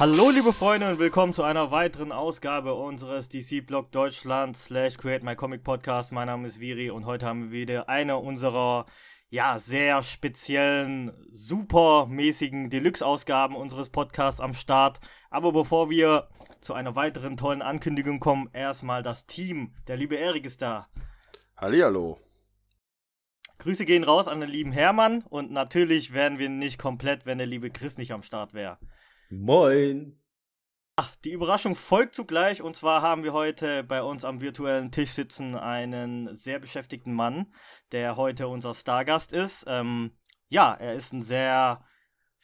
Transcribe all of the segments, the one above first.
Hallo liebe Freunde und willkommen zu einer weiteren Ausgabe unseres DC-Blog Deutschland slash Create My Comic Podcast. Mein Name ist Viri und heute haben wir wieder eine unserer ja, sehr speziellen, supermäßigen Deluxe-Ausgaben unseres Podcasts am Start. Aber bevor wir zu einer weiteren tollen Ankündigung kommen, erstmal das Team. Der liebe Erik ist da. Hallihallo. Grüße gehen raus an den lieben Hermann und natürlich wären wir nicht komplett, wenn der liebe Chris nicht am Start wäre. Moin. Ach, die Überraschung folgt zugleich und zwar haben wir heute bei uns am virtuellen Tisch sitzen einen sehr beschäftigten Mann, der heute unser Stargast ist. Ähm, ja, er ist in sehr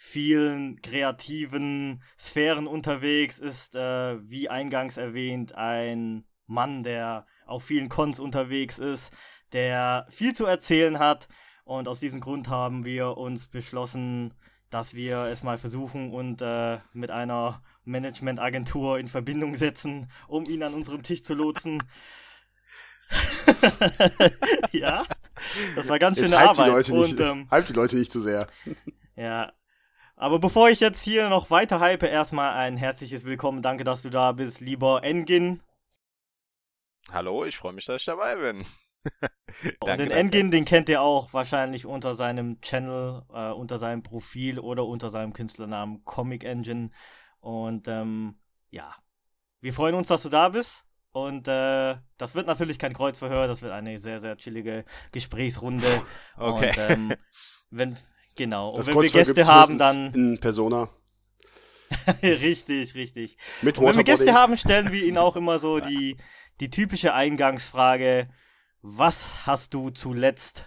vielen kreativen Sphären unterwegs, ist äh, wie eingangs erwähnt ein Mann, der auf vielen Cons unterwegs ist, der viel zu erzählen hat und aus diesem Grund haben wir uns beschlossen, dass wir es mal versuchen und äh, mit einer Managementagentur in Verbindung setzen, um ihn an unseren Tisch zu lotsen. ja, das war ganz schöne Arbeit. Die Leute nicht, und, ähm, die Leute nicht zu sehr. ja. Aber bevor ich jetzt hier noch weiter hype, erstmal ein herzliches Willkommen. Danke, dass du da bist, lieber Engin. Hallo, ich freue mich, dass ich dabei bin. Und den Engin, den kennt ihr auch wahrscheinlich unter seinem Channel, äh, unter seinem Profil oder unter seinem Künstlernamen Comic Engine. Und ähm, ja, wir freuen uns, dass du da bist. Und äh, das wird natürlich kein Kreuzverhör, das wird eine sehr, sehr chillige Gesprächsrunde. Okay. Und ähm, wenn, genau, Das und wenn wir Kreuzverhör Gäste haben, dann. In Persona. richtig, richtig. Mit Und wenn wir Gäste haben, stellen wir ihnen auch immer so die, die typische Eingangsfrage: Was hast du zuletzt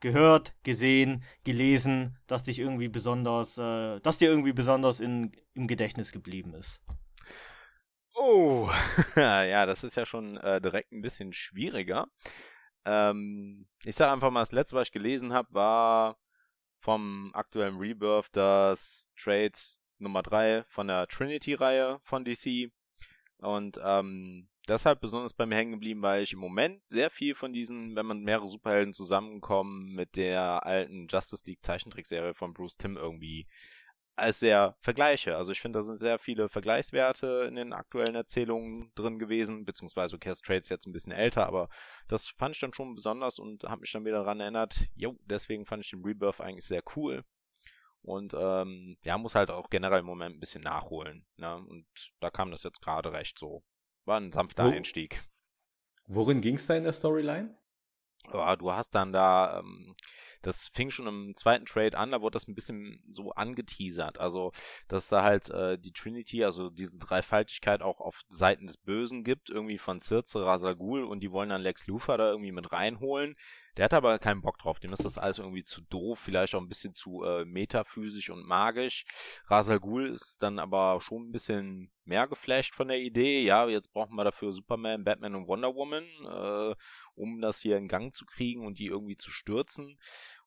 gehört, gesehen, gelesen, das dich irgendwie besonders, äh, das dir irgendwie besonders in, im Gedächtnis geblieben ist? Oh, ja, das ist ja schon äh, direkt ein bisschen schwieriger. Ähm, ich sage einfach mal, das letzte, was ich gelesen habe, war vom aktuellen Rebirth das Trade Nummer 3 von der Trinity-Reihe von DC. Und ähm, deshalb besonders bei mir hängen geblieben, weil ich im Moment sehr viel von diesen, wenn man mehrere Superhelden zusammenkommen, mit der alten Justice League Zeichentrickserie von Bruce Timm irgendwie als sehr vergleiche. Also ich finde, da sind sehr viele Vergleichswerte in den aktuellen Erzählungen drin gewesen, beziehungsweise okay, das Trade ist jetzt ein bisschen älter, aber das fand ich dann schon besonders und habe mich dann wieder daran erinnert, jo, deswegen fand ich den Rebirth eigentlich sehr cool. Und ähm, ja, muss halt auch generell im Moment ein bisschen nachholen. Ne? Und da kam das jetzt gerade recht so. War ein sanfter Wo- Einstieg. Worin ging es da in der Storyline? Ja, du hast dann da, ähm, das fing schon im zweiten Trade an, da wurde das ein bisschen so angeteasert. Also, dass da halt äh, die Trinity, also diese Dreifaltigkeit auch auf Seiten des Bösen gibt, irgendwie von Circe, Ra's al Ghul und die wollen dann Lex Luthor da irgendwie mit reinholen. Der hat aber keinen Bock drauf, dem ist das alles irgendwie zu doof, vielleicht auch ein bisschen zu äh, metaphysisch und magisch. Ra's al Ghul ist dann aber schon ein bisschen mehr geflasht von der Idee. Ja, jetzt brauchen wir dafür Superman, Batman und Wonder Woman. Äh, um das hier in Gang zu kriegen und die irgendwie zu stürzen.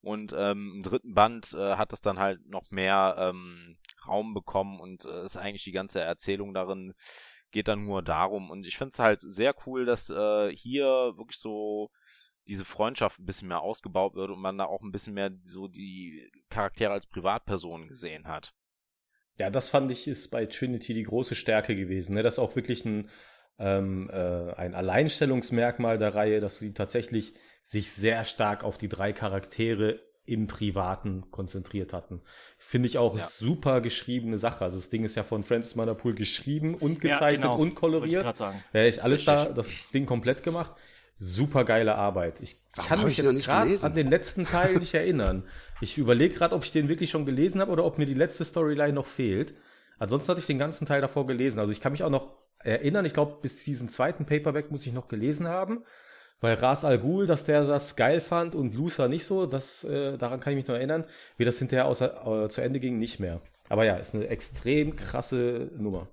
Und ähm, im dritten Band äh, hat es dann halt noch mehr ähm, Raum bekommen und äh, ist eigentlich die ganze Erzählung darin geht dann nur darum. Und ich finde es halt sehr cool, dass äh, hier wirklich so diese Freundschaft ein bisschen mehr ausgebaut wird und man da auch ein bisschen mehr so die Charaktere als Privatpersonen gesehen hat. Ja, das fand ich ist bei Trinity die große Stärke gewesen. Ne? Das ist auch wirklich ein, ähm, äh, ein Alleinstellungsmerkmal der Reihe, dass sie tatsächlich sich sehr stark auf die drei Charaktere im Privaten konzentriert hatten. Finde ich auch Ja. super geschriebene Sache. Also das Ding ist ja von Francis Manapul geschrieben und gezeichnet genau. und ich koloriert. grad sagen. Ja, ich alles da, Richtig. das Ding komplett gemacht. Super geile Arbeit. Ich Warum kann mich ich jetzt gerade an den letzten Teil nicht erinnern. Ich überlege gerade, ob ich den wirklich schon gelesen habe oder ob mir die letzte Storyline noch fehlt. Ansonsten hatte ich den ganzen Teil davor gelesen. Also ich kann mich auch noch erinnern, ich glaube, bis diesen zweiten Paperback muss ich noch gelesen haben. Weil Ras Al Ghul, dass der das geil fand und Lusa nicht so, das, äh, daran kann ich mich noch erinnern. Wie das hinterher außer, äh, zu Ende ging, nicht mehr. Aber ja, ist eine extrem krasse Nummer.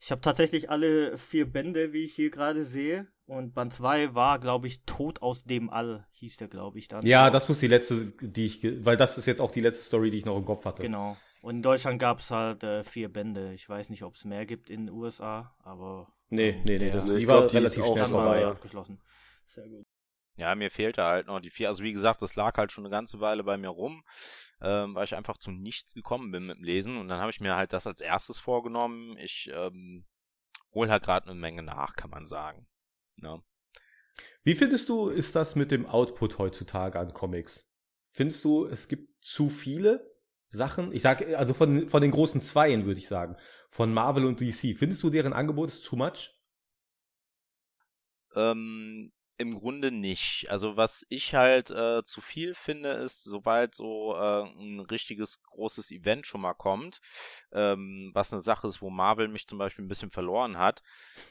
Ich habe tatsächlich alle vier Bände, wie ich hier gerade sehe. Und Band 2 war, glaube ich, Tod aus dem All, hieß der, glaube ich, dann. Ja, das muss die letzte, die ich, ge- weil das ist jetzt auch die letzte Story, die ich noch im Kopf hatte. Genau. Und in Deutschland gab es halt äh, vier Bände. Ich weiß nicht, ob es mehr gibt in den USA, aber Nee, nee, nee, das, Nee, ich die glaub, war die ist relativ auch schnell war vorbei. ja. abgeschlossen. Sehr gut. Ja, mir fehlte halt noch die vier. Also wie gesagt, das lag halt schon eine ganze Weile bei mir rum, ähm, weil ich einfach zu nichts gekommen bin mit dem Lesen. Und dann habe ich mir halt das als erstes vorgenommen. Ich ähm, hole halt gerade eine Menge nach, kann man sagen. Ja. Wie findest du, ist das mit dem Output heutzutage an Comics? Findest du, es gibt zu viele Sachen? Ich sage, also von, von den großen Zweien würde ich sagen. Von Marvel und DC. Findest du, deren Angebot ist too much? Ähm, Im Grunde nicht. Also was ich halt äh, zu viel finde, ist, sobald so äh, ein richtiges großes Event schon mal kommt, ähm, was eine Sache ist, wo Marvel mich zum Beispiel ein bisschen verloren hat.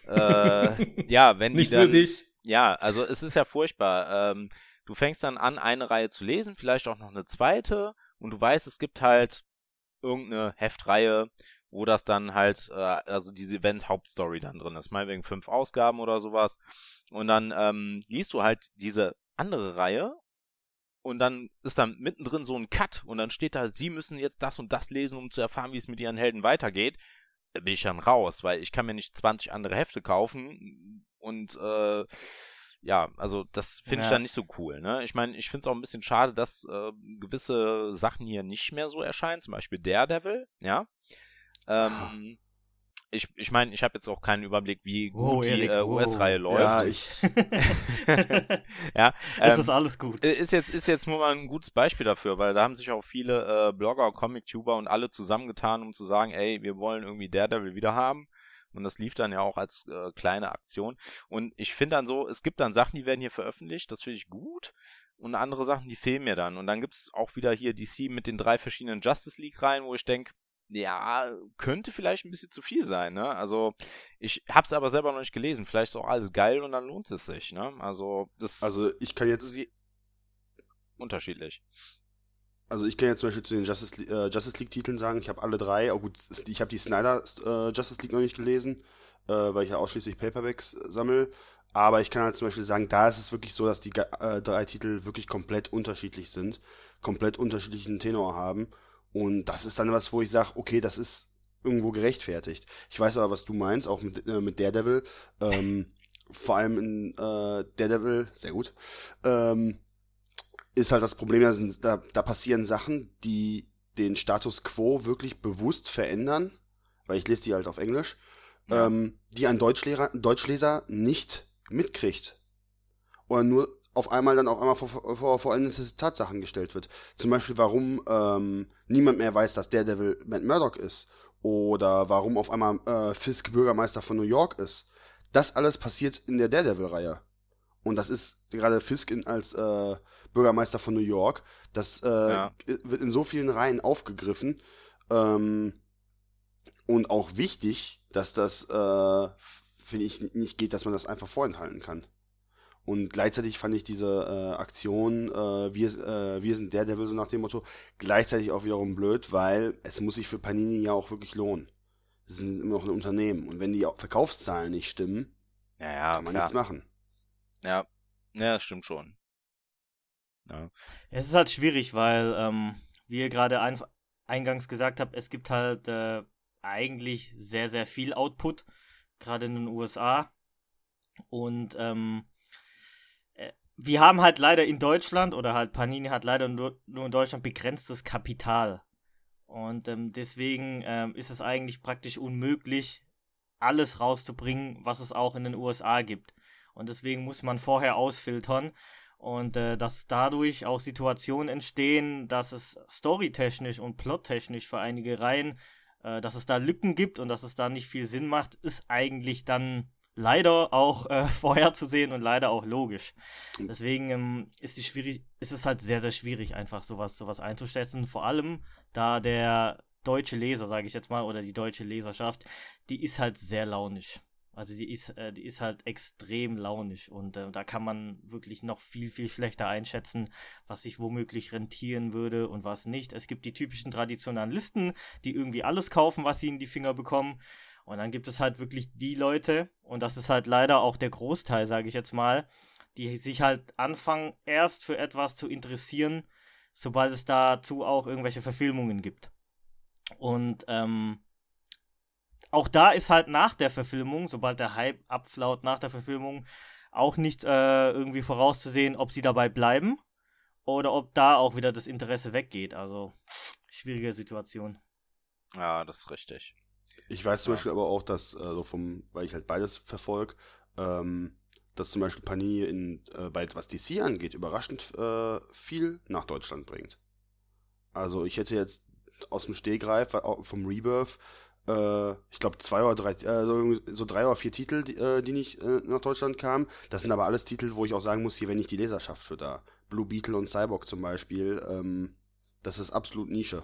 Äh, ja, wenn Nicht die dann, nur dich. Ja, also es ist ja furchtbar. Ähm, du fängst dann an, eine Reihe zu lesen, vielleicht auch noch eine zweite, und du weißt, es gibt halt irgendeine Heftreihe, wo das dann halt, äh, also diese Event-Hauptstory dann drin ist, meinetwegen fünf Ausgaben oder sowas. Und dann ähm, liest du halt diese andere Reihe und dann ist dann mittendrin so ein Cut und dann steht da, sie müssen jetzt das und das lesen, um zu erfahren, wie es mit ihren Helden weitergeht. Da bin ich dann raus, weil ich kann mir nicht 20 andere Hefte kaufen und äh, ja, also das finde ich Ja. dann nicht so cool. Ne? Ich meine, ich finde es auch ein bisschen schade, dass äh, gewisse Sachen hier nicht mehr so erscheinen, zum Beispiel Daredevil, ja. Ähm, ich ich meine, ich habe jetzt auch keinen Überblick, wie gut die Erik, äh, wow. US-Reihe läuft. Ja, ich, ja, Es ähm, ist alles gut. äh, ist jetzt, ist jetzt nur mal ein gutes Beispiel dafür, weil da haben sich auch viele äh, Blogger, Comic-Tuber und alle zusammengetan, um zu sagen, ey, wir wollen irgendwie Daredevil wieder haben. Und das lief dann ja auch als äh, kleine Aktion. Und ich finde dann so, es gibt dann Sachen, die werden hier veröffentlicht, das finde ich gut. Und andere Sachen, die fehlen mir dann. Und dann gibt es auch wieder hier DC mit den drei verschiedenen Justice League-Reihen, wo ich denke, ja, könnte vielleicht ein bisschen zu viel sein, ne? Also, ich hab's aber selber noch nicht gelesen. Vielleicht ist auch alles geil und dann lohnt es sich, ne? Also, das also ich kann jetzt, unterschiedlich. also ich kann jetzt zum Beispiel zu den Justice, äh, Justice League Titeln sagen, ich habe alle drei. Oh gut, ich habe die Snyder äh, Justice League noch nicht gelesen, äh, weil ich ja ausschließlich Paperbacks sammle. Aber ich kann halt zum Beispiel sagen, da ist es wirklich so, dass die äh, drei Titel wirklich komplett unterschiedlich sind, komplett unterschiedlichen Tenor haben. Und das ist dann was, wo ich sage, okay, das ist irgendwo gerechtfertigt. Ich weiß aber, was du meinst, auch mit, äh, mit Daredevil. Ähm, vor allem in äh, Daredevil, sehr gut. Ähm, ist halt das Problem, da, sind, da, da passieren Sachen, die den Status quo wirklich bewusst verändern, weil ich lese die halt auf Englisch, Ja. ähm, die ein Deutschlehrer, Deutschleser nicht mitkriegt. Oder nur auf einmal dann auf einmal vor, vor, vor vollendete Tatsachen gestellt wird. Zum Beispiel, warum ähm, niemand mehr weiß, dass Daredevil Matt Murdock ist. Oder warum auf einmal äh, Fisk Bürgermeister von New York ist. Das alles passiert in der Daredevil-Reihe. Und das ist gerade Fisk in, als äh, Bürgermeister von New York. Das äh, Ja. wird in so vielen Reihen aufgegriffen. Ähm, und auch wichtig, dass das, äh, finde ich, nicht geht, dass man das einfach vorenthalten kann. Und gleichzeitig fand ich diese äh, Aktion, äh, wir, äh, wir sind Daredevil, so nach dem Motto, gleichzeitig auch wiederum blöd, weil es muss sich für Panini ja auch wirklich lohnen. Sie sind immer noch ein Unternehmen. Und wenn die Verkaufszahlen nicht stimmen, Ja, ja, kann man klar. nichts machen. Ja, ja, das stimmt schon. Ja. Es ist halt schwierig, weil, ähm, wie ihr gerade ein, eingangs gesagt habt, es gibt halt äh, eigentlich sehr, sehr viel Output, gerade in den USA. Und ähm, äh, wir haben halt leider in Deutschland, oder halt Panini hat leider nur, nur in Deutschland begrenztes Kapital. Und ähm, deswegen ähm, ist es eigentlich praktisch unmöglich, alles rauszubringen, was es auch in den USA gibt. Und deswegen muss man vorher ausfiltern und äh, dass dadurch auch Situationen entstehen, dass es storytechnisch und plottechnisch für einige Reihen, äh, dass es da Lücken gibt und dass es da nicht viel Sinn macht, ist eigentlich dann leider auch äh, vorherzusehen und leider auch logisch. Deswegen ähm, ist, die schwierig, ist es halt sehr, sehr schwierig, einfach sowas, sowas einzuschätzen. Vor allem, da der deutsche Leser, sage ich jetzt mal, oder die deutsche Leserschaft, die ist halt sehr launisch. Also die ist, äh, die ist halt extrem launisch und äh, da kann man wirklich noch viel, viel schlechter einschätzen, was sich womöglich rentieren würde und was nicht. Es gibt die typischen Traditionalisten, die irgendwie alles kaufen, was sie in die Finger bekommen. Und dann gibt es halt wirklich die Leute, und das ist halt leider auch der Großteil, sage ich jetzt mal, die sich halt anfangen, erst für etwas zu interessieren, sobald es dazu auch irgendwelche Verfilmungen gibt. Und ähm, auch da ist halt nach der Verfilmung, sobald der Hype abflaut nach der Verfilmung, auch nicht äh, irgendwie vorauszusehen, ob sie dabei bleiben oder ob da auch wieder das Interesse weggeht. Also schwierige Situation. Ja, das ist richtig. Ich weiß zum ja. Beispiel aber auch, dass, also vom, weil ich halt beides verfolge, ähm, dass zum Beispiel Panini in, äh, bei was DC angeht, überraschend äh, viel nach Deutschland bringt. Also ich hätte jetzt aus dem Stehgreif vom Rebirth, äh, ich glaube zwei oder drei, äh, so, drei oder vier Titel, die, äh, die nicht äh, nach Deutschland kamen. Das sind aber alles Titel, wo ich auch sagen muss, hier wenn ich die Leserschaft für da. Blue Beetle und Cyborg zum Beispiel, ähm, das ist absolut Nische.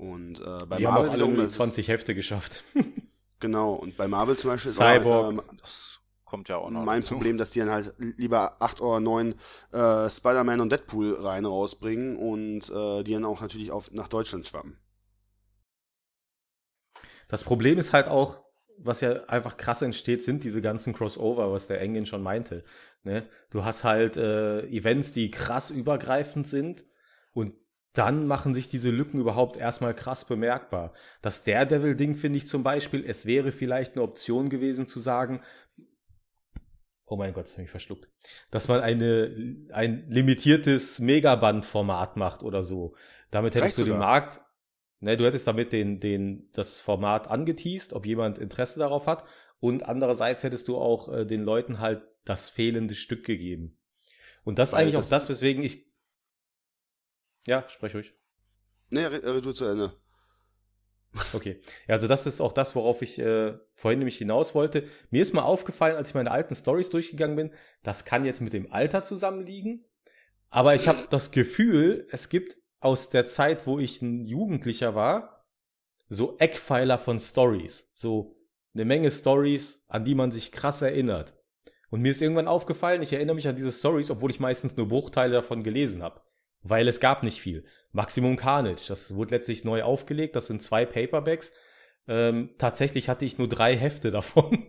Und äh, bei die Marvel haben auch alle 20 Hefte geschafft. genau, und bei Marvel zum Beispiel Cyborg. ist auch, ähm, kommt ja auch noch mein dazu. Problem, dass die dann halt lieber 8 oder 9 äh, Spider-Man und Deadpool rein rausbringen und äh, die dann auch natürlich auf, nach Deutschland schwappen. Das Problem ist halt auch, was ja einfach krass entsteht, sind diese ganzen Crossover, was der Engin schon meinte. Ne? Du hast halt äh, Events, die krass übergreifend sind und dann machen sich diese Lücken überhaupt erstmal krass bemerkbar. Das Daredevil-Ding finde ich zum Beispiel, es wäre vielleicht eine Option gewesen zu sagen, oh mein Gott, das habe ich verschluckt, dass man eine, ein limitiertes Megaband-Format macht oder so. Damit hättest Vielleicht du den Markt, ne, du hättest damit den, den, das Format angeteased, ob jemand Interesse darauf hat. Und andererseits hättest du auch äh, den Leuten halt das fehlende Stück gegeben. Und das ist eigentlich das auch das, weswegen ich. Ja, sprech ruhig. Nee, red du zu Ende. Okay. Ja, also das ist auch das, worauf ich äh, vorhin nämlich hinaus wollte. Mir ist mal aufgefallen, als ich meine alten Stories durchgegangen bin, das kann jetzt mit dem Alter zusammenliegen. Aber ich habe das Gefühl, es gibt aus der Zeit, wo ich ein Jugendlicher war, so Eckpfeiler von Stories. So eine Menge Stories, an die man sich krass erinnert. Und mir ist irgendwann aufgefallen, ich erinnere mich an diese Stories, obwohl ich meistens nur Bruchteile davon gelesen habe. Weil es gab nicht viel. Maximum Carnage, das wurde letztlich neu aufgelegt, das sind zwei Paperbacks. Ähm, tatsächlich hatte ich nur drei Hefte davon.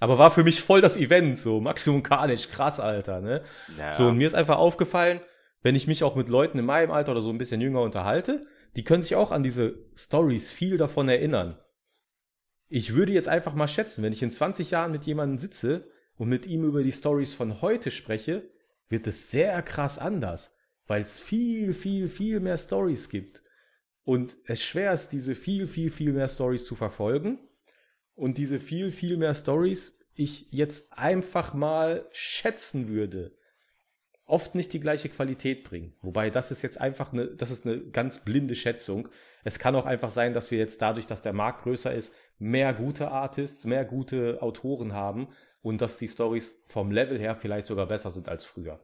Aber war für mich voll das Event, so Maximum Carnage, krass, Alter, ne? Ja. So, und mir ist einfach aufgefallen, wenn ich mich auch mit Leuten in meinem Alter oder so ein bisschen jünger unterhalte, die können sich auch an diese Stories viel davon erinnern. Ich würde jetzt einfach mal schätzen, wenn ich in 20 Jahren mit jemandem sitze und mit ihm über die Stories von heute spreche, wird es sehr krass anders weil es viel, viel, viel mehr Stories gibt. Und es schwer ist, diese viel, viel, viel mehr Stories zu verfolgen. Und diese viel, viel mehr Stories ich jetzt einfach mal schätzen würde, oft nicht die gleiche Qualität bringen. Wobei das ist jetzt einfach eine, das ist eine ganz blinde Schätzung. Es kann auch einfach sein, dass wir jetzt dadurch, dass der Markt größer ist, mehr gute Artists, mehr gute Autoren haben und dass die Stories vom Level her vielleicht sogar besser sind als früher.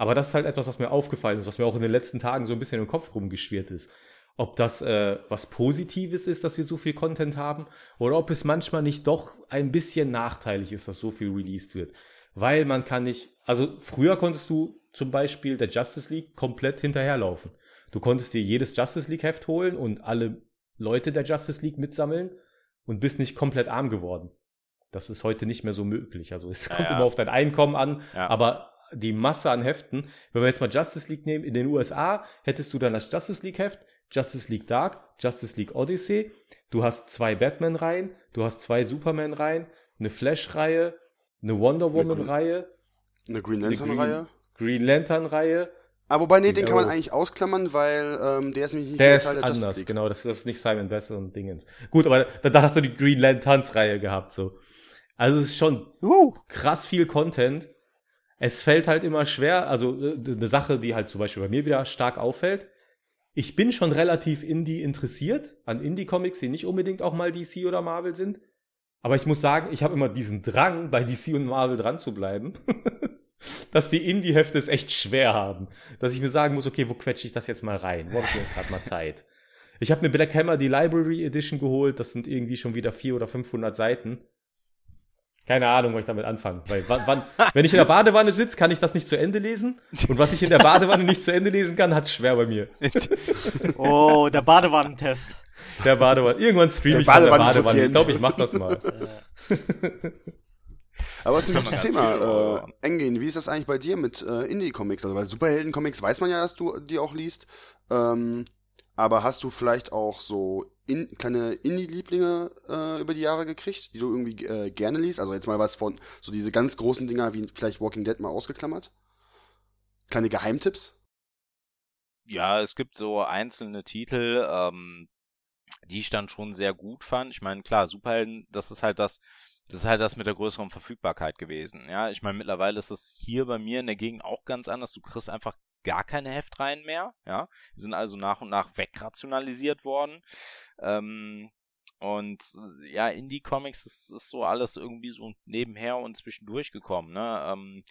Aber das ist halt etwas, was mir aufgefallen ist, was mir auch in den letzten Tagen so ein bisschen im Kopf rumgeschwirrt ist. Ob das äh, was Positives ist, dass wir so viel Content haben, oder ob es manchmal nicht doch ein bisschen nachteilig ist, dass so viel released wird. Weil man kann nicht, also früher konntest du zum Beispiel der Justice League komplett hinterherlaufen. Du konntest dir jedes Justice League Heft holen und alle Leute der Justice League mitsammeln und bist nicht komplett arm geworden. Das ist heute nicht mehr so möglich. Also es kommt ja, ja. immer auf dein Einkommen an, ja. aber die Masse an Heften. Wenn wir jetzt mal Justice League nehmen, in den USA hättest du dann das Justice League Heft, Justice League Dark, Justice League Odyssey. Du hast zwei Batman-Reihen, du hast zwei Superman-Reihen, eine Flash-Reihe, eine Wonder Woman-Reihe, eine Green Lantern-Reihe, Green Lantern-Reihe. Aber wobei, nee, den kann man eigentlich ausklammern, weil ähm, der ist nämlich nicht der ist der anders, League. genau, das ist nicht Simon Bass und Dingens. Gut, aber da, da hast du die Green Lanterns-Reihe gehabt, so. Also es ist schon uh, krass viel Content es fällt halt immer schwer, also äh, eine Sache, die halt zum Beispiel bei mir wieder stark auffällt. Ich bin schon relativ Indie interessiert, an Indie-Comics, die nicht unbedingt auch mal DC oder Marvel sind. Aber ich muss sagen, ich habe immer diesen Drang, bei DC und Marvel dran zu bleiben. dass die Indie-Hefte es echt schwer haben. Dass ich mir sagen muss, okay, wo quetsche ich das jetzt mal rein? Wo habe ich jetzt gerade mal Zeit? Ich habe mir Black Hammer die Library Edition geholt. Das sind irgendwie schon wieder 400 oder 500 Seiten. Keine Ahnung, was ich damit anfange. Weil wann, wann, wenn ich in der Badewanne sitze, kann ich das nicht zu Ende lesen. Und was ich in der Badewanne nicht zu Ende lesen kann, hat es schwer bei mir. Oh, der Badewannentest. Der Badewanne. Irgendwann streame ich von der Badewanne. Ich glaube, ich mache das mal. Aber es ist ein gutes Thema. Äh, Engin, wie ist das eigentlich bei dir mit äh, Indie-Comics? Also, weil Superhelden-Comics weiß man ja, dass du die auch liest. Ähm, aber hast du vielleicht auch so in, kleine Indie-Lieblinge äh, über die Jahre gekriegt, die du irgendwie äh, gerne liest? Also jetzt mal was von so diese ganz großen Dinger wie vielleicht Walking Dead mal ausgeklammert. Kleine Geheimtipps? Ja, es gibt so einzelne Titel, ähm, die ich dann schon sehr gut fand. Ich meine, klar, Superhelden, das ist halt das, das ist halt das mit der größeren Verfügbarkeit gewesen. Ja, ich meine, mittlerweile ist es hier bei mir in der Gegend auch ganz anders. Du kriegst einfach gar keine Heftreihen mehr. Ja, die sind also nach und nach wegrationalisiert worden. Ähm, und ja, Indie-Comics ist, ist so alles irgendwie so nebenher und zwischendurch gekommen. Ne? Ähm,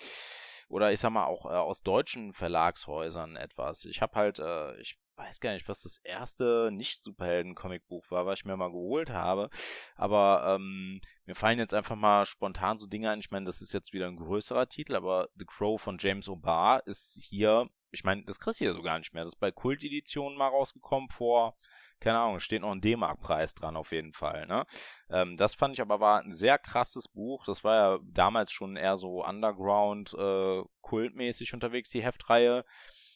oder ich sag mal auch äh, aus deutschen Verlagshäusern etwas. Ich habe halt, äh, ich weiß gar nicht, was das erste Nicht-Superhelden-Comicbuch war, was ich mir mal geholt habe. Aber ähm, mir fallen jetzt einfach mal spontan so Dinge ein. Ich meine, das ist jetzt wieder ein größerer Titel, aber The Crow von James O'Barr ist hier, ich meine, das kriegst du hier so gar nicht mehr. Das ist bei Kult-Editionen mal rausgekommen vor keine Ahnung, steht noch ein D-Mark-Preis dran auf jeden Fall. Ne? Ähm, das fand ich aber war ein sehr krasses Buch. Das war ja damals schon eher so Underground, äh, unterwegs, die Heftreihe.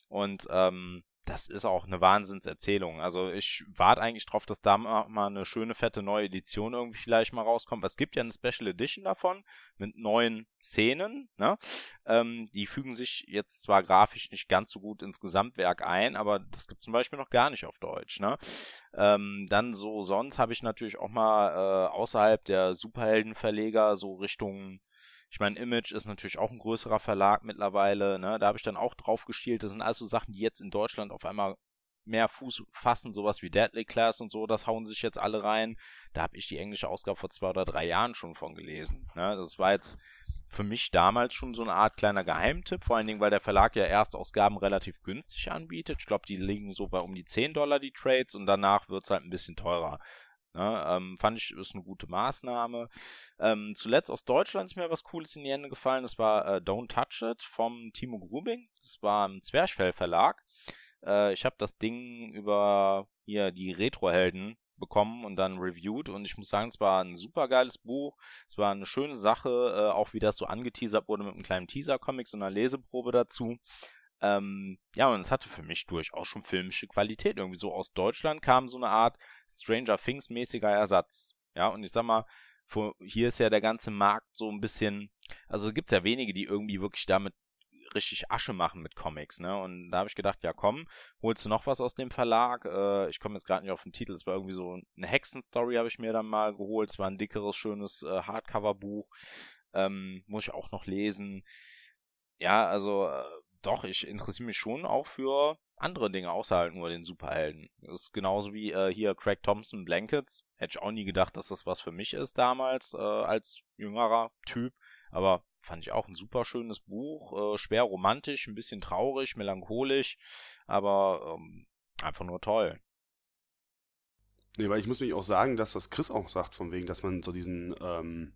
Und ähm, das ist auch eine Wahnsinnserzählung. Also ich warte eigentlich drauf, dass da mal eine schöne, fette neue Edition irgendwie vielleicht mal rauskommt. Es gibt ja eine Special Edition davon mit neuen Szenen. Ne? Ähm, die fügen sich jetzt zwar grafisch nicht ganz so gut ins Gesamtwerk ein, aber das gibt zum Beispiel noch gar nicht auf Deutsch. Ne? Ähm, dann so sonst habe ich natürlich auch mal äh, außerhalb der Superheldenverleger so Richtung ich meine, Image ist natürlich auch ein größerer Verlag mittlerweile, ne? Da habe ich dann auch drauf geschielt. Das sind also Sachen, die jetzt in Deutschland auf einmal mehr Fuß fassen, sowas wie Deadly Class und so, das hauen sich jetzt alle rein. Da habe ich die englische Ausgabe vor zwei oder drei Jahren schon von gelesen. Ne? Das war jetzt für mich damals schon so eine Art kleiner Geheimtipp, vor allen Dingen, weil der Verlag ja Erstausgaben relativ günstig anbietet. Ich glaube, die liegen so bei um die 10 Dollar die Trades und danach wird es halt ein bisschen teurer. Ne, ähm, fand ich, ist eine gute Maßnahme. Ähm, zuletzt aus Deutschland ist mir was Cooles in die Hände gefallen. Das war äh, Don't Touch It vom Timo Grubing. Das war im Zwerchfell Verlag. Äh, ich habe das Ding über hier die Retrohelden bekommen und dann reviewed und ich muss sagen, es war ein super geiles Buch. Es war eine schöne Sache, äh, auch wie das so angeteasert wurde mit einem kleinen Teaser-Comic, so einer Leseprobe dazu. Ähm, ja, und es hatte für mich durchaus schon filmische Qualität. Irgendwie so aus Deutschland kam so eine Art Stranger Things-mäßiger Ersatz. Ja, und ich sag mal, hier ist ja der ganze Markt so ein bisschen, also gibt es ja wenige, die irgendwie wirklich damit richtig Asche machen mit Comics, ne? Und da habe ich gedacht, ja komm, holst du noch was aus dem Verlag? Äh, ich komme jetzt gerade nicht auf den Titel, es war irgendwie so eine Hexenstory, habe ich mir dann mal geholt. Es war ein dickeres, schönes äh, Hardcover-Buch. Ähm, muss ich auch noch lesen. Ja, also äh, doch, ich interessiere mich schon auch für andere Dinge außerhalb nur den Superhelden. Das ist genauso wie äh, hier Craig Thompson Blankets. Hätte ich auch nie gedacht, dass das was für mich ist damals, äh, als jüngerer Typ. Aber fand ich auch ein super schönes Buch. Äh, schwer romantisch, ein bisschen traurig, melancholisch, aber ähm, einfach nur toll. Nee, weil ich muss mich auch sagen, dass was Chris auch sagt, von wegen, dass man so diesen, ähm,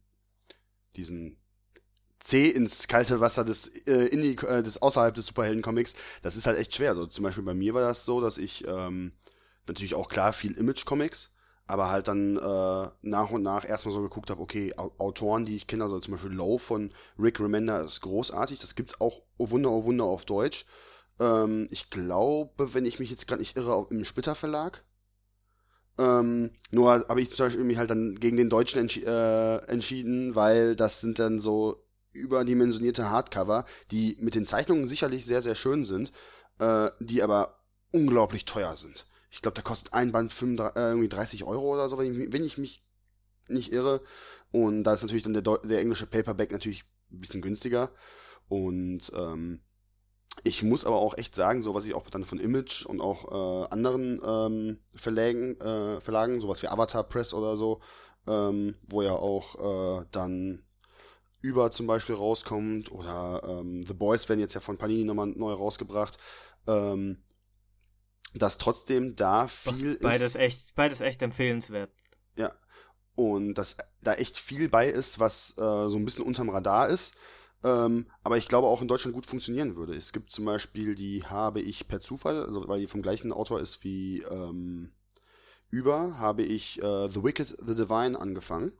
diesen C ins kalte Wasser des, äh, Indie, äh, des außerhalb des Superhelden-Comics, das ist halt echt schwer. So, zum Beispiel bei mir war das so, dass ich ähm, natürlich auch klar viel Image-Comics, aber halt dann äh, nach und nach erstmal so geguckt habe, okay, Autoren, die ich kenne, also zum Beispiel Low von Rick Remender ist großartig, das gibt's auch, oh Wunder, oh Wunder, auf Deutsch. Ähm, ich glaube, wenn ich mich jetzt gerade nicht irre, im Splitter Verlag. Ähm, nur habe ich zum Beispiel mich halt dann gegen den Deutschen entsch äh, entschieden, weil das sind dann so überdimensionierte Hardcover, die mit den Zeichnungen sicherlich sehr, sehr schön sind, äh, die aber unglaublich teuer sind. Ich glaube, da kostet ein Band 35, äh, irgendwie 30 Euro oder so, wenn ich, wenn ich, mich nicht irre. Und da ist natürlich dann der, der englische Paperback natürlich ein bisschen günstiger. Und ähm, ich muss aber auch echt sagen, so was ich auch dann von Image und auch äh, anderen ähm, Verlagen, äh, Verlagen, sowas wie Avatar Press oder so, ähm, wo ja auch äh, dann über zum Beispiel rauskommt oder ähm, The Boys werden jetzt ja von Panini nochmal neu rausgebracht, ähm, dass trotzdem da viel beides ist. Echt, beides echt empfehlenswert. Ja. Und dass da echt viel bei ist, was äh, so ein bisschen unterm Radar ist. Ähm, aber ich glaube auch in Deutschland gut funktionieren würde. Es gibt zum Beispiel, die habe ich per Zufall, also weil die vom gleichen Autor ist wie ähm, über, habe ich äh, The Wicked, The Divine angefangen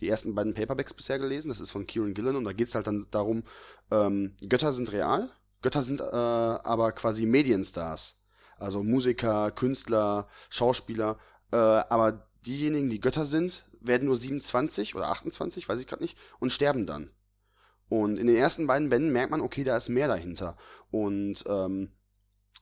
die ersten beiden Paperbacks bisher gelesen. Das ist von Kieran Gillen und da geht es halt dann darum, ähm, Götter sind real, Götter sind äh, aber quasi Medienstars. Also Musiker, Künstler, Schauspieler, Äh, aber diejenigen, die Götter sind, werden nur 27 oder 28, weiß ich gerade nicht, und sterben dann. Und in den ersten beiden Bänden merkt man, okay, da ist mehr dahinter. Und ähm,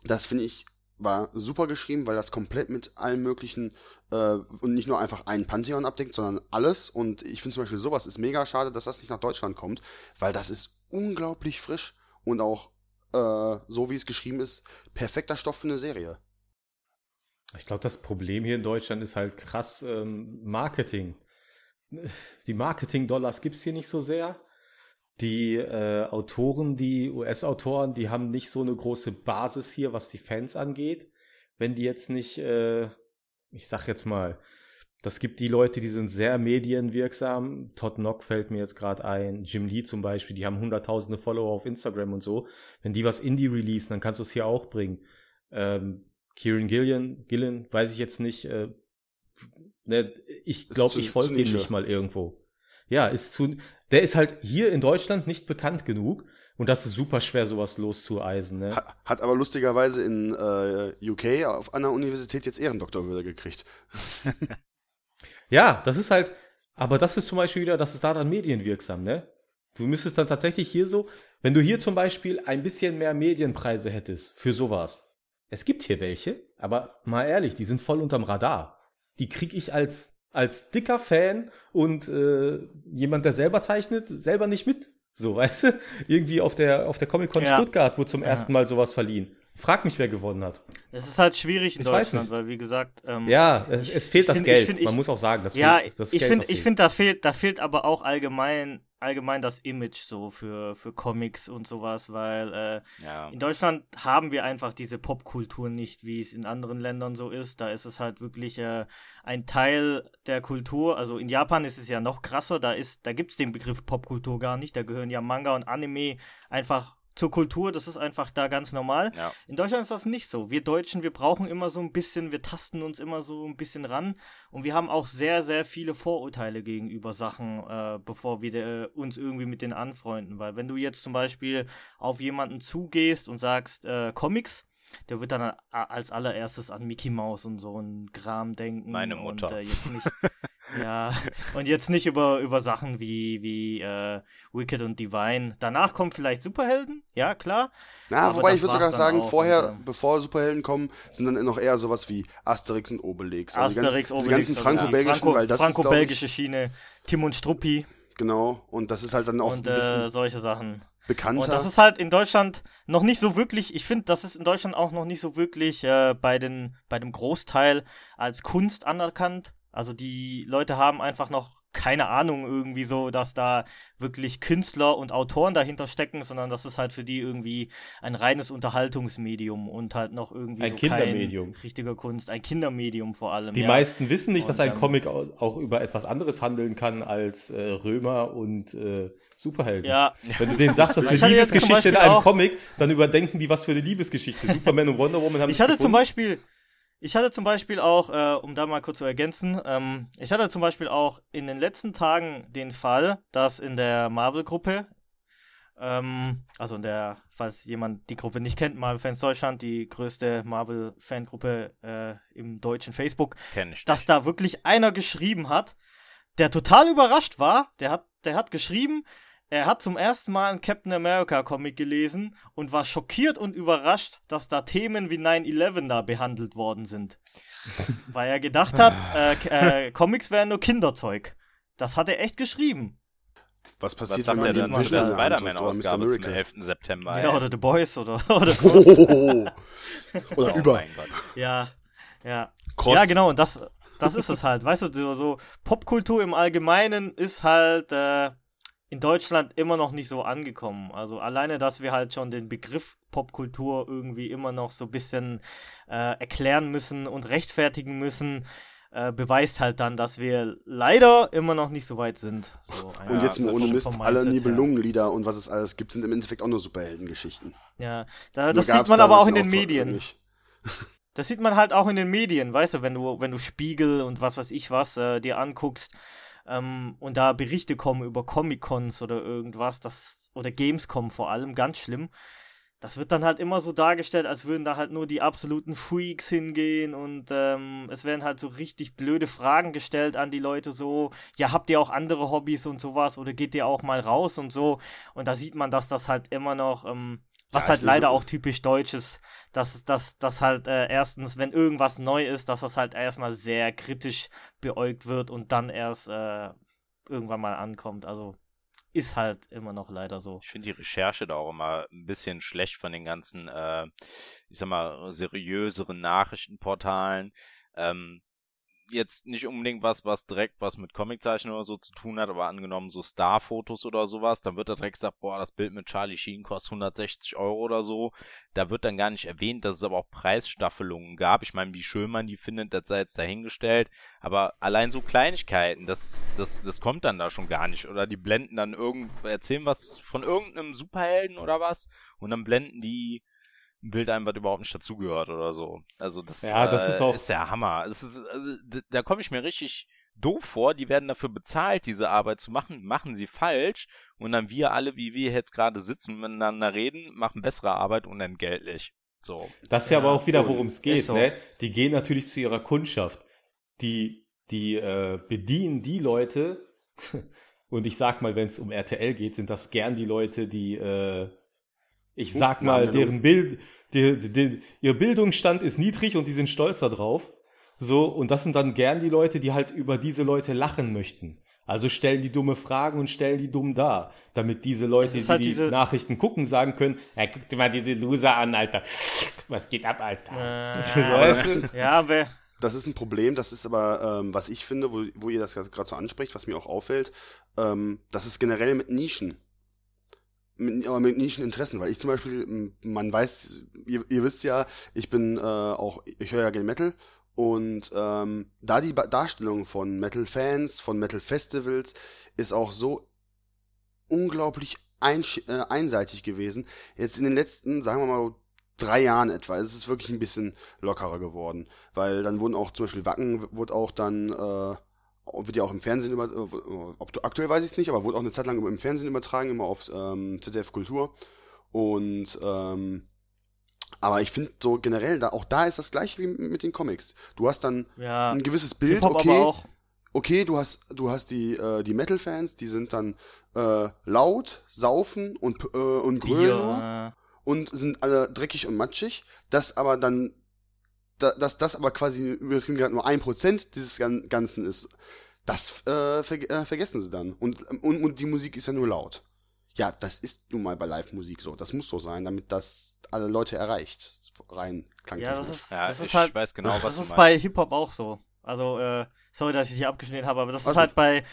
das finde ich war super geschrieben, weil das komplett mit allen möglichen äh, und nicht nur einfach ein Pantheon abdeckt, sondern alles. Und ich finde zum Beispiel sowas ist mega schade, dass das nicht nach Deutschland kommt, weil das ist unglaublich frisch und auch äh, so wie es geschrieben ist, perfekter Stoff für eine Serie. Ich glaube, das Problem hier in Deutschland ist halt krass ähm, Marketing. Die Marketing-Dollars gibt's hier nicht so sehr. Die äh, Autoren, die US-Autoren, die haben nicht so eine große Basis hier, was die Fans angeht. Wenn die jetzt nicht, äh, ich sag jetzt mal, das gibt die Leute, die sind sehr medienwirksam. Todd Nock fällt mir jetzt gerade ein. Jim Lee zum Beispiel, die haben hunderttausende Follower auf Instagram und so. Wenn die was Indie releasen, dann kannst du es hier auch bringen. Ähm, Kieran Gillian, Gillen, weiß ich jetzt nicht. Äh, ne, ich glaube, ich folge dem nicht mal irgendwo. Ja, ist zu, der ist halt hier in Deutschland nicht bekannt genug. Und das ist super schwer, sowas loszueisen. Ne? Hat, hat aber lustigerweise in äh, UK auf einer Universität jetzt Ehrendoktorwürde gekriegt. ja, das ist halt, aber das ist zum Beispiel wieder, das ist da dann medienwirksam, ne? Du müsstest dann tatsächlich hier so, wenn du hier zum Beispiel ein bisschen mehr Medienpreise hättest für sowas. Es gibt hier welche, aber mal ehrlich, die sind voll unterm Radar. Die krieg ich als als dicker Fan und äh, jemand, der selber zeichnet, selber nicht mit. So, weißt du? Irgendwie auf der, auf der Comic-Con ja. Stuttgart wurde zum ja. ersten Mal sowas verliehen. Frag mich, wer gewonnen hat. Es ist halt schwierig in ich Deutschland, weil wie gesagt. Ähm, ja, es, es fehlt das find, Geld. Find, Man muss auch sagen, das ja, fehlt, das ich finde, ich finde, da fehlt, da fehlt aber auch allgemein allgemein das Image so für, für Comics und sowas, weil äh, ja. in Deutschland haben wir einfach diese Popkultur nicht, wie es in anderen Ländern so ist. Da ist es halt wirklich äh, ein Teil der Kultur. Also in Japan ist es ja noch krasser, da ist, da gibt es den Begriff Popkultur gar nicht. Da gehören ja Manga und Anime einfach zur Kultur, das ist einfach da ganz normal. Ja. In Deutschland ist das nicht so. Wir Deutschen, wir brauchen immer so ein bisschen, wir tasten uns immer so ein bisschen ran und wir haben auch sehr, sehr viele Vorurteile gegenüber Sachen, äh, bevor wir äh, uns irgendwie mit denen anfreunden. Weil wenn du jetzt zum Beispiel auf jemanden zugehst und sagst äh, Comics, der wird dann als allererstes an Mickey Mouse und so ein Kram denken. Meine Mutter. Und, äh, jetzt nicht, ja, und jetzt nicht über, über Sachen wie, wie äh, Wicked und Divine. Danach kommen vielleicht Superhelden, ja, klar. Na, wobei ich würde sogar sagen, vorher, und, äh, bevor Superhelden kommen, sind dann noch eher sowas wie Asterix und Obelix. Also Asterix, also die ganzen, Obelix. Die ganzen franco-belgischen, Franco, weil das Franco-belgische Schiene, Tim und Struppi. Genau, und das ist halt dann auch und, ein bisschen äh, solche Sachen bekannter. Und das ist halt in Deutschland noch nicht so wirklich, ich finde, das ist in Deutschland auch noch nicht so wirklich äh, bei, den, bei dem Großteil als Kunst anerkannt. Also die Leute haben einfach noch keine Ahnung irgendwie so, dass da wirklich Künstler und Autoren dahinter stecken, sondern das ist halt für die irgendwie ein reines Unterhaltungsmedium und halt noch irgendwie ein so Kindermedium. richtiger Kunst, ein Kindermedium vor allem. Die ja. meisten wissen nicht, und, dass ein Comic auch über etwas anderes handeln kann als äh, Römer und äh, Superhelden. Ja. Wenn du denen sagst, das ist eine Liebesgeschichte in einem Comic, dann überdenken die, was für eine Liebesgeschichte. Superman und Wonder Woman haben Ich hatte gefunden. zum Beispiel, ich hatte zum Beispiel auch, äh, um da mal kurz zu ergänzen, ähm, ich hatte zum Beispiel auch in den letzten Tagen den Fall, dass in der Marvel-Gruppe, ähm, also in der, falls jemand die Gruppe nicht kennt, Marvel Fans Deutschland, die größte Marvel-Fangruppe äh, im deutschen Facebook, dass da wirklich einer geschrieben hat, der total überrascht war. Der hat, der hat geschrieben, er hat zum ersten Mal einen Captain America Comic gelesen und war schockiert und überrascht, dass da Themen wie 9-11 da behandelt worden sind. Weil er gedacht hat, äh, äh, Comics wären nur Kinderzeug. Das hat er echt geschrieben. Was passiert, Was wenn man denn zu der Spider-Man-Ausgabe zum 11. September? Ja, oder The Boys oder oder, oh, oder oh über. Ja, ja. Cross. Ja, genau, und das, das ist es halt. Weißt du, so Popkultur im Allgemeinen ist halt äh, in Deutschland immer noch nicht so angekommen. Also alleine, dass wir halt schon den Begriff Popkultur irgendwie immer noch so ein bisschen äh, erklären müssen und rechtfertigen müssen, äh, beweist halt dann, dass wir leider immer noch nicht so weit sind. So, und jetzt mal ohne Mist, alle Nibelungenlieder und was es alles gibt, sind im Endeffekt auch nur Superheldengeschichten. Ja, da, das sieht man aber auch in den Medien. Das sieht man halt auch in den Medien, weißt du, wenn du, wenn du Spiegel und was weiß ich was äh, dir anguckst, ähm, und da Berichte kommen über Comic-Cons oder irgendwas, das, oder Gamescom vor allem, ganz schlimm. das wird dann halt immer so dargestellt, als würden da halt nur die absoluten Freaks hingehen und ähm, es werden halt so richtig blöde Fragen gestellt an die Leute, so, ja, habt ihr auch andere Hobbys und sowas oder geht ihr auch mal raus und so und da sieht man, dass das halt immer noch, ähm, was ja, halt leider so auch typisch deutsch ist, dass das dass halt äh, erstens, wenn irgendwas neu ist, dass das halt erstmal sehr kritisch beäugt wird und dann erst äh, irgendwann mal ankommt, also ist halt immer noch leider so. Ich finde die Recherche da auch immer ein bisschen schlecht von den ganzen, äh, ich sag mal, seriöseren Nachrichtenportalen. Ähm, jetzt nicht unbedingt was, was direkt was mit Comiczeichen oder so zu tun hat, aber angenommen so Starfotos oder sowas, dann wird da direkt gesagt, boah, das Bild mit Charlie Sheen kostet 160 Euro oder so. Da wird dann gar nicht erwähnt, dass es aber auch Preisstaffelungen gab. Ich meine, wie schön man die findet, das sei jetzt dahingestellt. Aber allein so Kleinigkeiten, das, das, das kommt dann da schon gar nicht. Oder die blenden dann irgend, erzählen was von irgendeinem Superhelden oder was und dann blenden die Bild ein, was überhaupt nicht dazugehört oder so. Also das, ja, das äh, ist, auch ist der Hammer. Ist, also, da komme ich mir richtig doof vor. Die werden dafür bezahlt, diese Arbeit zu machen, machen sie falsch und dann wir alle, wie wir jetzt gerade sitzen, miteinander reden, machen bessere Arbeit unentgeltlich. So. Das ist ja, ja aber auch wieder, worum es geht. So. Ne? Die gehen natürlich zu ihrer Kundschaft. Die, die äh, bedienen die Leute. und ich sag mal, wenn es um RTL geht, sind das gern die Leute, die äh, ich sag mal, deren Bild, die, die, die, ihr Bildungsstand ist niedrig und die sind stolz darauf. So, und das sind dann gern die Leute, die halt über diese Leute lachen möchten. Also stellen die dumme Fragen und stellen die dumm dar, damit diese Leute, die halt die Nachrichten gucken, sagen können, ja, guck dir mal diese Loser an, Alter. Was geht ab, Alter? Äh, so, weißt du? Ja, aber... Das ist ein Problem, das ist aber, ähm, was ich finde, wo, wo ihr das gerade so anspricht, was mir auch auffällt, ähm, das ist generell mit Nischen mit, aber mit Nischeninteressen, weil ich zum Beispiel, man weiß, ihr, ihr wisst ja, ich bin äh, auch, ich höre ja gerne Metal und ähm, da die Darstellung von Metal-Fans, von Metal-Festivals ist auch so unglaublich ein, äh, einseitig gewesen. Jetzt in den letzten, sagen wir mal, drei Jahren etwa, es ist wirklich ein bisschen lockerer geworden, weil dann wurden auch zum Beispiel Wacken, wurde auch dann äh, wird ja auch im Fernsehen über, äh, aktuell weiß ich es nicht, aber wurde auch eine Zeit lang im Fernsehen übertragen, immer auf ähm, ZDF Kultur. Und ähm, aber ich finde so generell, da, auch da ist das gleiche wie mit den Comics. Du hast dann ja, ein gewisses Bild, okay. Okay, du hast, du hast die, äh, die Metal-Fans, die sind dann äh, laut, saufen und, äh, und grölen und sind alle dreckig und matschig. Das aber dann da, dass das aber quasi übertrieben gesagt nur ein Prozent dieses Ganzen ist, das äh, ver äh, vergessen sie dann. Und, und, und die Musik ist ja nur laut. Ja, das ist nun mal bei Live-Musik so. Das muss so sein, damit das alle Leute erreicht. Rein klangtechnisch. Ja, das ist, ja, das ist halt, weiß genau, was Das ist bei Hip-Hop auch so. Also, äh, sorry, dass ich hier abgeschnitten habe, aber das also, ist halt bei.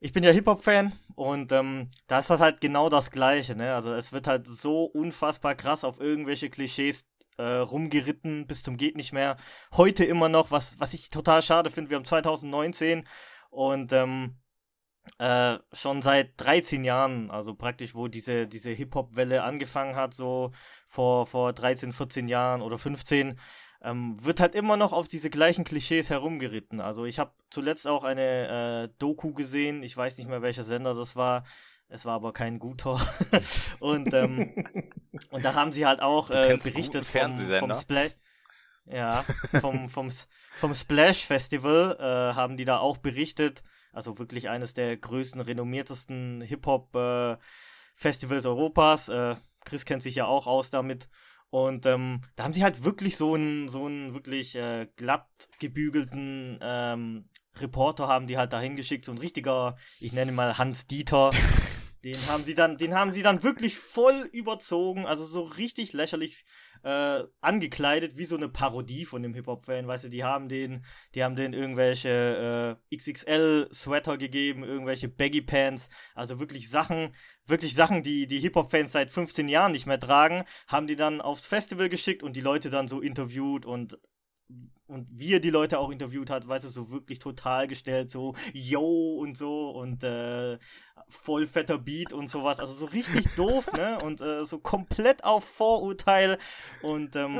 Ich bin ja Hip-Hop-Fan und ähm, da ist das halt genau das Gleiche, ne? Also es wird halt so unfassbar krass auf irgendwelche Klischees äh, rumgeritten bis zum geht nicht mehr. Heute immer noch, was, was ich total schade finde, wir haben 2019 und ähm, äh, schon seit 13 Jahren, also praktisch, wo diese, diese Hip-Hop-Welle angefangen hat, so vor, vor 13, 14 Jahren oder 15, ähm, wird halt immer noch auf diese gleichen Klischees herumgeritten. Also ich habe zuletzt auch eine äh, Doku gesehen, ich weiß nicht mehr welcher Sender das war, es war aber kein guter. und, ähm, und da haben sie halt auch äh, berichtet vom, vom Splash. Ja, vom, vom, vom Splash Festival äh, haben die da auch berichtet. Also wirklich eines der größten, renommiertesten Hip-Hop-Festivals äh, Europas. Äh, Chris kennt sich ja auch aus damit. Und ähm, da haben sie halt wirklich so einen, so einen wirklich äh, glatt gebügelten ähm, Reporter haben die halt dahin geschickt, so ein richtiger, ich nenne ihn mal Hans Dieter, Den haben sie dann, den haben sie dann wirklich voll überzogen, also so richtig lächerlich äh, angekleidet, wie so eine Parodie von dem Hip-Hop-Fan, weißt du, die haben den, die haben den irgendwelche äh, XXL-Sweater gegeben, irgendwelche Baggy-Pants, also wirklich Sachen, wirklich Sachen, die die Hip-Hop-Fans seit 15 Jahren nicht mehr tragen, haben die dann aufs Festival geschickt und die Leute dann so interviewt und und wie er die Leute auch interviewt hat, weißt du, so wirklich total gestellt, so yo und so und äh, voll fetter Beat und sowas. Also so richtig doof, ne? Und äh, so komplett auf Vorurteil. Und ähm,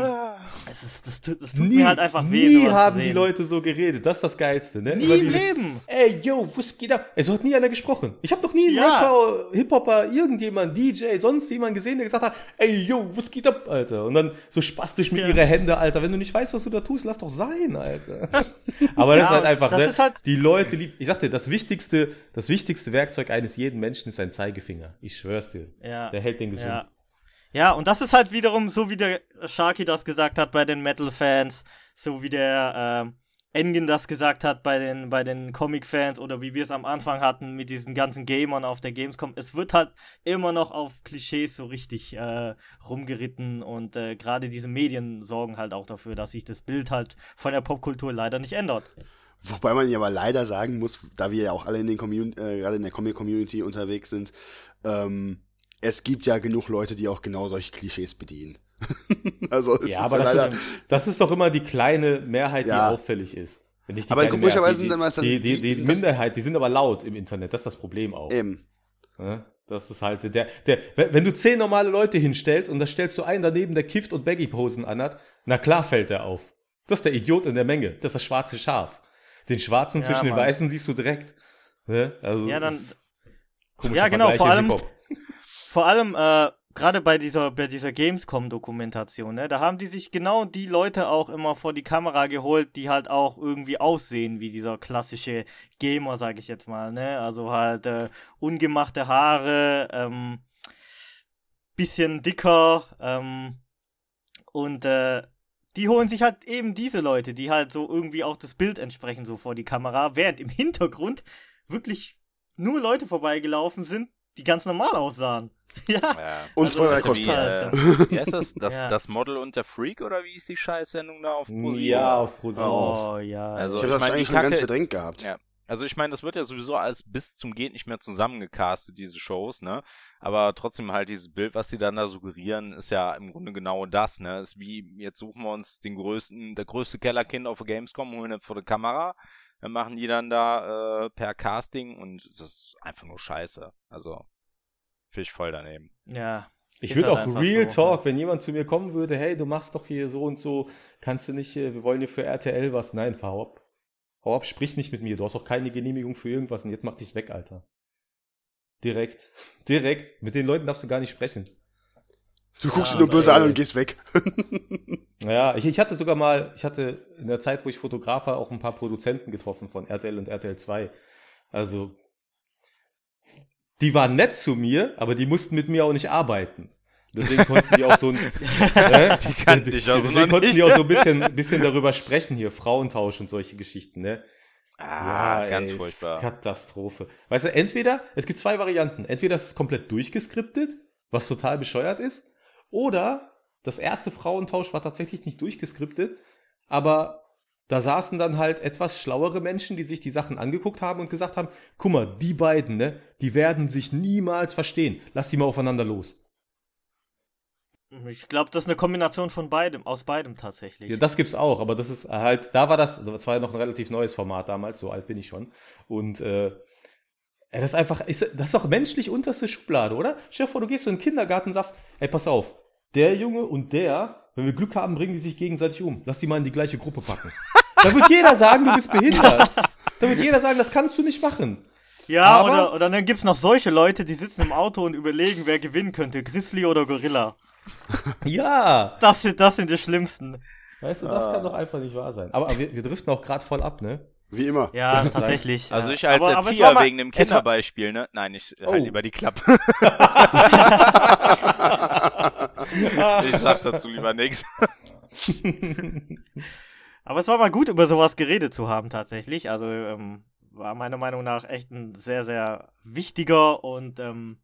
es ist, das, das tut nie, mir halt einfach weh. Nie haben die. Leute so geredet. Das ist das Geilste, ne? Nie im Leben. Ey, yo, was geht ab? Es hat nie einer gesprochen. Ich habe noch nie einen Ja. Rapper, Hip-Hopper, irgendjemand, DJ, sonst jemand gesehen, der gesagt hat, ey, yo, was geht ab, Alter? Und dann so spastisch mit Ja. ihre Hände, Alter. Wenn du nicht weißt, was du da tust, lass doch sein, Alter. Aber das Ja, ist halt einfach, ne? halt- die Leute lieben. Ich sag dir, das wichtigste, das wichtigste Werkzeug eines jeden Menschen ist ein Zeigefinger. Ich schwör's dir. Ja. Der hält den gesund. Ja. Ja, und das ist halt wiederum so, wie der Sharky das gesagt hat bei den Metal-Fans, so wie der ähm, Engen das gesagt hat bei den, bei den Comic-Fans oder wie wir es am Anfang hatten mit diesen ganzen Gamern auf der Gamescom. Es wird halt immer noch auf Klischees so richtig äh, rumgeritten und äh, gerade diese Medien sorgen halt auch dafür, dass sich das Bild halt von der Popkultur leider nicht ändert. Wobei man ja aber leider sagen muss, da wir ja auch alle in den Commun äh, gerade in der Comic-Community unterwegs sind, ähm, es gibt ja genug Leute, die auch genau solche Klischees bedienen. also es Ja, ist aber ja das leider, ist, das ist doch immer die kleine Mehrheit, Ja. die auffällig ist. Wenn nicht die Aber komischerweise sind dann die, die, die, die- Minderheit, die sind aber laut im Internet, das ist das Problem auch. eben. Das ist halt der, der, wenn du zehn normale Leute hinstellst und da stellst du einen daneben, der kifft und Baggy-Posen anhat, na klar fällt der auf. Das ist der Idiot in der Menge. Das ist das schwarze Schaf. Den schwarzen Ja, zwischen den Mann. Weißen siehst du direkt. Ne? Also, Ja, dann- Ja, genau, vor allem-. Vor allem, äh, gerade bei dieser, bei dieser Gamescom-Dokumentation, ne, da haben die sich genau die Leute auch immer vor die Kamera geholt, die halt auch irgendwie aussehen wie dieser klassische Gamer, sag ich jetzt mal, ne? Also halt äh, ungemachte Haare, ähm, bisschen dicker, ähm, und äh, die holen sich halt eben diese Leute, die halt so irgendwie auch das Bild entsprechen, so vor die Kamera, während im Hintergrund wirklich nur Leute vorbeigelaufen sind, die ganz normal aussahen. Ja. Ja. Und Also, das der Wie, halt, äh, wie heißt das? Das, Ja. das Model und der Freak oder wie ist die Scheißsendung da auf ProSieben? Ja, auf ProSieben. Oh ja. Also, ich habe das mein, eigentlich schon ganz verdrängt gehabt. Ja. Also ich meine, das wird ja sowieso alles bis zum geht nicht mehr zusammengecastet, diese Shows, ne? Aber trotzdem halt dieses Bild, was sie dann da suggerieren, ist ja im Grunde genau das, ne? Ist wie, jetzt suchen wir uns den größten, der größte Kellerkind auf der Gamescom, holen ihn vor der Kamera, dann machen die dann da äh, per Casting und das ist einfach nur scheiße. Also, finde ich voll daneben. ja. Ich würde halt auch Real so, Talk, wenn jemand zu mir kommen würde, hey, du machst doch hier so und so, kannst du nicht, äh, wir wollen hier für RTL was. Nein, hau ab. Hau ab, sprich nicht mit mir. Du hast auch keine Genehmigung für irgendwas und jetzt mach dich weg, Alter. Direkt. Direkt. Mit den Leuten darfst du gar nicht sprechen. Du guckst Ja, ihn nur böse aber, an und gehst weg. Naja, ich, ich hatte sogar mal, ich hatte in der Zeit, wo ich Fotograf war, auch ein paar Produzenten getroffen von RTL und RTL 2. Also, die waren nett zu mir, aber die mussten mit mir auch nicht arbeiten. Deswegen konnten die auch so ein, äh, Die kannte ich also deswegen konnten nicht. die auch so ein bisschen, bisschen darüber sprechen hier, Frauentausch und solche Geschichten, ne? Ah, ganz ey, furchtbar. Katastrophe. Weißt du, entweder, es gibt zwei Varianten. Entweder es ist komplett durchgeskriptet, was total bescheuert ist, oder das erste Frauentausch war tatsächlich nicht durchgeskriptet, aber da saßen dann halt etwas schlauere Menschen, die sich die Sachen angeguckt haben und gesagt haben, guck mal, die beiden, ne, die werden sich niemals verstehen. Lass die mal aufeinander los. Ich glaube, das ist eine Kombination von beidem, aus beidem tatsächlich. Ja, das gibt's auch, aber das ist halt, da war das, das war ja noch ein relativ neues Format damals, so alt bin ich schon. Und äh, das ist einfach, ist, das ist doch menschlich unterste Schublade, oder? Stell dir vor, du gehst in den Kindergarten und sagst, ey, pass auf, der Junge und der, wenn wir Glück haben, bringen die sich gegenseitig um. Lass die mal in die gleiche Gruppe packen. da wird jeder sagen, du bist behindert. Da wird jeder sagen, das kannst du nicht machen. ja, aber- oder, oder dann gibt's noch solche Leute, die sitzen im Auto und überlegen, wer gewinnen könnte, Grizzly oder Gorilla. Ja. Das sind, das sind die schlimmsten. Weißt du, das kann doch einfach nicht wahr sein. Aber wir, wir driften auch gerade voll ab, ne? Wie immer. Ja, tatsächlich. Also ich als Aber- aber Erzieher mal- wegen dem Kinderbeispiel, ne? Nein, ich Oh. halt lieber die Klappe. ich sag dazu lieber nichts. Aber es war mal gut, über sowas geredet zu haben, tatsächlich. Also, ähm, war meiner Meinung nach echt ein sehr, sehr wichtiger und, ähm,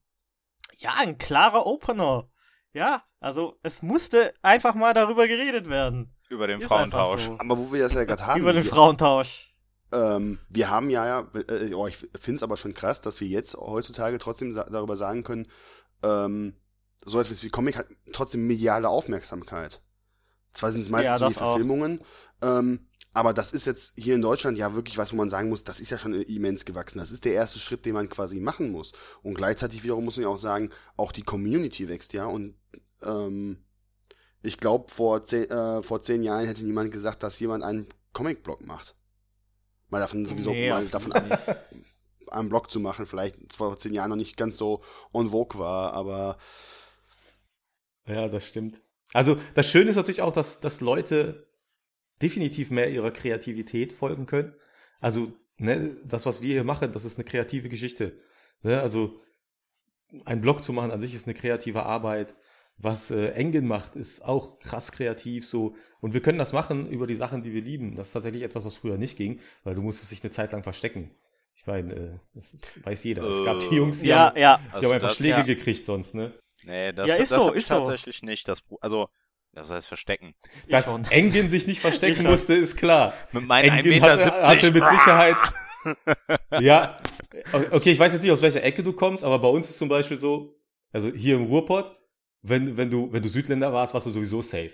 ja, ein klarer Opener. Ja, also, es musste einfach mal darüber geredet werden. Über den Ist Frauentausch. so. Aber wo wir das ja gerade haben. Über den Frauentausch. Ähm, wir haben ja, ja äh, oh, ich finde es aber schon krass, dass wir jetzt heutzutage trotzdem sa darüber sagen können, ähm, so etwas wie Comic hat trotzdem mediale Aufmerksamkeit. Zwar sind es meistens Ja, die. Verfilmungen, ähm, aber das ist jetzt hier in Deutschland ja wirklich was, wo man sagen muss, das ist ja schon immens gewachsen. Das ist der erste Schritt, den man quasi machen muss. Und gleichzeitig wiederum muss man ja auch sagen, auch die Community wächst ja. Und ähm, ich glaube, vor, zehn, äh, vor zehn Jahren hätte niemand gesagt, dass jemand einen Comic-Blog macht. Mal davon sowieso Nee, mal davon ab, einen Blog zu machen, vielleicht vor zehn Jahren noch nicht ganz so en vogue war, aber Ja, das stimmt. Also das Schöne ist natürlich auch, dass, dass Leute definitiv mehr ihrer Kreativität folgen können. Also ne, das, was wir hier machen, das ist eine kreative Geschichte. Ne? Also ein Blog zu machen an sich ist eine kreative Arbeit. Was äh, Engen macht, ist auch krass kreativ so. Und wir können das machen über die Sachen, die wir lieben. Das ist tatsächlich etwas, was früher nicht ging, weil du musstest dich eine Zeit lang verstecken. Ich meine, äh, das ist, weiß jeder. Es gab die Äh, Jungs, die, Ja, haben, ja. die haben einfach das- Schläge ja. gekriegt sonst, ne? Nee, das, Ja, ist das so, ist so. tatsächlich nicht. Das, also, das heißt verstecken. Dass. Engen sich nicht Ich verstecken musste, ist klar. Mit meinen 1,70 Engin Meter. hatte, hatte mit Sicherheit. ja, okay, ich weiß jetzt nicht, aus welcher Ecke du kommst, aber bei uns ist zum Beispiel so, also hier im Ruhrpott, wenn, wenn du, wenn du Südländer warst, warst du sowieso safe.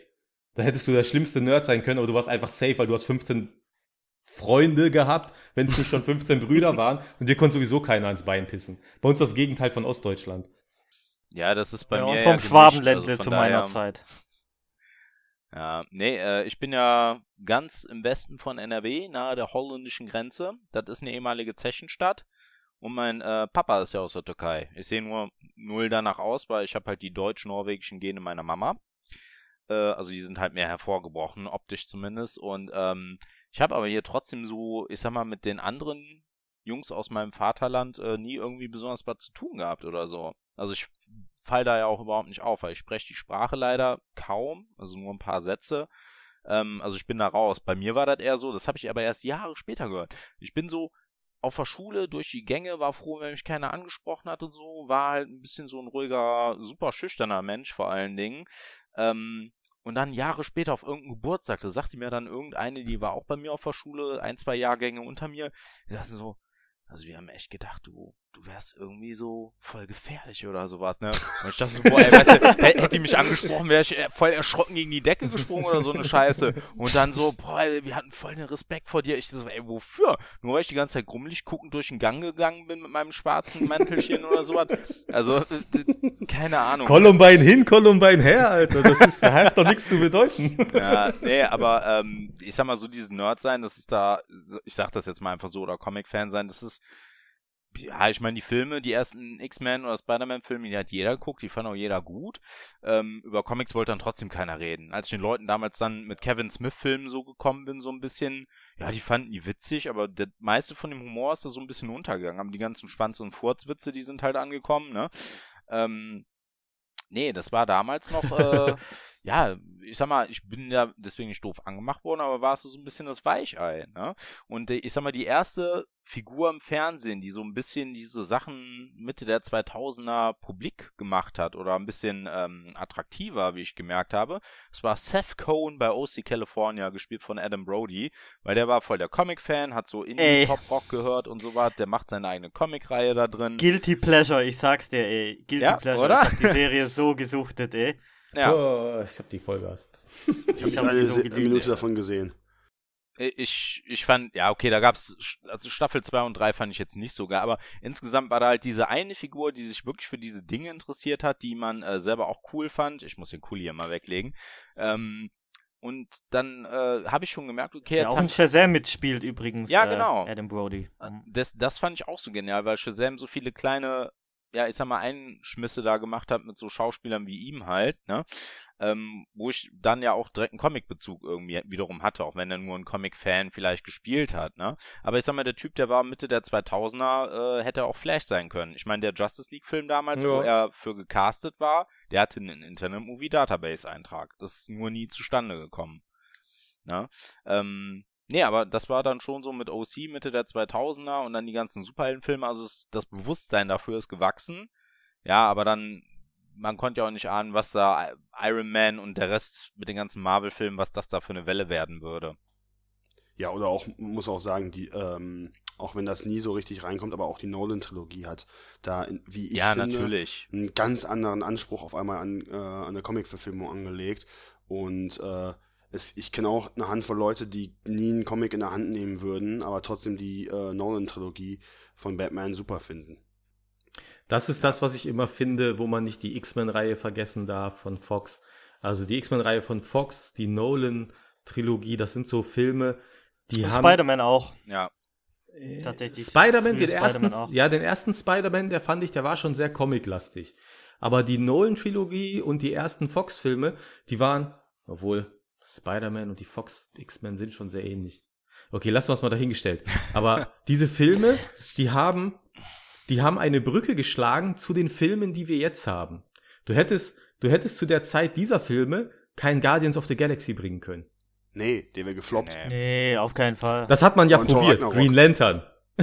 Da hättest du der schlimmste Nerd sein können, aber du warst einfach safe, weil du hast 15 Freunde gehabt, wenn es nicht schon 15 Brüder waren und dir konnte sowieso keiner ans Bein pissen. Bei uns das Gegenteil von Ostdeutschland. Ja, das ist bei ja, mir. und ja vom gemischt. Schwabenländle Also zu von meiner daher- Zeit. Ja, nee, äh, ich bin ja ganz im Westen von NRW, nahe der holländischen Grenze. Das ist eine ehemalige Zechenstadt. Und mein äh, Papa ist ja aus der Türkei. Ich sehe nur null danach aus, weil ich habe halt die deutsch-norwegischen Gene meiner Mama. Äh, also die sind halt mehr hervorgebrochen, optisch zumindest. Und ähm, ich habe aber hier trotzdem so, ich sag mal, mit den anderen Jungs aus meinem Vaterland äh, nie irgendwie besonders was zu tun gehabt oder so. Also ich fall da ja auch überhaupt nicht auf, weil ich spreche die Sprache leider kaum, also nur ein paar Sätze. Ähm, also ich bin da raus. Bei mir war das eher so, das habe ich aber erst Jahre später gehört. Ich bin so auf der Schule durch die Gänge, war froh, wenn mich keiner angesprochen hat und so, war halt ein bisschen so ein ruhiger, super schüchterner Mensch vor allen Dingen. Ähm, und dann Jahre später auf irgendeinem Geburtstag, da sagte mir dann irgendeine, die war auch bei mir auf der Schule, ein, zwei Jahrgänge unter mir, die sagte so, also wir haben echt gedacht, du, du wärst irgendwie so voll gefährlich oder sowas, ne? Und ich dachte so, boah, ey, weißt du, hätte die mich angesprochen, wäre ich äh, voll erschrocken gegen die Decke gesprungen oder so eine Scheiße. Und dann so, boah, ey, wir hatten voll den Respekt vor dir. Ich so, ey, wofür? Nur weil ich die ganze Zeit grummelig guckend durch den Gang gegangen bin mit meinem schwarzen Mäntelchen oder sowas. Also, äh, keine Ahnung. Columbine hin, Columbine her, Alter. Das ist, das heißt doch nichts zu bedeuten. Ja, nee, aber ähm, ich sag mal so, dieses Nerd sein, das ist da, ich sag das jetzt mal einfach so, oder Comic-Fan sein, das ist, ja, ich meine, die Filme, die ersten X-Men oder Spider-Man-Filme, die hat jeder geguckt, die fand auch jeder gut. Ähm, über Comics wollte dann trotzdem keiner reden. Als ich den Leuten damals dann mit Kevin Smith-Filmen so gekommen bin, so ein bisschen, ja, die fanden die witzig, aber der meiste von dem Humor ist da so ein bisschen untergegangen. Aber die ganzen Schwanz- und Furzwitze, die sind halt angekommen, ne? Ähm, Nee, das war damals noch, äh, ja, ich sag mal, ich bin ja deswegen nicht doof angemacht worden, aber war es so ein bisschen das Weichei, ne? Und äh, ich sag mal, die erste Figur im Fernsehen, die so ein bisschen diese Sachen Mitte der 2000er publik gemacht hat oder ein bisschen ähm, attraktiver, wie ich gemerkt habe, das war Seth Cohen bei OC California, gespielt von Adam Brody, weil der war voll der Comic-Fan, hat so. Indie-Pop-Rock gehört und so was, der macht seine eigene Comic-Reihe da drin. Guilty Pleasure, ich sag's dir, ey. Guilty Ja, Pleasure. oder? Ich hab die Serie so gesuchtet, ey. Ja. Oh, ich hab die voll gehasst. Ich habe hab eine so geliebt, Minute ey. davon gesehen. Ich, ich fand, ja, okay, da gab's, also Staffel 2 und 3 fand ich jetzt nicht so geil, aber insgesamt war da halt diese eine Figur, die sich wirklich für diese Dinge interessiert hat, die man äh, selber auch cool fand. Ich muss den Cool hier mal weglegen. Ähm, und dann äh, habe ich schon gemerkt, okay, Der jetzt auch hab in Shazam mitspielt übrigens. Ja, äh, genau. Adam Brody. das, das fand ich auch so genial, weil Shazam so viele kleine, ja, ich sag mal, Einschmisse da gemacht hat mit so Schauspielern wie ihm halt, ne? Ähm, wo ich dann ja auch direkt einen Comic-Bezug irgendwie wiederum hatte, auch wenn er nur ein Comic-Fan vielleicht gespielt hat, ne? Aber ich sag mal, der Typ, der war Mitte der 2000er, äh, hätte auch Flash sein können. Ich meine, der Justice League-Film damals, wo Ja. er für gecastet war, der hatte einen Internet-Movie-Database-Eintrag. Das ist nur nie zustande gekommen. Ne? Ähm, nee, aber das war dann schon so mit OC Mitte der 2000er und dann die ganzen Superheldenfilme. Also es, das Bewusstsein dafür ist gewachsen. Ja, aber dann, man konnte ja auch nicht ahnen, was da Iron Man und der Rest mit den ganzen Marvel-Filmen, was das da für eine Welle werden würde. Ja, oder auch, muss auch sagen, die, ähm, auch wenn das nie so richtig reinkommt, aber auch die Nolan-Trilogie hat da, in, wie ich ja, finde, natürlich. einen ganz anderen Anspruch auf einmal an, äh, an eine Comic-Verfilmung angelegt. Und äh, es, ich kenne auch eine Handvoll Leute, die nie einen Comic in der Hand nehmen würden, aber trotzdem die äh, Nolan-Trilogie von Batman super finden. Das ist das, was ich immer finde, wo man nicht die X-Men-Reihe vergessen darf von Fox. Also die X-Men-Reihe von Fox, die Nolan-Trilogie, das sind so Filme, die Und haben. Spider-Man auch. Ja. Äh, Tatsächlich. Spider-Man, den Spider-Man ersten, auch. ja, den ersten Spider-Man, der fand ich, der war schon sehr comic-lastig. Aber die Nolan-Trilogie und die ersten Fox-Filme, die waren, obwohl Spider-Man und die Fox X-Men sind schon sehr ähnlich. Okay, lassen wir es mal dahingestellt. Aber diese Filme, die haben, die haben eine Brücke geschlagen zu den Filmen, die wir jetzt haben. Du hättest, du hättest zu der Zeit dieser Filme kein Guardians of the Galaxy bringen können. Nee, der wäre gefloppt. Nee. Nee, auf keinen Fall. Das hat man ja Und probiert. Green Lantern.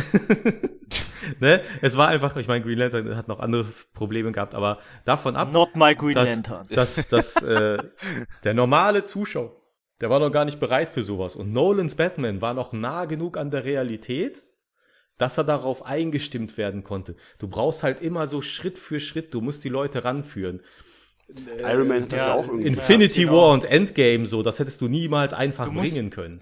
ne? Es war einfach, ich meine, Green Lantern hat noch andere Probleme gehabt, aber davon ab, Not my Green dass, Lantern. dass, dass äh, der normale Zuschauer, der war noch gar nicht bereit für sowas. Und Nolans Batman war noch nah genug an der Realität, dass er darauf eingestimmt werden konnte. Du brauchst halt immer so Schritt für Schritt, du musst die Leute ranführen. Iron Man hat das ja, ja auch irgendwie. Infinity genau. War und Endgame, so, das hättest du niemals einfach Du musst- bringen können.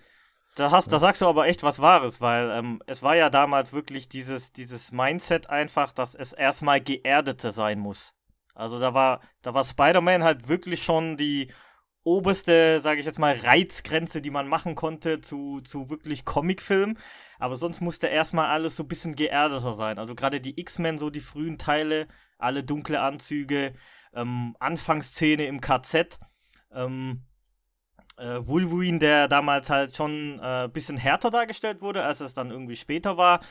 Da, hast, da sagst du aber echt was Wahres, weil ähm, es war ja damals wirklich dieses, dieses Mindset einfach, dass es erstmal geerdete sein muss. Also da war, da war Spider-Man halt wirklich schon die oberste, sage ich jetzt mal, Reizgrenze, die man machen konnte zu, zu wirklich Comicfilm. Aber sonst musste erstmal alles so ein bisschen geerdeter sein. Also gerade die X-Men, so die frühen Teile, alle dunkle Anzüge, ähm, Anfangsszene im KZ. Ähm, äh, Wolverine, der damals halt schon ein äh, bisschen härter dargestellt wurde, als es dann irgendwie später war.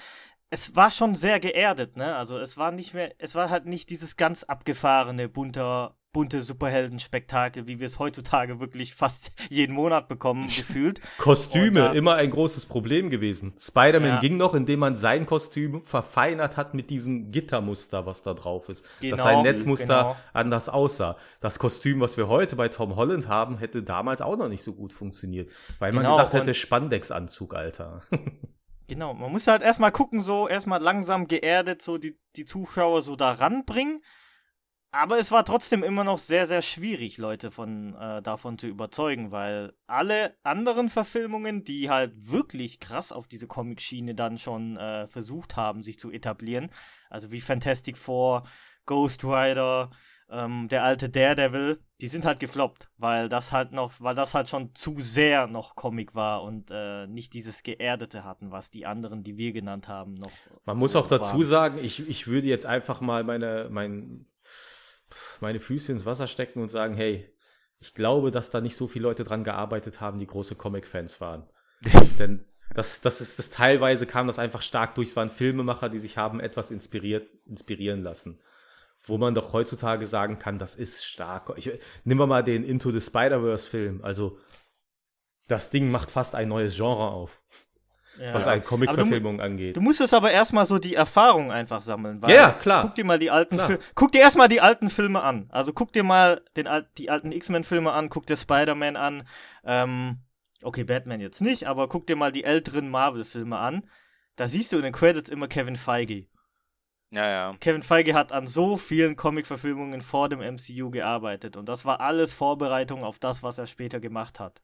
Es war schon sehr geerdet, ne? Also es war nicht mehr, es war halt nicht dieses ganz abgefahrene, bunter, bunte Superhelden-Spektakel, wie wir es heutzutage wirklich fast jeden Monat bekommen, gefühlt. Kostüme, Und da- immer ein großes Problem gewesen. Spider-Man Ja. ging noch, indem man sein Kostüm verfeinert hat mit diesem Gittermuster, was da drauf ist. Genau, dass sein Netzmuster genau. anders aussah. Das Kostüm, was wir heute bei Tom Holland haben, hätte damals auch noch nicht so gut funktioniert. Weil man Genau, gesagt hätte, Spandex-Anzug, Alter. Genau, man muss halt erstmal gucken, so erstmal langsam geerdet, so die, die Zuschauer so da ranbringen. Aber es war trotzdem immer noch sehr, sehr schwierig, Leute von, äh, davon zu überzeugen, weil alle anderen Verfilmungen, die halt wirklich krass auf diese Comic-Schiene dann schon äh, versucht haben, sich zu etablieren, also wie Fantastic Four, Ghost Rider, ähm, der alte Daredevil, die sind halt gefloppt, weil das halt noch, weil das halt schon zu sehr noch Comic war und äh, nicht dieses Geerdete hatten, was die anderen, die wir genannt haben, noch. Man muss so auch dazu waren. sagen, ich, ich würde jetzt einfach mal meine, mein, meine Füße ins Wasser stecken und sagen, hey, ich glaube, dass da nicht so viele Leute dran gearbeitet haben, die große Comic-Fans waren. Denn das, das ist, das teilweise kam das einfach stark durch. Es waren Filmemacher, die sich haben etwas inspiriert, inspirieren lassen. Wo man doch heutzutage sagen kann, das ist stark. Ich, nehmen wir mal den Into the Spider-Verse-Film. Also, das Ding macht fast ein neues Genre auf, Ja. was eine Aber du Comic-Verfilmung angeht. Du musstest aber erstmal so die Erfahrung einfach sammeln. Weil Ja, klar. Guck dir mal die alten. Filme. Guck dir erstmal die alten Filme an. Also guck dir mal den, al- die alten X-Men-Filme an, guck dir Spider-Man an. Ähm, okay, Batman jetzt nicht, aber guck dir mal die älteren Marvel-Filme an. Da siehst du in den Credits immer Kevin Feige. Ja, ja. Kevin Feige hat an so vielen Comic-Verfilmungen vor dem MCU gearbeitet und das war alles Vorbereitung auf das, was er später gemacht hat.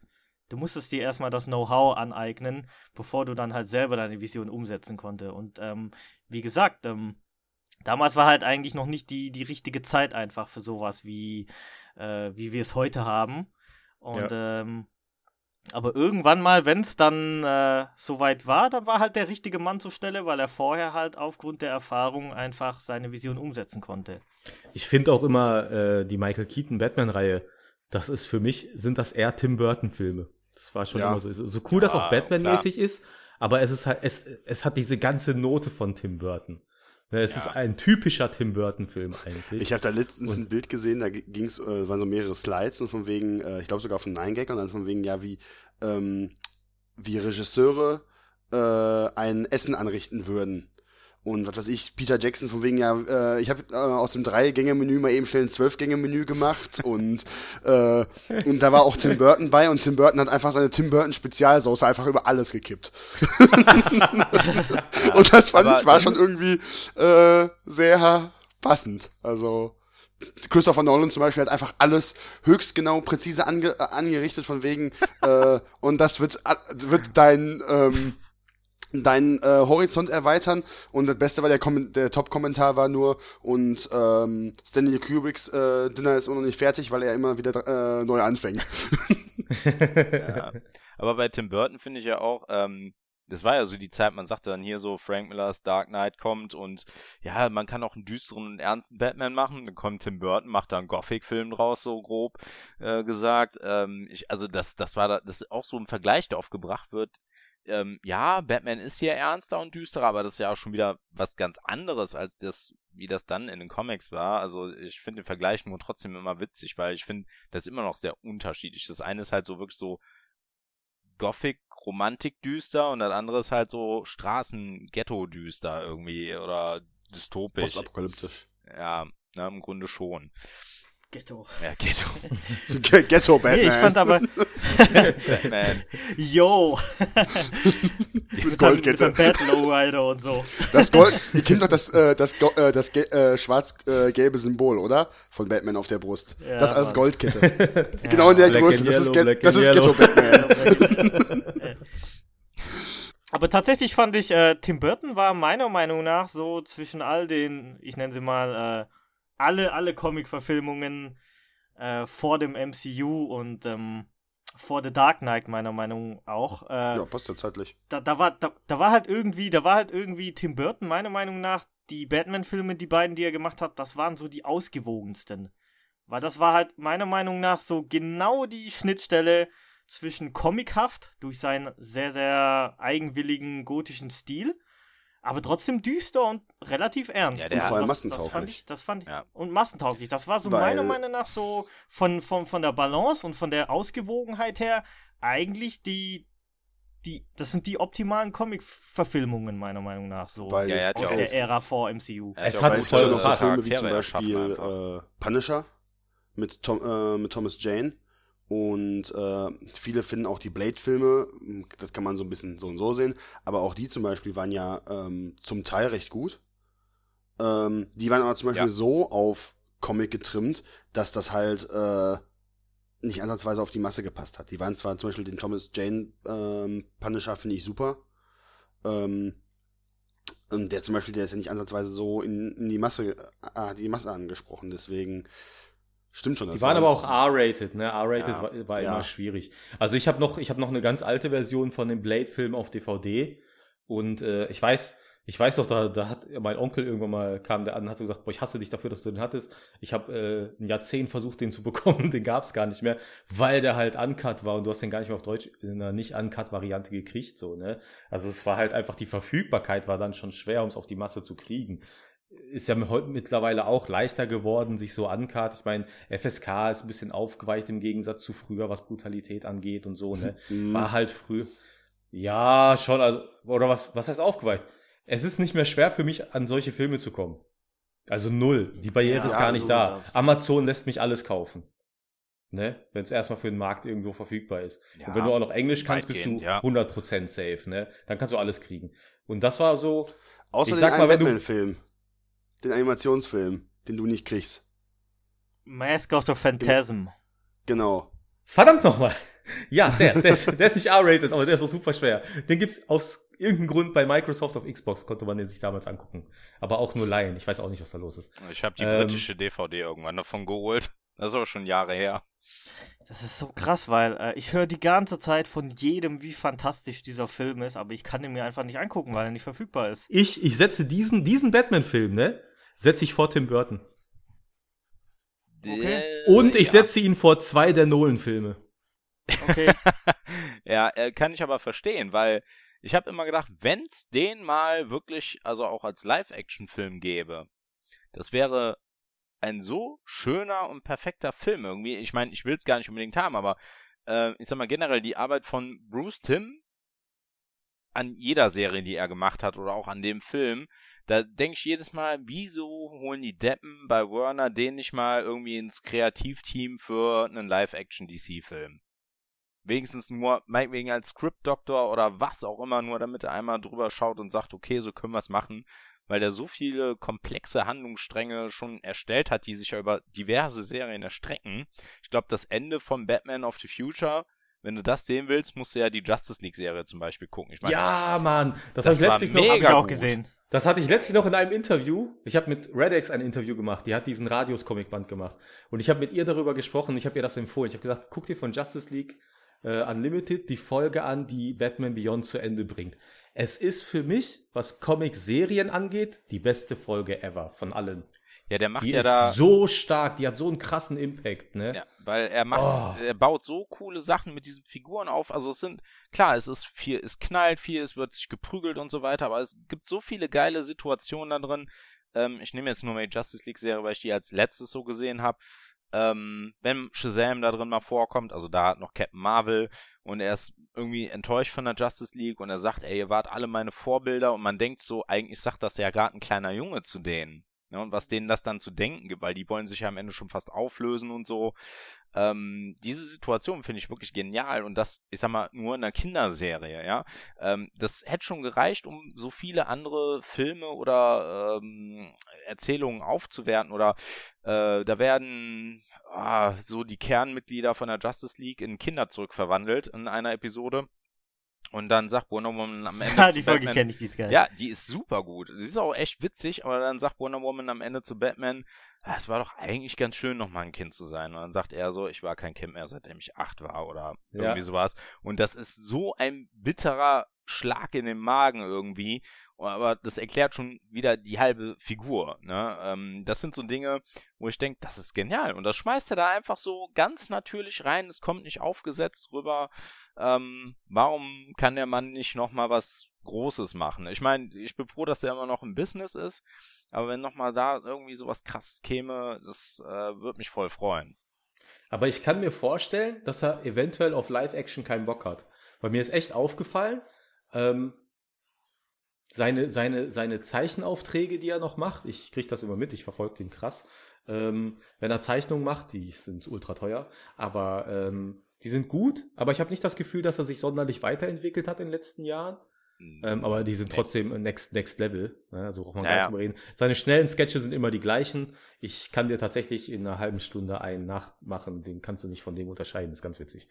Du musstest dir erstmal das Know-how aneignen, bevor du dann halt selber deine Vision umsetzen konnte. Und ähm, wie gesagt, ähm, damals war halt eigentlich noch nicht die, die richtige Zeit einfach für sowas, wie, äh, wie wir es heute haben. Und ähm, aber irgendwann mal, wenn es dann äh, soweit war, dann war halt der richtige Mann zur Stelle, weil er vorher halt aufgrund der Erfahrung einfach seine Vision umsetzen konnte. Ich finde auch immer äh, die Michael Keaton Batman-Reihe, das ist für mich, sind das eher Tim Burton-Filme. Das war schon Ja. immer so. So cool das Ja, auch Batman-mäßig ist, aber es ist halt, es, es hat diese ganze Note von Tim Burton. Ne, Es Ja. ist ein typischer Tim Burton-Film eigentlich. Ich habe da letztens Und- ein Bild gesehen, da ging es, äh, waren so mehrere Slides und von wegen, äh, ich glaube sogar von Nine Gag und dann von wegen, ja, wie, ähm, wie Regisseure äh, ein Essen anrichten würden. Und was weiß ich, Peter Jackson von wegen, ja, äh, ich habe äh, aus dem Drei-Gänge-Menü mal eben schnell ein Zwölf-Gänge-Menü gemacht und, äh, und da war auch Tim Burton bei und Tim Burton hat einfach seine Tim Burton Spezialsauce einfach über alles gekippt. und das fand ich war schon irgendwie äh, sehr passend. Also Christopher Nolan zum Beispiel hat einfach alles höchst genau, präzise ange, äh, angerichtet von wegen äh, und das wird, äh, wird dein ähm, deinen äh, Horizont erweitern und das Beste war der, der Top-Kommentar war nur und ähm, Stanley Kubricks äh, Dinner ist immer noch nicht fertig, weil er immer wieder äh, neu anfängt. ja. Aber bei Tim Burton finde ich ja auch, ähm, das war ja so die Zeit, man sagte dann hier so, Frank Millers Dark Knight kommt und ja, man kann auch einen düsteren und ernsten Batman machen. Dann kommt Tim Burton, macht da einen Gothic-Film draus, so grob äh, gesagt. Ähm, ich, also das, das war da, das ist auch so ein Vergleich, der oft gebracht wird. Ähm, ja, Batman ist hier ernster und düsterer, aber das ist ja auch schon wieder was ganz anderes als das, wie das dann in den Comics war. Also ich finde den Vergleich nur trotzdem immer witzig, weil ich finde, das ist immer noch sehr unterschiedlich. Das eine ist halt so wirklich so Gothic Romantik düster und das andere ist halt so Straßen-Ghetto düster irgendwie oder dystopisch. Postapokalyptisch. Ja, na, im Grunde schon. Ghetto. Ja, Ghetto. Ghetto Batman. Nee, ich fand aber. Batman. Yo. mit Goldkette. Mit Bad Lowrider und so. Das Gold, ihr kennt doch das, äh, das, äh, das äh, schwarz-gelbe Symbol, oder? Von Batman auf der Brust. Ja, das als. Goldkette. genau in der Black Größe. Das ist, yellow, black das ist Ghetto. Batman. Aber tatsächlich fand ich, äh, Tim Burton war meiner Meinung nach so zwischen all den, ich nenne sie mal, äh, alle, alle Comic-Verfilmungen äh, vor dem MCU und ähm, vor The Dark Knight meiner Meinung auch. Äh, ja, passt ja zeitlich. da, da, war, da, da war halt irgendwie, da war halt irgendwie Tim Burton, meiner Meinung nach, die Batman-Filme, die beiden, die er gemacht hat, das waren so die ausgewogensten. Weil das war halt meiner Meinung nach so genau die Schnittstelle zwischen comichaft durch seinen sehr, sehr eigenwilligen gotischen Stil, aber trotzdem düster und relativ ernst. Ja, der Und vor allem das, das massentauglich. fand ich, das fand ich, Ja. und massentauglich. Das war so Weil- meiner Meinung nach so von, von, von der Balance und von der Ausgewogenheit her eigentlich die, die, das sind die optimalen Comic-Verfilmungen meiner Meinung nach so. Weil Ja, aus der auch- Ära vor MCU. Es hat voll gepasst. Filme wie zum Beispiel äh, Punisher mit, Tom, äh, mit Thomas Jane. Und äh, viele finden auch die Blade-Filme, m, das kann man so ein bisschen so und so sehen, aber auch die zum Beispiel waren ja ähm, zum Teil recht gut. Ähm, die waren aber zum Beispiel Ja. so auf Comic getrimmt, dass das halt äh, nicht ansatzweise auf die Masse gepasst hat. Die waren zwar zum Beispiel den Thomas Jane ähm, Punisher finde ich super. Ähm, und der zum Beispiel, der ist ja nicht ansatzweise so in, in die Masse, äh, die Masse angesprochen, deswegen stimmt schon. Die waren war- aber auch R-rated, ne? R-rated Ja. war, war Ja. immer schwierig. Also ich habe noch, ich habe noch eine ganz alte Version von dem Blade-Film auf DVD und äh, ich weiß, ich weiß doch, da, da hat mein Onkel irgendwann mal kam der an und hat so gesagt, boah, ich hasse dich dafür, dass du den hattest. Ich habe äh, ein Jahrzehnt versucht, den zu bekommen, den gab's gar nicht mehr, weil der halt uncut war und du hast den gar nicht mehr auf Deutsch in einer nicht uncut Variante gekriegt, so ne. Also es war halt einfach die Verfügbarkeit war dann schon schwer, um es auf die Masse zu kriegen ist ja heute mittlerweile auch leichter geworden, sich so ankart. Ich meine, FSK ist ein bisschen aufgeweicht im Gegensatz zu früher, was Brutalität angeht und so, ne? Mhm. War halt früh. Ja, schon, also, oder was, was heißt aufgeweicht? Es ist nicht mehr schwer für mich, an solche Filme zu kommen. Also null. Die Barriere Ja, ist gar nicht absolut. da. Amazon lässt mich alles kaufen. Ne? Wenn es erstmal für den Markt irgendwo verfügbar ist. Ja, und wenn du auch noch Englisch kannst, bist du ja. 100% safe, ne? Dann kannst du alles kriegen. Und das war so, Außer ich sag mal, wenn du- Batman-Film. Den Animationsfilm, den du nicht kriegst. Mask of the Phantasm. Genau. Verdammt nochmal. Ja, der, der, ist, der ist nicht R-rated, aber der ist auch super schwer. Den gibt's aus irgendeinem Grund bei Microsoft auf Xbox, konnte man den sich damals angucken. Aber auch nur leihen. Ich weiß auch nicht, was da los ist. Ich habe die Ähm, britische DVD irgendwann davon geholt. Das ist aber schon Jahre her. Das ist so krass, weil äh, ich höre die ganze Zeit von jedem, wie fantastisch dieser Film ist, aber ich kann ihn mir einfach nicht angucken, weil er nicht verfügbar ist. Ich, ich setze diesen, diesen Batman-Film, ne, setze ich vor Tim Burton. Okay. Und ich ja. setze ihn vor zwei der Nolan-Filme. Okay. ja, äh, kann ich aber verstehen, weil ich habe immer gedacht, wenn's den mal wirklich, also auch als Live-Action-Film gäbe, das wäre ein so schöner und perfekter Film irgendwie. Ich meine, ich will's gar nicht unbedingt haben, aber äh, ich sag mal generell die Arbeit von Bruce Timm an jeder Serie, die er gemacht hat oder auch an dem Film, da denke ich jedes Mal, wieso holen die Deppen bei Warner den nicht mal irgendwie ins Kreativteam für einen Live-Action-DC-Film? wenigstens nur, meinetwegen als Script-Doktor oder was auch immer, nur damit er einmal drüber schaut und sagt, okay, so können wir es machen. Weil der so viele komplexe Handlungsstränge schon erstellt hat, die sich ja über diverse Serien erstrecken. Ich glaube, das Ende von Batman of the Future wenn du das sehen willst, musst du ja die Justice League-Serie zum Beispiel gucken. Ich mein, ja, Mann, das, das habe ich letztlich noch ich auch gesehen. Das hatte ich letztlich noch in einem Interview. Ich habe mit Redex ein Interview gemacht. Die hat diesen Radius-Comic-Band gemacht. Und ich habe mit ihr darüber gesprochen. Ich habe ihr das empfohlen. Ich habe gesagt, guck dir von Justice League äh, Unlimited die Folge an, die Batman Beyond zu Ende bringt. Es ist für mich, was Comic-Serien angeht, die beste Folge ever von allen. Ja, der macht die ja ist da. so stark, die hat so einen krassen Impact, ne? Ja, weil er macht, Oh. er baut so coole Sachen mit diesen Figuren auf. Also es sind, klar, es ist viel, es knallt viel, es wird sich geprügelt und so weiter, aber es gibt so viele geile Situationen da drin. Ähm, ich nehme jetzt nur mal die Justice League Serie, weil ich die als letztes so gesehen habe. Ähm, wenn Shazam da drin mal vorkommt, also da hat noch Captain Marvel und er ist irgendwie enttäuscht von der Justice League und er sagt, ey, ihr wart alle meine Vorbilder und man denkt so, eigentlich sagt das ja gerade ein kleiner Junge zu denen. Ne, und was denen das dann zu denken gibt, weil die wollen sich ja am Ende schon fast auflösen und so. Ähm, diese Situation finde ich wirklich genial und das, ich sag mal, nur in einer Kinderserie, ja. Ähm, das hätte schon gereicht, um so viele andere Filme oder ähm, Erzählungen aufzuwerten oder äh, da werden ah, so die Kernmitglieder von der Justice League in Kinder zurückverwandelt in einer Episode. Und dann sagt Wonder Woman am Ende Ja, zu die Folge kenne ich, die ist geil. ja, die ist super gut. Sie ist auch echt witzig, aber dann sagt Wonder Woman am Ende zu Batman, "Ah, es war doch eigentlich ganz schön, nochmal ein Kind zu sein. Und dann sagt er so, ich war kein Kind mehr, seitdem ich acht war oder Ja. irgendwie sowas. Und das ist so ein bitterer Schlag in den Magen irgendwie. Aber das erklärt schon wieder die halbe Figur. Ne? Ähm, das sind so Dinge, wo ich denke, das ist genial. Und das schmeißt er da einfach so ganz natürlich rein. Es kommt nicht aufgesetzt rüber. Ähm, warum kann der Mann nicht nochmal was Großes machen? Ich meine, ich bin froh, dass er immer noch im Business ist. Aber wenn nochmal da irgendwie sowas krasses käme, das äh, würde mich voll freuen. Aber ich kann mir vorstellen, dass er eventuell auf Live-Action keinen Bock hat. Weil mir ist echt aufgefallen, ähm, seine, seine, seine Zeichenaufträge, die er noch macht, ich kriege das immer mit, ich verfolge den krass. Ähm, wenn er Zeichnungen macht, die sind ultra teuer, aber ähm, die sind gut, aber ich habe nicht das Gefühl, dass er sich sonderlich weiterentwickelt hat in den letzten Jahren. Ähm, aber die sind trotzdem next, next level. Ne? Also braucht man Ja, gar nicht drüber reden. Seine schnellen Sketche sind immer die gleichen. Ich kann dir tatsächlich in einer halben Stunde einen nachmachen. Den kannst du nicht von dem unterscheiden. ist ganz witzig.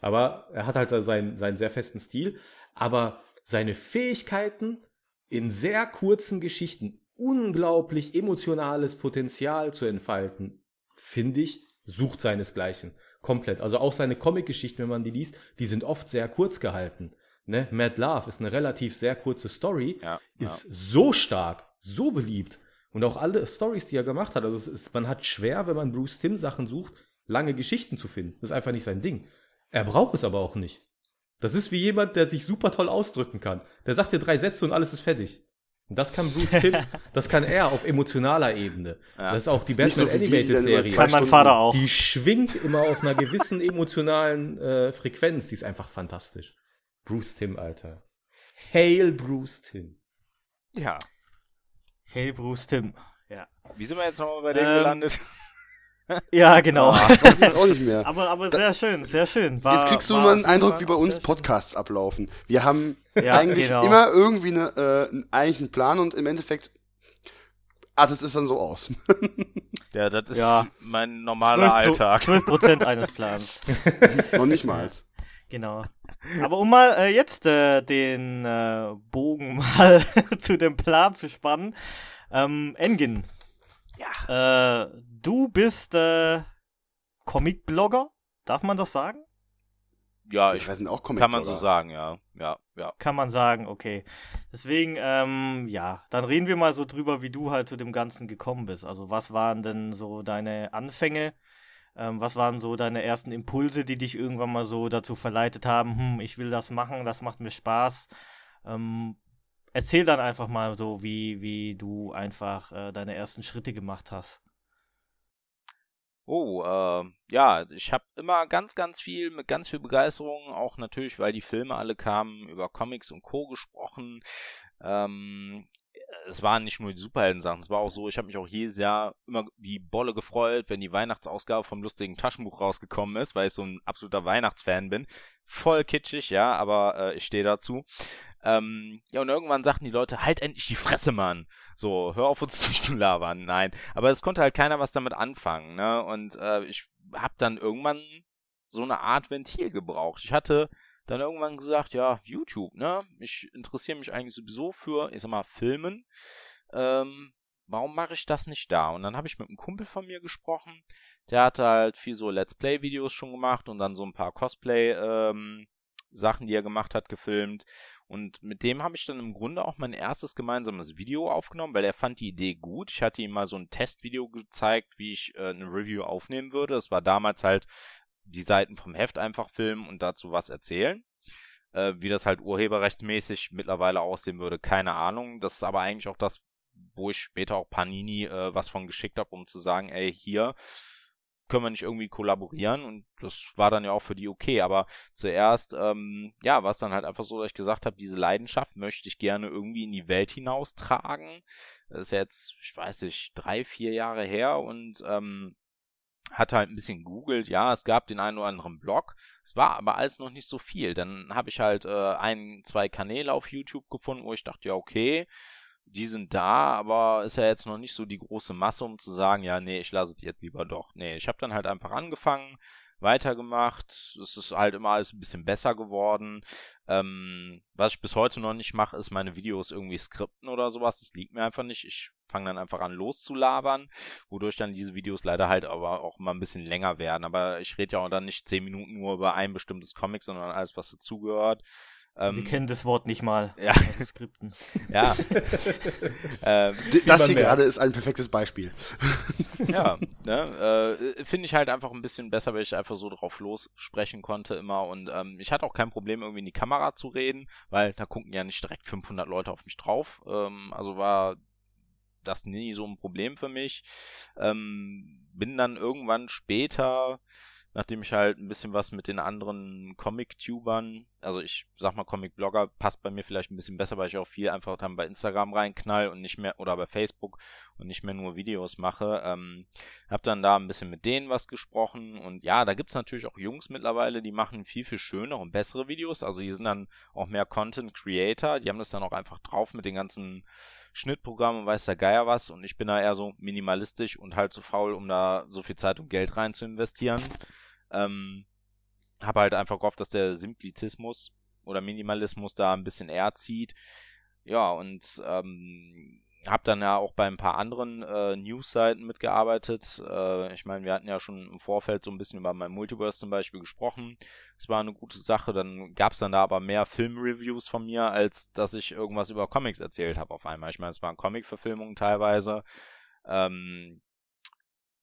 Aber er hat halt so seinen, seinen sehr festen Stil. Aber seine Fähigkeiten in sehr kurzen Geschichten unglaublich emotionales Potenzial zu entfalten, finde ich, sucht seinesgleichen. Komplett. Also auch seine Comic-Geschichten, wenn man die liest, die sind oft sehr kurz gehalten. Ne? Mad Love ist eine relativ sehr kurze Story, Ja, ist so stark, so beliebt. Und auch alle Stories, die er gemacht hat. Also es ist, man hat schwer, wenn man Bruce Timm Sachen sucht, lange Geschichten zu finden. Das ist einfach nicht sein Ding. Er braucht es aber auch nicht. Das ist wie jemand, der sich super toll ausdrücken kann. Der sagt dir drei Sätze und alles ist fertig. Und das kann Bruce Timm, das kann er auf emotionaler Ebene. Ja. Das ist auch die so Batman dann Animated Serie. Kann mein Vater auch. Die schwingt immer auf einer gewissen emotionalen äh, Frequenz. Die ist einfach fantastisch. Bruce Timm, Alter. Hail Bruce Timm. Ja. Hey, Bruce Tim. Ja. Wie sind wir jetzt nochmal bei dem Ähm, gelandet? Ja, genau. Das weiß ich auch nicht mehr. aber, aber sehr schön, sehr schön. War, Jetzt kriegst du mal einen Eindruck, wie bei uns sehr schön. Podcasts ablaufen. Wir haben Ja, eigentlich genau. immer irgendwie eine, äh, eigentlich einen Plan und im Endeffekt artet es dann so aus. Ja, das ist Ja. mein normaler 12 Pro- Alltag. 12% eines Plans. Noch nicht mal. Genau. Aber um mal äh, jetzt äh, den äh, Bogen mal zu dem Plan zu spannen. Ähm, Engin. Ja. Äh, du bist äh, Comic-Blogger, darf man das sagen? Ja, Ich ich, weiß nicht, auch Comic kann man so sagen, ja. Ja, ja. Kann man sagen, okay. Deswegen, ähm, ja, dann reden wir mal so drüber, wie du halt zu dem Ganzen gekommen bist. Also was waren denn so deine Anfänge? Ähm, was waren so deine ersten Impulse, die dich irgendwann mal so dazu verleitet haben, hm, ich will das machen, das macht mir Spaß. Ähm, erzähl dann einfach mal so, wie, wie du einfach äh, deine ersten Schritte gemacht hast. Oh, äh, ja, ich habe immer ganz, ganz viel, mit ganz viel Begeisterung, auch natürlich, weil die Filme alle kamen, über Comics und Co. gesprochen. Ähm, es waren nicht nur die Superhelden-Sachen, es war auch so, ich habe mich auch jedes Jahr immer wie Bolle gefreut, wenn die Weihnachtsausgabe vom lustigen Taschenbuch rausgekommen ist, weil ich so ein absoluter Weihnachtsfan bin. Voll kitschig, ja, aber äh, ich stehe dazu. Ähm, ja, und irgendwann sagten die Leute, halt endlich die Fresse, Mann. So, hör auf uns zu labern. Nein. Aber es konnte halt keiner was damit anfangen, ne? Und äh, ich hab dann irgendwann so eine Art Ventil gebraucht. Ich hatte dann irgendwann gesagt, ja, YouTube, ne? Ich interessiere mich eigentlich sowieso für, ich sag mal, Filmen. Ähm, warum mache ich das nicht da? Und dann habe ich mit einem Kumpel von mir gesprochen. Der hatte halt viel so Let's Play-Videos schon gemacht und dann so ein paar Cosplay-Sachen, ähm, die er gemacht hat, gefilmt. Und mit dem habe ich dann im Grunde auch mein erstes gemeinsames Video aufgenommen, weil er fand die Idee gut. Ich hatte ihm mal so ein Testvideo gezeigt, wie ich äh, eine Review aufnehmen würde. Das war damals halt die Seiten vom Heft einfach filmen und dazu was erzählen. Äh, wie das halt urheberrechtsmäßig mittlerweile aussehen würde, keine Ahnung. Das ist aber eigentlich auch das, wo ich später auch Panini äh, was von geschickt habe, um zu sagen, ey, hier können wir nicht irgendwie kollaborieren und das war dann ja auch für die okay, aber zuerst, ähm, ja, war es dann halt einfach so, dass ich gesagt habe, diese Leidenschaft möchte ich gerne irgendwie in die Welt hinaustragen. Das ist jetzt, ich weiß nicht, drei, vier Jahre her und ähm, hat halt ein bisschen googelt, ja, es gab den einen oder anderen Blog, es war aber alles noch nicht so viel. Dann habe ich halt äh, ein, zwei Kanäle auf YouTube gefunden, wo ich dachte, ja, okay, die sind da, aber ist ja jetzt noch nicht so die große Masse, um zu sagen, ja, nee, ich lasse es jetzt lieber doch. Nee, ich habe dann halt einfach angefangen, weitergemacht. Es ist halt immer alles ein bisschen besser geworden. Ähm, was ich bis heute noch nicht mache, ist meine Videos irgendwie skripten oder sowas. Das liegt mir einfach nicht. Ich fange dann einfach an loszulabern, wodurch dann diese Videos leider halt aber auch immer ein bisschen länger werden. Aber ich rede ja auch dann nicht zehn Minuten nur über ein bestimmtes Comic, sondern alles, was dazugehört. Ähm, Wir kennen das Wort nicht mal. Ja. Skripten. Ja. ähm, das hier gerade ist ein perfektes Beispiel. ja, ne, äh, finde ich halt einfach ein bisschen besser, weil ich einfach so drauf lossprechen konnte immer und ähm, ich hatte auch kein Problem irgendwie in die Kamera zu reden, weil da gucken ja nicht direkt 500 Leute auf mich drauf. Ähm, also war das nie so ein Problem für mich. Ähm, bin dann irgendwann später nachdem ich halt ein bisschen was mit den anderen Comic-Tubern, also ich sag mal Comic-Blogger, passt bei mir vielleicht ein bisschen besser, weil ich auch viel einfach dann bei Instagram reinknall und nicht mehr, oder bei Facebook und nicht mehr nur Videos mache. Ähm, hab dann da ein bisschen mit denen was gesprochen und ja, da gibt's natürlich auch Jungs mittlerweile, die machen viel, viel schönere und bessere Videos, also die sind dann auch mehr Content Creator, die haben das dann auch einfach drauf mit den ganzen Schnittprogramm und weiß der Geier was und ich bin da eher so minimalistisch und halt zu so faul, um da so viel Zeit und Geld rein zu investieren. Ähm, habe halt einfach gehofft, dass der Simplizismus oder Minimalismus da ein bisschen eher zieht. Ja, und ähm, habe dann ja auch bei ein paar anderen äh, News-Seiten mitgearbeitet. Äh, ich meine, wir hatten ja schon im Vorfeld so ein bisschen über mein Multiverse zum Beispiel gesprochen. Es war eine gute Sache. Dann gab es dann da aber mehr Film-Reviews von mir, als dass ich irgendwas über Comics erzählt habe auf einmal. Ich meine, es waren Comic-Verfilmungen teilweise. Ähm,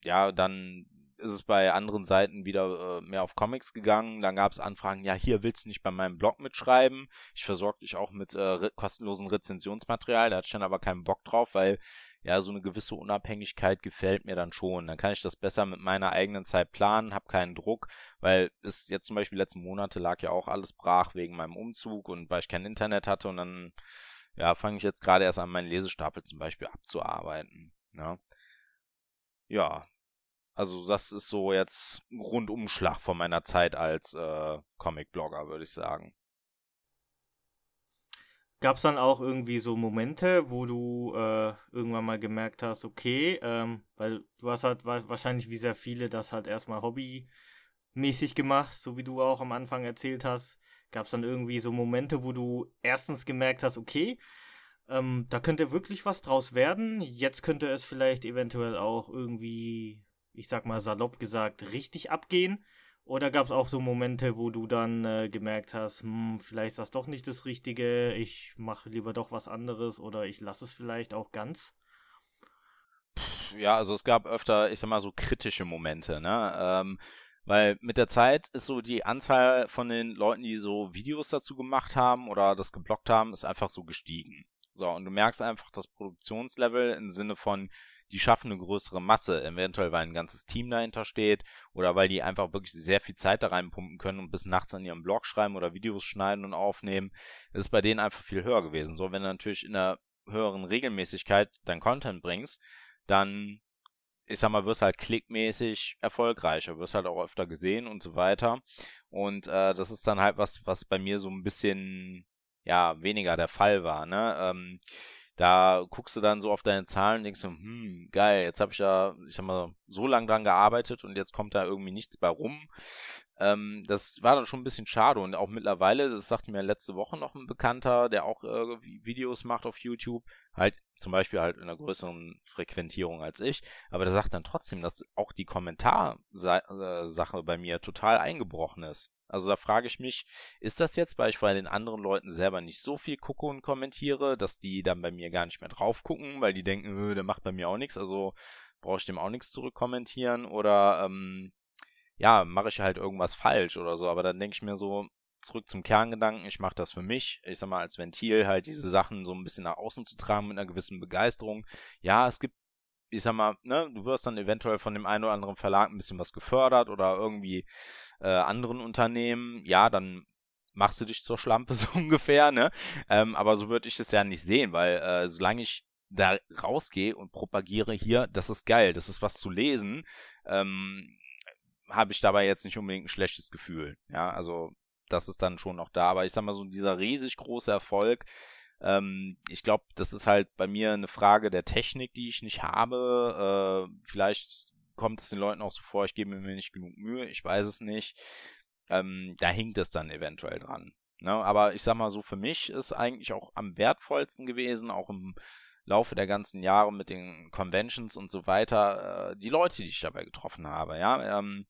ja, dann ist es bei anderen Seiten wieder äh, mehr auf Comics gegangen. Dann gab es Anfragen, ja, hier willst du nicht bei meinem Blog mitschreiben. Ich versorge dich auch mit äh, re kostenlosen Rezensionsmaterial. Da hatte ich dann aber keinen Bock drauf, weil ja, so eine gewisse Unabhängigkeit gefällt mir dann schon. Dann kann ich das besser mit meiner eigenen Zeit planen, habe keinen Druck, weil es jetzt zum Beispiel letzten Monate lag ja auch alles brach wegen meinem Umzug und weil ich kein Internet hatte und dann ja, fange ich jetzt gerade erst an, meinen Lesestapel zum Beispiel abzuarbeiten. Ja, ne? ja also das ist so jetzt Rundumschlag von meiner Zeit als äh, Comic-Blogger, würde ich sagen. Gab es dann auch irgendwie so Momente, wo du äh, irgendwann mal gemerkt hast, okay, ähm, weil du hast halt wahrscheinlich wie sehr viele das halt erstmal hobbymäßig gemacht, so wie du auch am Anfang erzählt hast. Gab es dann irgendwie so Momente, wo du erstens gemerkt hast, okay, ähm, da könnte wirklich was draus werden. Jetzt könnte es vielleicht eventuell auch irgendwie ich sag mal salopp gesagt, richtig abgehen? Oder gab es auch so Momente, wo du dann äh, gemerkt hast, hm, vielleicht ist das doch nicht das Richtige, ich mache lieber doch was anderes oder ich lasse es vielleicht auch ganz? Ja, also es gab öfter, ich sag mal, so kritische Momente, ne? Ähm, weil mit der Zeit ist so die Anzahl von den Leuten, die so Videos dazu gemacht haben oder das geblockt haben, ist einfach so gestiegen. So, und du merkst einfach das Produktionslevel im Sinne von, die schaffen eine größere Masse, eventuell weil ein ganzes Team dahinter steht oder weil die einfach wirklich sehr viel Zeit da reinpumpen können und bis nachts an ihrem Blog schreiben oder Videos schneiden und aufnehmen, ist bei denen einfach viel höher gewesen. So, wenn du natürlich in einer höheren Regelmäßigkeit dein Content bringst, dann ich sag mal, wirst halt klickmäßig erfolgreicher, wirst halt auch öfter gesehen und so weiter. Und äh, das ist dann halt was, was bei mir so ein bisschen ja weniger der Fall war. Ne? Ähm, da guckst du dann so auf deine Zahlen und denkst hm, geil, jetzt habe ich da, ich sag mal, so lange dran gearbeitet und jetzt kommt da irgendwie nichts bei rum. Ähm, das war dann schon ein bisschen schade und auch mittlerweile, das sagte mir letzte Woche noch ein Bekannter, der auch äh, Videos macht auf YouTube, halt zum Beispiel halt in einer größeren Frequentierung als ich, aber der sagt dann trotzdem, dass auch die Kommentarsache bei mir total eingebrochen ist. Also da frage ich mich, ist das jetzt, weil ich bei den anderen Leuten selber nicht so viel gucke und kommentiere, dass die dann bei mir gar nicht mehr drauf gucken, weil die denken, äh, der macht bei mir auch nichts, also brauche ich dem auch nichts zurückkommentieren oder ähm, ja, mache ich halt irgendwas falsch oder so. Aber dann denke ich mir so, zurück zum Kerngedanken, ich mache das für mich, ich sag mal, als Ventil halt diese Sachen so ein bisschen nach außen zu tragen mit einer gewissen Begeisterung. Ja, es gibt, ich sag mal, ne, du wirst dann eventuell von dem einen oder anderen Verlag ein bisschen was gefördert oder irgendwie äh, anderen Unternehmen, ja, dann machst du dich zur Schlampe so ungefähr, ne? Ähm, aber so würde ich es ja nicht sehen, weil äh, solange ich da rausgehe und propagiere hier, das ist geil, das ist was zu lesen, ähm, habe ich dabei jetzt nicht unbedingt ein schlechtes Gefühl. Ja, also das ist dann schon noch da. Aber ich sag mal so, dieser riesig große Erfolg, ähm, ich glaube, das ist halt bei mir eine Frage der Technik, die ich nicht habe. Äh, vielleicht kommt es den Leuten auch so vor, ich gebe mir nicht genug Mühe, ich weiß es nicht. Ähm, da hinkt es dann eventuell dran. Ne? Aber ich sag mal so, für mich ist eigentlich auch am wertvollsten gewesen, auch im Laufe der ganzen Jahre mit den Conventions und so weiter, äh, die Leute, die ich dabei getroffen habe, ja. Ähm,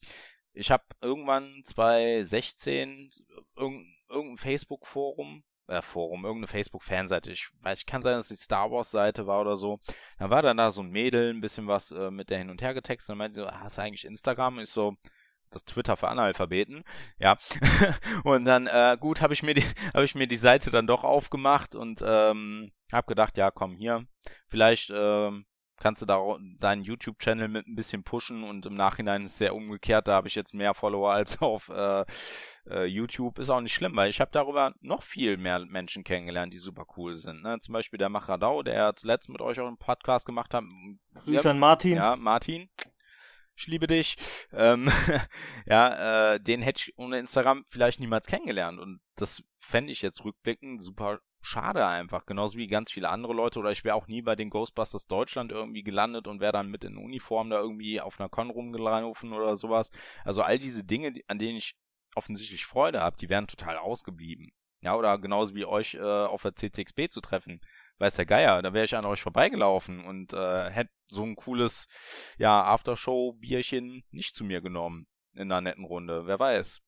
ich habe irgendwann 2016 irgendein, irgendein Facebook-Forum, äh, Forum, irgendeine Facebook-Fanseite, ich weiß, ich kann sein, dass die Star Wars-Seite war oder so. Dann war dann da so ein Mädel, ein bisschen was äh, mit der hin und her getextet und meinte so, hast du eigentlich Instagram? Und ich so, das Twitter für Analphabeten, ja. und dann, äh, gut, habe ich mir die, habe ich mir die Seite dann doch aufgemacht und ähm, habe gedacht, ja, komm hier, vielleicht ähm, kannst du da deinen YouTube-Channel mit ein bisschen pushen und im Nachhinein ist es sehr umgekehrt, da habe ich jetzt mehr Follower als auf äh, äh, YouTube. Ist auch nicht schlimm, weil ich habe darüber noch viel mehr Menschen kennengelernt, die super cool sind. Ne? Zum Beispiel der Machradau, der zuletzt mit euch auch einen Podcast gemacht hat. Grüße ja, an Martin. Ja, Martin ich liebe dich. Ähm, ja, äh, den hätte ich ohne Instagram vielleicht niemals kennengelernt. Und das fände ich jetzt rückblickend super schade einfach. Genauso wie ganz viele andere Leute. Oder ich wäre auch nie bei den Ghostbusters Deutschland irgendwie gelandet und wäre dann mit in Uniform da irgendwie auf einer Con rumgelaufen oder sowas. Also all diese Dinge, an denen ich offensichtlich Freude habe, die wären total ausgeblieben. Ja, oder genauso wie euch äh, auf der CCXB zu treffen weiß der Geier, da wäre ich an euch vorbeigelaufen und äh, hätte so ein cooles, ja, Aftershow-Bierchen nicht zu mir genommen in einer netten Runde. Wer weiß.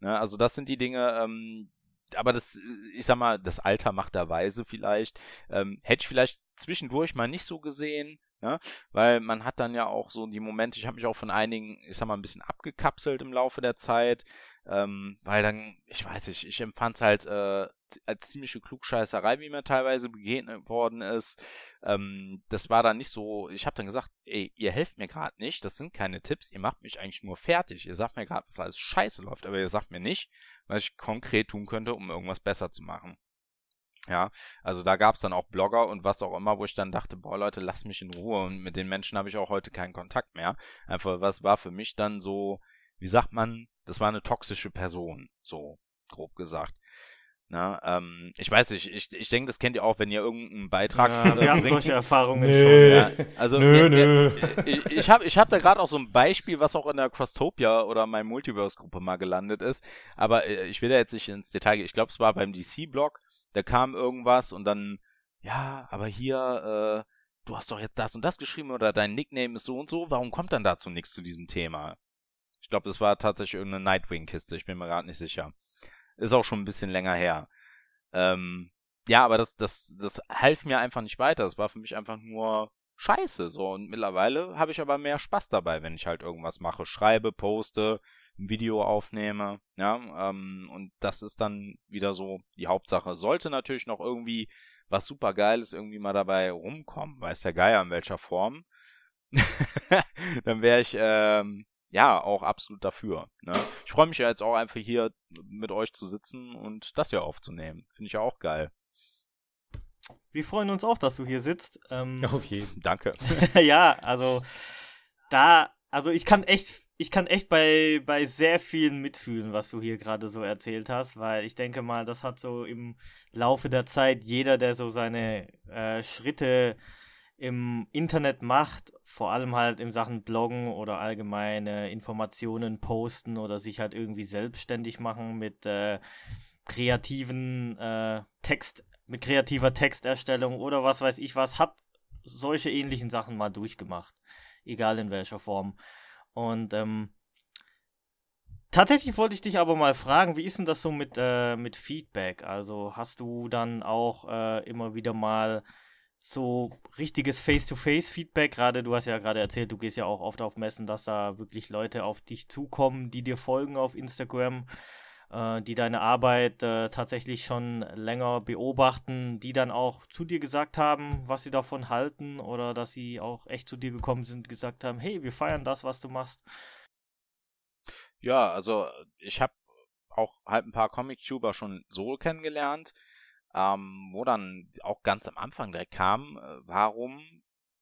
Ne, also das sind die Dinge, ähm, aber das, ich sag mal, das Alter macht der Weise vielleicht. Ähm, hätte ich vielleicht zwischendurch mal nicht so gesehen, ja, weil man hat dann ja auch so die Momente, ich habe mich auch von einigen, ich sag mal, ein bisschen abgekapselt im Laufe der Zeit, ähm, weil dann, ich weiß nicht, ich empfand es halt äh, als ziemliche Klugscheißerei, wie mir teilweise begegnet worden ist. Ähm, das war dann nicht so, ich habe dann gesagt, ey, ihr helft mir gerade nicht, das sind keine Tipps, ihr macht mich eigentlich nur fertig. Ihr sagt mir gerade, was alles scheiße läuft, aber ihr sagt mir nicht, was ich konkret tun könnte, um irgendwas besser zu machen. Ja, also da gab es dann auch Blogger und was auch immer, wo ich dann dachte, boah Leute, lasst mich in Ruhe und mit den Menschen habe ich auch heute keinen Kontakt mehr. Einfach, was war für mich dann so, wie sagt man, das war eine toxische Person, so grob gesagt. Na, ähm, ich weiß nicht, ich, ich denke, das kennt ihr auch, wenn ihr irgendeinen Beitrag ja, Wir haben solche Erfahrungen nö. schon. Ja. Also nö, nö. ich, ich habe ich hab da gerade auch so ein Beispiel, was auch in der Crosstopia oder meinem Multiverse-Gruppe mal gelandet ist. Aber äh, ich will da jetzt nicht ins Detail gehen. Ich glaube, es war beim DC-Blog, da kam irgendwas und dann, ja, aber hier, äh, du hast doch jetzt das und das geschrieben oder dein Nickname ist so und so, warum kommt dann dazu nichts zu diesem Thema? Ich glaube, es war tatsächlich irgendeine Nightwing-Kiste, ich bin mir gerade nicht sicher. Ist auch schon ein bisschen länger her. Ähm, ja, aber das, das, das half mir einfach nicht weiter. Das war für mich einfach nur scheiße. So, und mittlerweile habe ich aber mehr Spaß dabei, wenn ich halt irgendwas mache. Schreibe, poste, ein Video aufnehme. Ja, ähm, und das ist dann wieder so die Hauptsache. Sollte natürlich noch irgendwie was super Geiles irgendwie mal dabei rumkommen, weiß der Geier in welcher Form. dann wäre ich ähm, ja, auch absolut dafür. Ne? Ich freue mich ja jetzt auch einfach hier mit euch zu sitzen und das hier aufzunehmen. Finde ich ja auch geil. Wir freuen uns auch, dass du hier sitzt. Ähm, Auf jeden Danke. ja, also da, also ich kann echt ich kann echt bei, bei sehr vielen mitfühlen, was du hier gerade so erzählt hast, weil ich denke mal, das hat so im Laufe der Zeit jeder, der so seine äh, Schritte im Internet macht, vor allem halt in Sachen Bloggen oder allgemeine Informationen posten oder sich halt irgendwie selbstständig machen mit äh, kreativen äh, Text, mit kreativer Texterstellung oder was weiß ich was, hab solche ähnlichen Sachen mal durchgemacht. Egal in welcher Form. Und ähm, tatsächlich wollte ich dich aber mal fragen, wie ist denn das so mit, äh, mit Feedback? Also hast du dann auch äh, immer wieder mal so richtiges Face-to-Face-Feedback. Gerade du hast ja gerade erzählt, du gehst ja auch oft auf Messen, dass da wirklich Leute auf dich zukommen, die dir folgen auf Instagram, äh, die deine Arbeit äh, tatsächlich schon länger beobachten, die dann auch zu dir gesagt haben, was sie davon halten oder dass sie auch echt zu dir gekommen sind gesagt haben, hey, wir feiern das, was du machst. Ja, also ich habe auch halt ein paar Comic-Tuber schon so kennengelernt ähm, wo dann auch ganz am Anfang direkt kam, äh, warum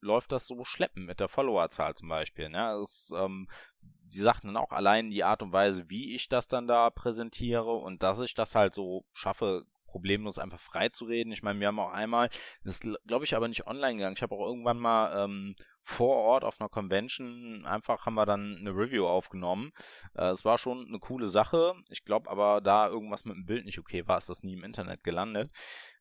läuft das so schleppend mit der Followerzahl zum Beispiel. Ne? Das, ähm, die sagten dann auch allein die Art und Weise, wie ich das dann da präsentiere und dass ich das halt so schaffe, problemlos einfach frei zu reden. Ich meine, wir haben auch einmal, das glaube ich aber nicht online gegangen. Ich habe auch irgendwann mal ähm, vor Ort auf einer Convention einfach haben wir dann eine Review aufgenommen. Äh, es war schon eine coole Sache. Ich glaube aber, da irgendwas mit dem Bild nicht okay war, ist das nie im Internet gelandet.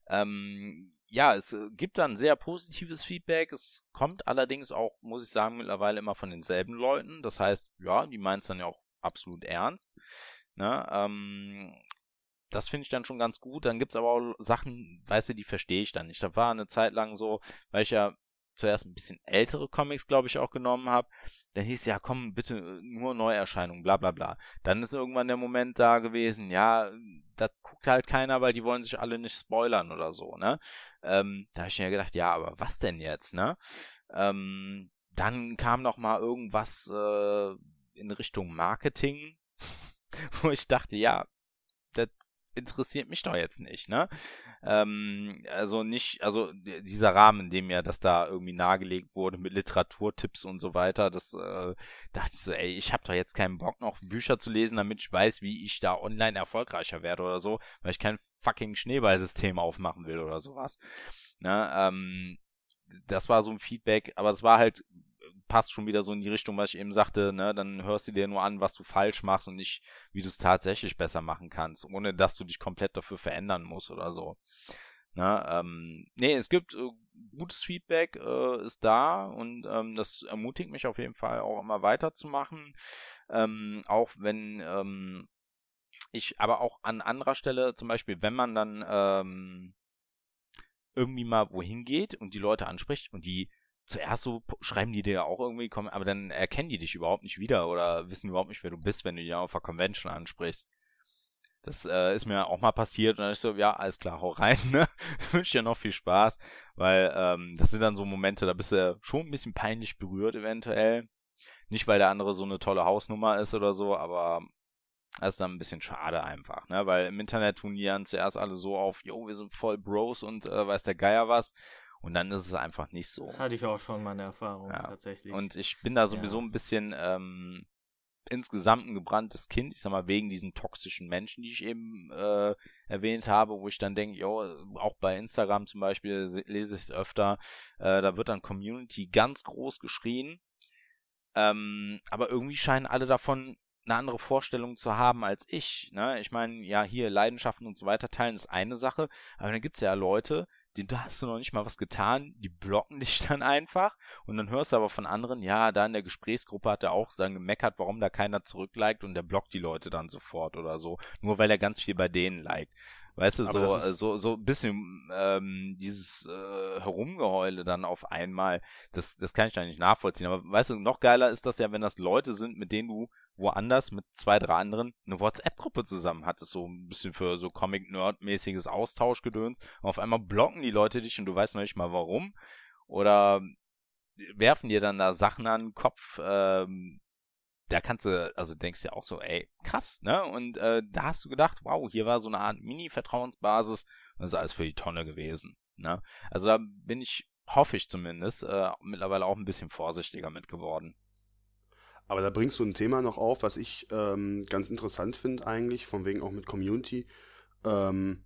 Ähm, ja, es äh, gibt dann sehr positives Feedback. Es kommt allerdings auch, muss ich sagen, mittlerweile immer von denselben Leuten. Das heißt, ja, die meinen es dann ja auch absolut ernst. Ne? Ähm, das finde ich dann schon ganz gut. Dann gibt es aber auch Sachen, weißt du, die verstehe ich dann nicht. Da war eine Zeit lang so, weil ich ja zuerst ein bisschen ältere Comics, glaube ich, auch genommen habe. Dann hieß ja, komm, bitte nur Neuerscheinungen, bla bla bla. Dann ist irgendwann der Moment da gewesen, ja, das guckt halt keiner, weil die wollen sich alle nicht spoilern oder so, ne? Ähm, da habe ich mir gedacht, ja, aber was denn jetzt, ne? Ähm, dann kam noch mal irgendwas äh, in Richtung Marketing, wo ich dachte, ja, interessiert mich doch jetzt nicht, ne? Ähm, also nicht, also dieser Rahmen, in dem ja das da irgendwie nahegelegt wurde mit Literaturtipps und so weiter, das äh, dachte ich so, ey, ich habe doch jetzt keinen Bock noch Bücher zu lesen, damit ich weiß, wie ich da online erfolgreicher werde oder so, weil ich kein fucking Schneeballsystem aufmachen will oder sowas. Ne? Ähm, das war so ein Feedback, aber es war halt passt schon wieder so in die Richtung, was ich eben sagte, ne, dann hörst du dir nur an, was du falsch machst und nicht, wie du es tatsächlich besser machen kannst, ohne dass du dich komplett dafür verändern musst oder so. Ne, ähm, nee, es gibt äh, gutes Feedback, äh, ist da und ähm, das ermutigt mich auf jeden Fall auch immer weiterzumachen. Ähm, auch wenn ähm, ich aber auch an anderer Stelle, zum Beispiel, wenn man dann ähm, irgendwie mal wohin geht und die Leute anspricht und die zuerst so schreiben die dir auch irgendwie, aber dann erkennen die dich überhaupt nicht wieder oder wissen überhaupt nicht, wer du bist, wenn du die auf der Convention ansprichst. Das äh, ist mir auch mal passiert und dann ist so, ja, alles klar, hau rein, ne? Wünsche dir noch viel Spaß, weil ähm, das sind dann so Momente, da bist du schon ein bisschen peinlich berührt eventuell. Nicht, weil der andere so eine tolle Hausnummer ist oder so, aber das ist dann ein bisschen schade einfach, ne? Weil im Internet tun die dann zuerst alle so auf, yo, wir sind voll Bros und äh, weiß der Geier was. Und dann ist es einfach nicht so. Hatte ich auch schon meine Erfahrung ja. tatsächlich. Und ich bin da sowieso ja. ein bisschen ähm, insgesamt ein gebranntes Kind. Ich sag mal, wegen diesen toxischen Menschen, die ich eben äh, erwähnt habe, wo ich dann denke, jo, auch bei Instagram zum Beispiel lese ich es öfter, äh, da wird dann Community ganz groß geschrien. Ähm, aber irgendwie scheinen alle davon eine andere Vorstellung zu haben als ich. Ne? Ich meine, ja, hier Leidenschaften und so weiter teilen ist eine Sache, aber dann gibt es ja Leute, den, da hast du noch nicht mal was getan, die blocken dich dann einfach und dann hörst du aber von anderen, ja, da in der Gesprächsgruppe hat er auch dann gemeckert, warum da keiner zurückliked und der blockt die Leute dann sofort oder so, nur weil er ganz viel bei denen liked. Weißt du, so, so, so ein bisschen ähm, dieses äh, Herumgeheule dann auf einmal, das, das kann ich da nicht nachvollziehen. Aber weißt du, noch geiler ist das ja, wenn das Leute sind, mit denen du woanders mit zwei, drei anderen eine WhatsApp-Gruppe zusammen hattest, so ein bisschen für so Comic-Nerd-mäßiges Austauschgedöns. Und auf einmal blocken die Leute dich und du weißt noch nicht mal warum. Oder werfen dir dann da Sachen an den Kopf, ähm, da kannst du, also denkst du ja auch so, ey, krass, ne? Und äh, da hast du gedacht, wow, hier war so eine Art Mini-Vertrauensbasis und das ist alles für die Tonne gewesen, ne? Also da bin ich, hoffe ich zumindest, äh, mittlerweile auch ein bisschen vorsichtiger mit geworden. Aber da bringst du ein Thema noch auf, was ich ähm, ganz interessant finde eigentlich, von wegen auch mit Community. Ähm,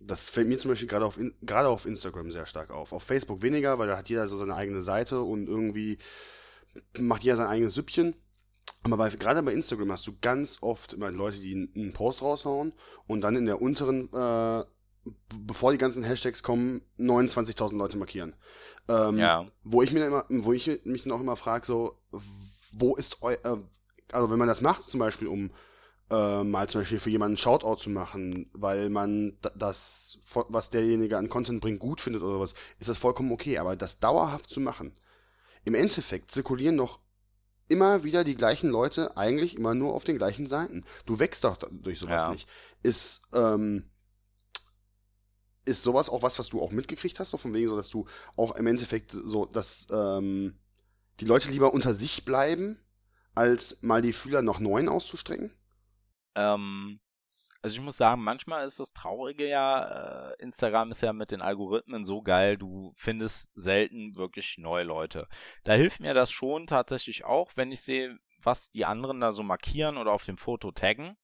das fällt mir zum Beispiel gerade auf, gerade auf Instagram sehr stark auf. Auf Facebook weniger, weil da hat jeder so seine eigene Seite und irgendwie macht jeder sein eigenes Süppchen. Aber bei, gerade bei Instagram hast du ganz oft immer Leute, die einen Post raushauen und dann in der unteren, äh, bevor die ganzen Hashtags kommen, 29.000 Leute markieren. Ähm, ja. Wo ich, mir immer, wo ich mich dann auch immer frage, so, wo ist eu, äh, also wenn man das macht, zum Beispiel um äh, mal zum Beispiel für jemanden einen Shoutout zu machen, weil man das, was derjenige an Content bringt, gut findet oder sowas, ist das vollkommen okay. Aber das dauerhaft zu machen, im Endeffekt zirkulieren noch immer wieder die gleichen Leute eigentlich immer nur auf den gleichen Seiten. Du wächst doch durch sowas ja. nicht. Ist, ähm, ist sowas auch was, was du auch mitgekriegt hast, so von wegen so, dass du auch im Endeffekt so, dass ähm, die Leute lieber unter sich bleiben, als mal die Fühler noch neuen auszustrecken? Ähm, also ich muss sagen, manchmal ist das Traurige ja, äh, Instagram ist ja mit den Algorithmen so geil, du findest selten wirklich neue Leute. Da hilft mir das schon tatsächlich auch, wenn ich sehe, was die anderen da so markieren oder auf dem Foto taggen.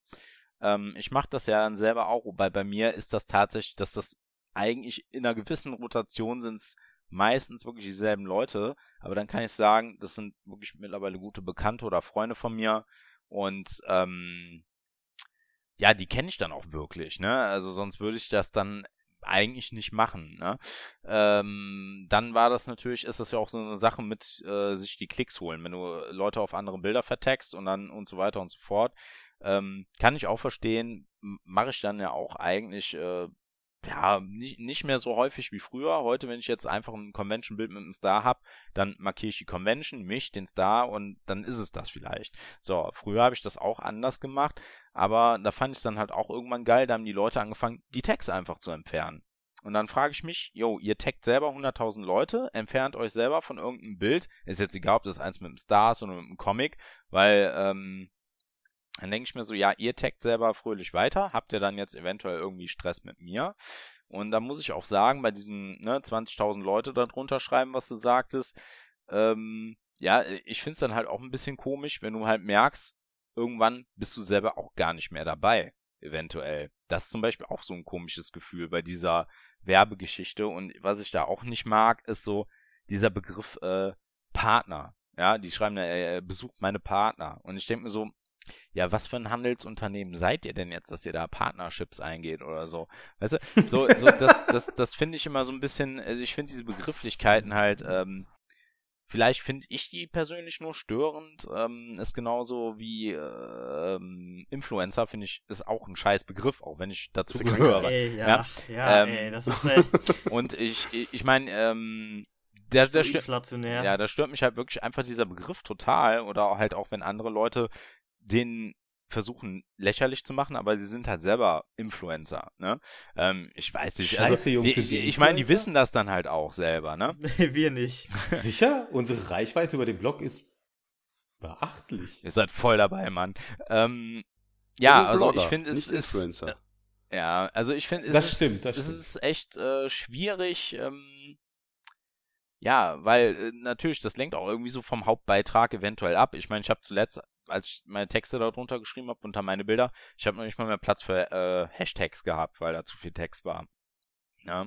Ähm, ich mache das ja dann selber auch, wobei bei mir ist das tatsächlich, dass das eigentlich in einer gewissen Rotation sind meistens wirklich dieselben Leute, aber dann kann ich sagen, das sind wirklich mittlerweile gute Bekannte oder Freunde von mir und ähm, ja, die kenne ich dann auch wirklich, ne? Also sonst würde ich das dann eigentlich nicht machen. Ne? Ähm, dann war das natürlich, ist das ja auch so eine Sache mit äh, sich die Klicks holen, wenn du Leute auf andere Bilder vertext und dann und so weiter und so fort. Ähm, kann ich auch verstehen, mache ich dann ja auch eigentlich äh, ja, nicht, nicht mehr so häufig wie früher. Heute, wenn ich jetzt einfach ein Convention-Bild mit einem Star habe, dann markiere ich die Convention, mich, den Star und dann ist es das vielleicht. So, früher habe ich das auch anders gemacht, aber da fand ich es dann halt auch irgendwann geil, da haben die Leute angefangen, die Tags einfach zu entfernen. Und dann frage ich mich, yo, ihr taggt selber 100.000 Leute, entfernt euch selber von irgendeinem Bild. Ist jetzt egal, ob das eins mit einem Star ist oder mit einem Comic, weil, ähm, dann denke ich mir so, ja, ihr taggt selber fröhlich weiter, habt ihr dann jetzt eventuell irgendwie Stress mit mir? Und da muss ich auch sagen, bei diesen ne, 20.000 Leute da drunter schreiben, was du sagtest, ähm, ja, ich finde es dann halt auch ein bisschen komisch, wenn du halt merkst, irgendwann bist du selber auch gar nicht mehr dabei, eventuell. Das ist zum Beispiel auch so ein komisches Gefühl bei dieser Werbegeschichte. Und was ich da auch nicht mag, ist so dieser Begriff äh, Partner. Ja, die schreiben, er besucht meine Partner. Und ich denke mir so, ja, was für ein Handelsunternehmen seid ihr denn jetzt, dass ihr da Partnerships eingeht oder so? Weißt du, so, so das, das, das finde ich immer so ein bisschen, also ich finde diese Begrifflichkeiten halt, ähm, vielleicht finde ich die persönlich nur störend, ähm, ist genauso wie ähm, Influencer, finde ich, ist auch ein scheiß Begriff, auch wenn ich dazu gehöre. Ey, ja, ja, ja ähm, ey, das ist ey. Und ich, ich meine, ähm, der, so der stört, ja, da stört mich halt wirklich einfach dieser Begriff total oder halt auch wenn andere Leute den versuchen lächerlich zu machen, aber sie sind halt selber Influencer, ne? Ähm, ich weiß nicht. Also Scheiße, Jungs, die, ich, ich meine, die wissen das dann halt auch selber, ne? Nee, wir nicht. Sicher? Unsere Reichweite über den Blog ist beachtlich. Ihr seid voll dabei, Mann. Ähm, ja, also Blogger, ich finde es ist Influencer. Äh, ja, also ich finde es das ist, stimmt, das es stimmt. ist echt äh, schwierig. Ähm, ja, weil äh, natürlich, das lenkt auch irgendwie so vom Hauptbeitrag eventuell ab. Ich meine, ich habe zuletzt als ich meine Texte darunter geschrieben habe, unter meine Bilder, ich habe noch nicht mal mehr Platz für äh, Hashtags gehabt, weil da zu viel Text war. Ja.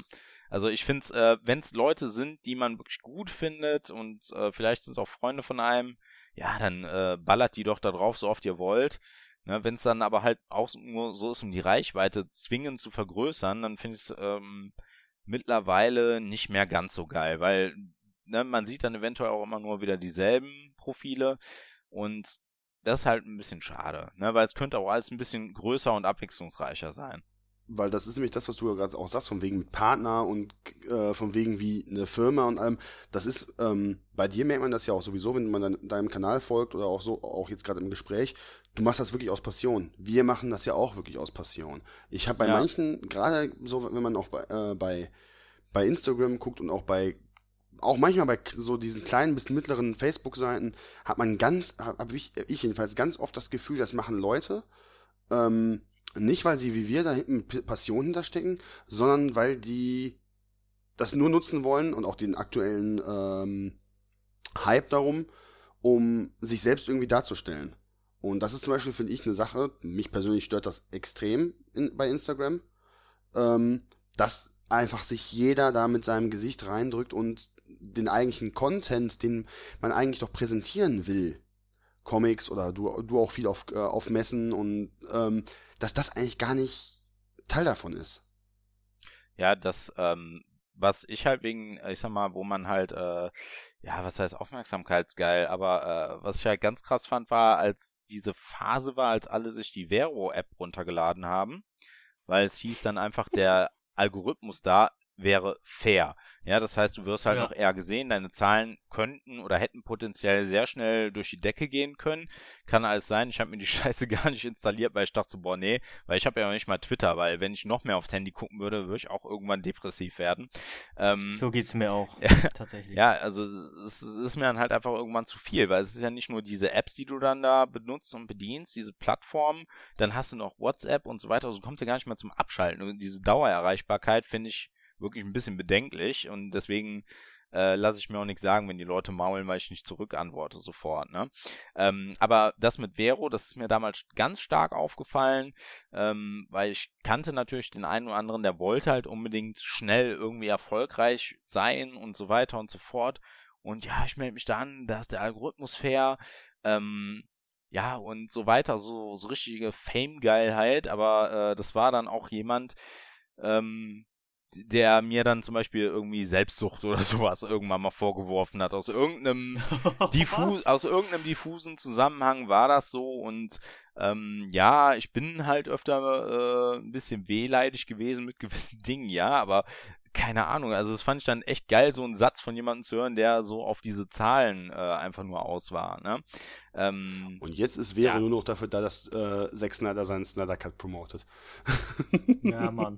Also ich finde es, äh, wenn es Leute sind, die man wirklich gut findet und äh, vielleicht sind es auch Freunde von einem, ja, dann äh, ballert die doch da drauf, so oft ihr wollt. Ne, wenn es dann aber halt auch nur so ist, um die Reichweite zwingend zu vergrößern, dann finde ich es ähm, mittlerweile nicht mehr ganz so geil, weil ne, man sieht dann eventuell auch immer nur wieder dieselben Profile und das ist halt ein bisschen schade, ne? weil es könnte auch alles ein bisschen größer und abwechslungsreicher sein. Weil das ist nämlich das, was du ja gerade auch sagst, von wegen mit Partner und äh, von wegen wie eine Firma und allem. Das ist, ähm, bei dir merkt man das ja auch sowieso, wenn man dann deinem Kanal folgt oder auch so, auch jetzt gerade im Gespräch, du machst das wirklich aus Passion. Wir machen das ja auch wirklich aus Passion. Ich habe bei ja. manchen, gerade so, wenn man auch bei, äh, bei, bei Instagram guckt und auch bei auch manchmal bei so diesen kleinen bis mittleren Facebook-Seiten hat man ganz, habe ich, ich jedenfalls ganz oft das Gefühl, das machen Leute, ähm, nicht weil sie wie wir da hinten Passion hinterstecken, sondern weil die das nur nutzen wollen und auch den aktuellen ähm, Hype darum, um sich selbst irgendwie darzustellen. Und das ist zum Beispiel, finde ich, eine Sache, mich persönlich stört das extrem in, bei Instagram, ähm, dass einfach sich jeder da mit seinem Gesicht reindrückt und den eigentlichen Content, den man eigentlich doch präsentieren will, Comics oder du, du auch viel auf, äh, auf Messen und ähm, dass das eigentlich gar nicht Teil davon ist. Ja, das, ähm, was ich halt wegen, ich sag mal, wo man halt, äh, ja, was heißt Aufmerksamkeitsgeil, aber äh, was ich halt ganz krass fand, war, als diese Phase war, als alle sich die Vero-App runtergeladen haben, weil es hieß dann einfach, der Algorithmus da wäre fair. Ja, das heißt, du wirst halt ja. noch eher gesehen, deine Zahlen könnten oder hätten potenziell sehr schnell durch die Decke gehen können. Kann alles sein, ich habe mir die Scheiße gar nicht installiert, weil ich dachte so, boah, nee, weil ich habe ja noch nicht mal Twitter, weil wenn ich noch mehr aufs Handy gucken würde, würde ich auch irgendwann depressiv werden. Ähm, so geht's mir auch, ja, tatsächlich. Ja, also es, es ist mir dann halt einfach irgendwann zu viel, weil es ist ja nicht nur diese Apps, die du dann da benutzt und bedienst, diese Plattformen, dann hast du noch WhatsApp und so weiter, also kommst ja gar nicht mehr zum Abschalten. Und diese Dauererreichbarkeit finde ich wirklich ein bisschen bedenklich und deswegen äh, lasse ich mir auch nichts sagen, wenn die Leute maulen, weil ich nicht zurückantworte sofort. Ne? Ähm, aber das mit Vero, das ist mir damals ganz stark aufgefallen, ähm, weil ich kannte natürlich den einen oder anderen, der wollte halt unbedingt schnell irgendwie erfolgreich sein und so weiter und so fort. Und ja, ich melde mich da an, da ist der Algorithmus fair. Ähm, ja, und so weiter, so, so richtige Fame-Geilheit, aber äh, das war dann auch jemand, ähm, der mir dann zum Beispiel irgendwie Selbstsucht oder sowas irgendwann mal vorgeworfen hat. Aus irgendeinem, diffu aus irgendeinem diffusen Zusammenhang war das so und ähm, ja, ich bin halt öfter äh, ein bisschen wehleidig gewesen mit gewissen Dingen, ja, aber keine Ahnung, also das fand ich dann echt geil, so einen Satz von jemandem zu hören, der so auf diese Zahlen äh, einfach nur aus war. Ne? Ähm, und jetzt ist Vera ja. nur noch dafür da, dass äh, Zack Snyder seinen Snyder Cut promotet. ja, Mann.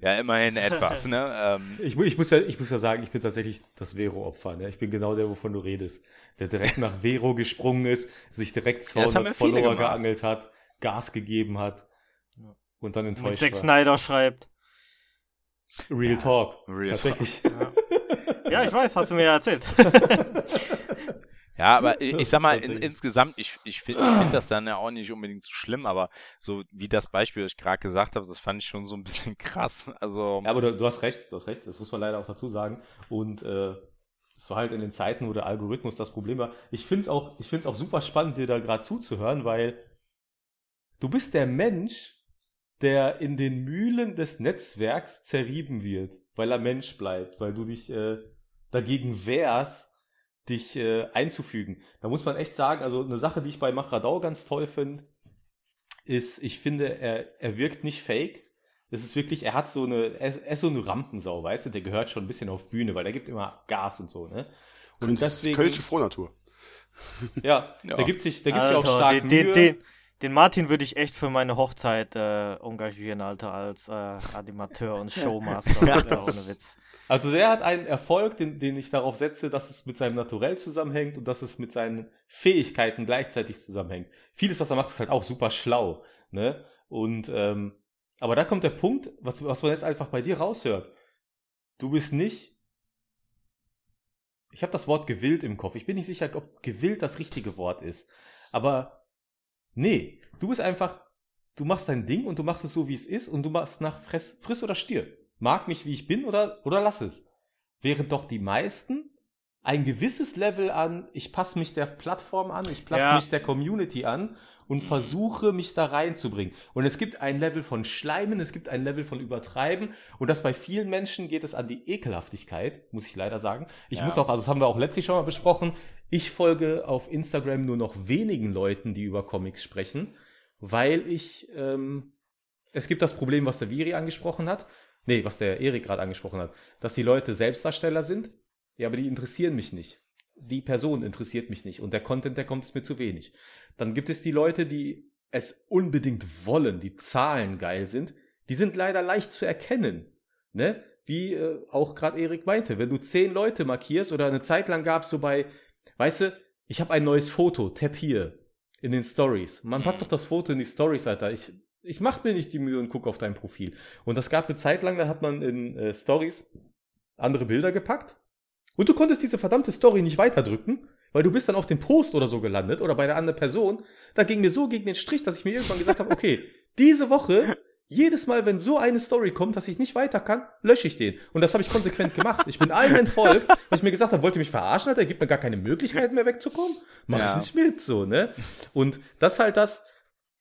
Ja, immerhin etwas. ne? Ähm, ich, ich, muss ja, ich muss ja sagen, ich bin tatsächlich das Vero-Opfer. Ne? Ich bin genau der, wovon du redest. Der direkt nach Vero gesprungen ist, sich direkt 200 ja, Follower geangelt hat, Gas gegeben hat und dann enttäuscht und Zack Snyder schreibt. Real ja, Talk. Real Tatsächlich. Talk. Ja. ja. ich weiß, hast du mir ja erzählt. Ja, aber ich, ich sag mal, in, insgesamt, ich, ich finde find das dann ja auch nicht unbedingt so schlimm, aber so wie das Beispiel, das ich gerade gesagt habe, das fand ich schon so ein bisschen krass. Also. Ja, aber du, du, hast recht, du hast recht, das muss man leider auch dazu sagen. Und äh, es war halt in den Zeiten, wo der Algorithmus das Problem war. Ich finde es auch, ich find's auch super spannend, dir da gerade zuzuhören, weil du bist der Mensch, der in den Mühlen des Netzwerks zerrieben wird, weil er Mensch bleibt, weil du dich äh, dagegen wehrst, dich äh, einzufügen. Da muss man echt sagen, also eine Sache, die ich bei Machradau ganz toll finde, ist, ich finde, er, er wirkt nicht fake. Es ist wirklich, er hat so eine, er ist, er ist so eine Rampensau, weißt du, der gehört schon ein bisschen auf Bühne, weil der gibt immer Gas und so, ne? Und deswegen. Kölsche Frohnatur. Ja, ja, der gibt sich, der gibt sich auch stark den, Mühe. Den, den Martin würde ich echt für meine Hochzeit äh, engagieren, Alter, als äh, Animateur und Showmaster. ja, ohne Witz. Also der hat einen Erfolg, den, den ich darauf setze, dass es mit seinem Naturell zusammenhängt und dass es mit seinen Fähigkeiten gleichzeitig zusammenhängt. Vieles, was er macht, ist halt auch super schlau. Ne? Und ähm, aber da kommt der Punkt, was, was man jetzt einfach bei dir raushört. Du bist nicht. Ich habe das Wort gewillt im Kopf. Ich bin nicht sicher, ob gewillt das richtige Wort ist. Aber Nee, du bist einfach, du machst dein Ding und du machst es so, wie es ist und du machst nach Fress, friss oder stirb. Mag mich, wie ich bin oder, oder lass es. Während doch die meisten ein gewisses Level an, ich passe mich der Plattform an, ich passe ja. mich der Community an und versuche mich da reinzubringen. Und es gibt ein Level von Schleimen, es gibt ein Level von Übertreiben und das bei vielen Menschen geht es an die Ekelhaftigkeit, muss ich leider sagen. Ich ja. muss auch, also das haben wir auch letztlich schon mal besprochen, ich folge auf Instagram nur noch wenigen Leuten, die über Comics sprechen, weil ich, ähm, es gibt das Problem, was der Viri angesprochen hat, nee, was der Erik gerade angesprochen hat, dass die Leute Selbstdarsteller sind, ja, aber die interessieren mich nicht. Die Person interessiert mich nicht und der Content, der kommt ist mir zu wenig. Dann gibt es die Leute, die es unbedingt wollen, die Zahlen geil sind, die sind leider leicht zu erkennen, ne? Wie äh, auch gerade Erik meinte, wenn du zehn Leute markierst oder eine Zeit lang gab es so bei Weißt du, ich habe ein neues Foto, tap hier in den Stories. Man packt mhm. doch das Foto in die Stories, Alter. Ich, ich mach mir nicht die Mühe und guck auf dein Profil. Und das gab eine Zeit lang, da hat man in äh, Stories andere Bilder gepackt. Und du konntest diese verdammte Story nicht weiterdrücken, Weil du bist dann auf dem Post oder so gelandet oder bei der anderen Person. Da ging mir so gegen den Strich, dass ich mir irgendwann gesagt habe, okay, diese Woche, jedes Mal, wenn so eine Story kommt, dass ich nicht weiter kann, lösche ich den. Und das habe ich konsequent gemacht. Ich bin allen entfolgt, weil ich mir gesagt habe, wollt ihr mich verarschen, Alter? Gibt mir gar keine Möglichkeit mehr wegzukommen? Mach Ja. ich nicht mit, so, ne? Und das ist halt das,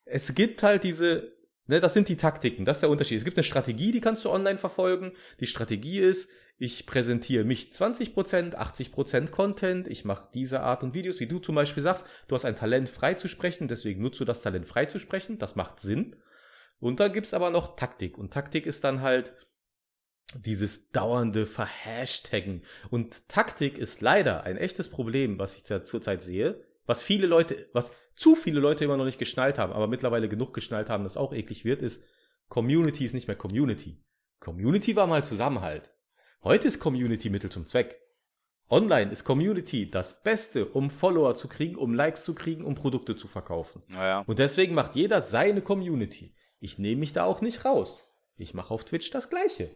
es gibt halt diese, ne, das sind die Taktiken, das ist der Unterschied. Es gibt eine Strategie, die kannst du online verfolgen. Die Strategie ist, ich präsentiere mich 20%, 80% Content, ich mache diese Art und Videos, wie du zum Beispiel sagst, du hast ein Talent frei zu sprechen, deswegen nutzt du das Talent frei zu sprechen, das macht Sinn. Und dann gibt's aber noch Taktik. Und Taktik ist dann halt dieses dauernde Verhashtaggen. Und Taktik ist leider ein echtes Problem, was ich da zurzeit sehe, was viele Leute, was zu viele Leute immer noch nicht geschnallt haben, aber mittlerweile genug geschnallt haben, dass auch eklig wird, ist, Community ist nicht mehr Community. Community war mal Zusammenhalt. Heute ist Community Mittel zum Zweck. Online ist Community das Beste, um Follower zu kriegen, um Likes zu kriegen, um Produkte zu verkaufen. Naja. Und deswegen macht jeder seine Community. Ich nehme mich da auch nicht raus. Ich mache auf Twitch das Gleiche.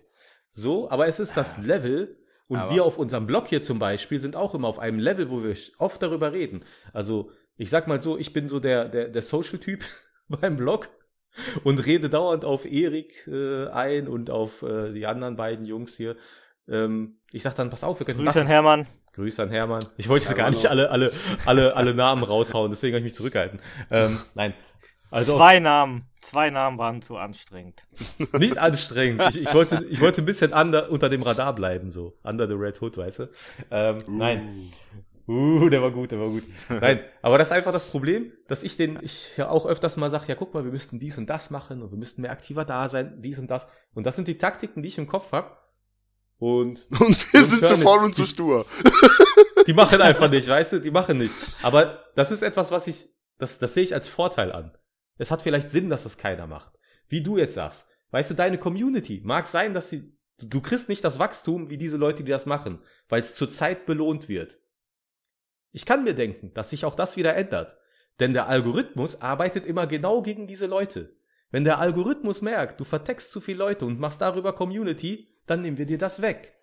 So, aber es ist das Level. Und Aber- wir auf unserem Blog hier zum Beispiel sind auch immer auf einem Level, wo wir oft darüber reden. Also, ich sag mal so, ich bin so der, der, der Social-Typ beim Blog und rede dauernd auf Erik äh, ein und auf äh, die anderen beiden Jungs hier. Ähm, ich sag dann, pass auf, wir können Grüße an Hermann. Grüße an Hermann. Ich wollte jetzt gar nicht alle, alle, alle, alle Namen raushauen, deswegen habe ich mich zurückgehalten. Ähm, nein. Also Zwei Namen. Zwei Namen waren zu anstrengend. nicht anstrengend. Ich, ich, wollte, ich wollte ein bisschen under, unter dem Radar bleiben, so. Under the Red Hood, weißt du? Ähm, Nein. Uh, der war gut, der war gut. Nein, aber das ist einfach das Problem, dass ich den, ich ja auch öfters mal sage, ja guck mal, wir müssten dies und das machen und wir müssten mehr aktiver da sein, dies und das. Und das sind die Taktiken, die ich im Kopf habe. Und Und wir Und sind zu faul und zu stur. die machen einfach nicht, weißt du, die machen nicht. Aber das ist etwas, was ich, das, das sehe ich als Vorteil an. Es hat vielleicht Sinn, dass das keiner macht. Wie du jetzt sagst. Weißt du, deine Community mag sein, dass sie, du, du kriegst nicht das Wachstum wie diese Leute, die das machen, weil es zurzeit belohnt wird. Ich kann mir denken, dass sich auch das wieder ändert. Denn der Algorithmus arbeitet immer genau gegen diese Leute. Wenn der Algorithmus merkt, du vertext zu viele Leute und machst darüber Community, dann nehmen wir dir das weg.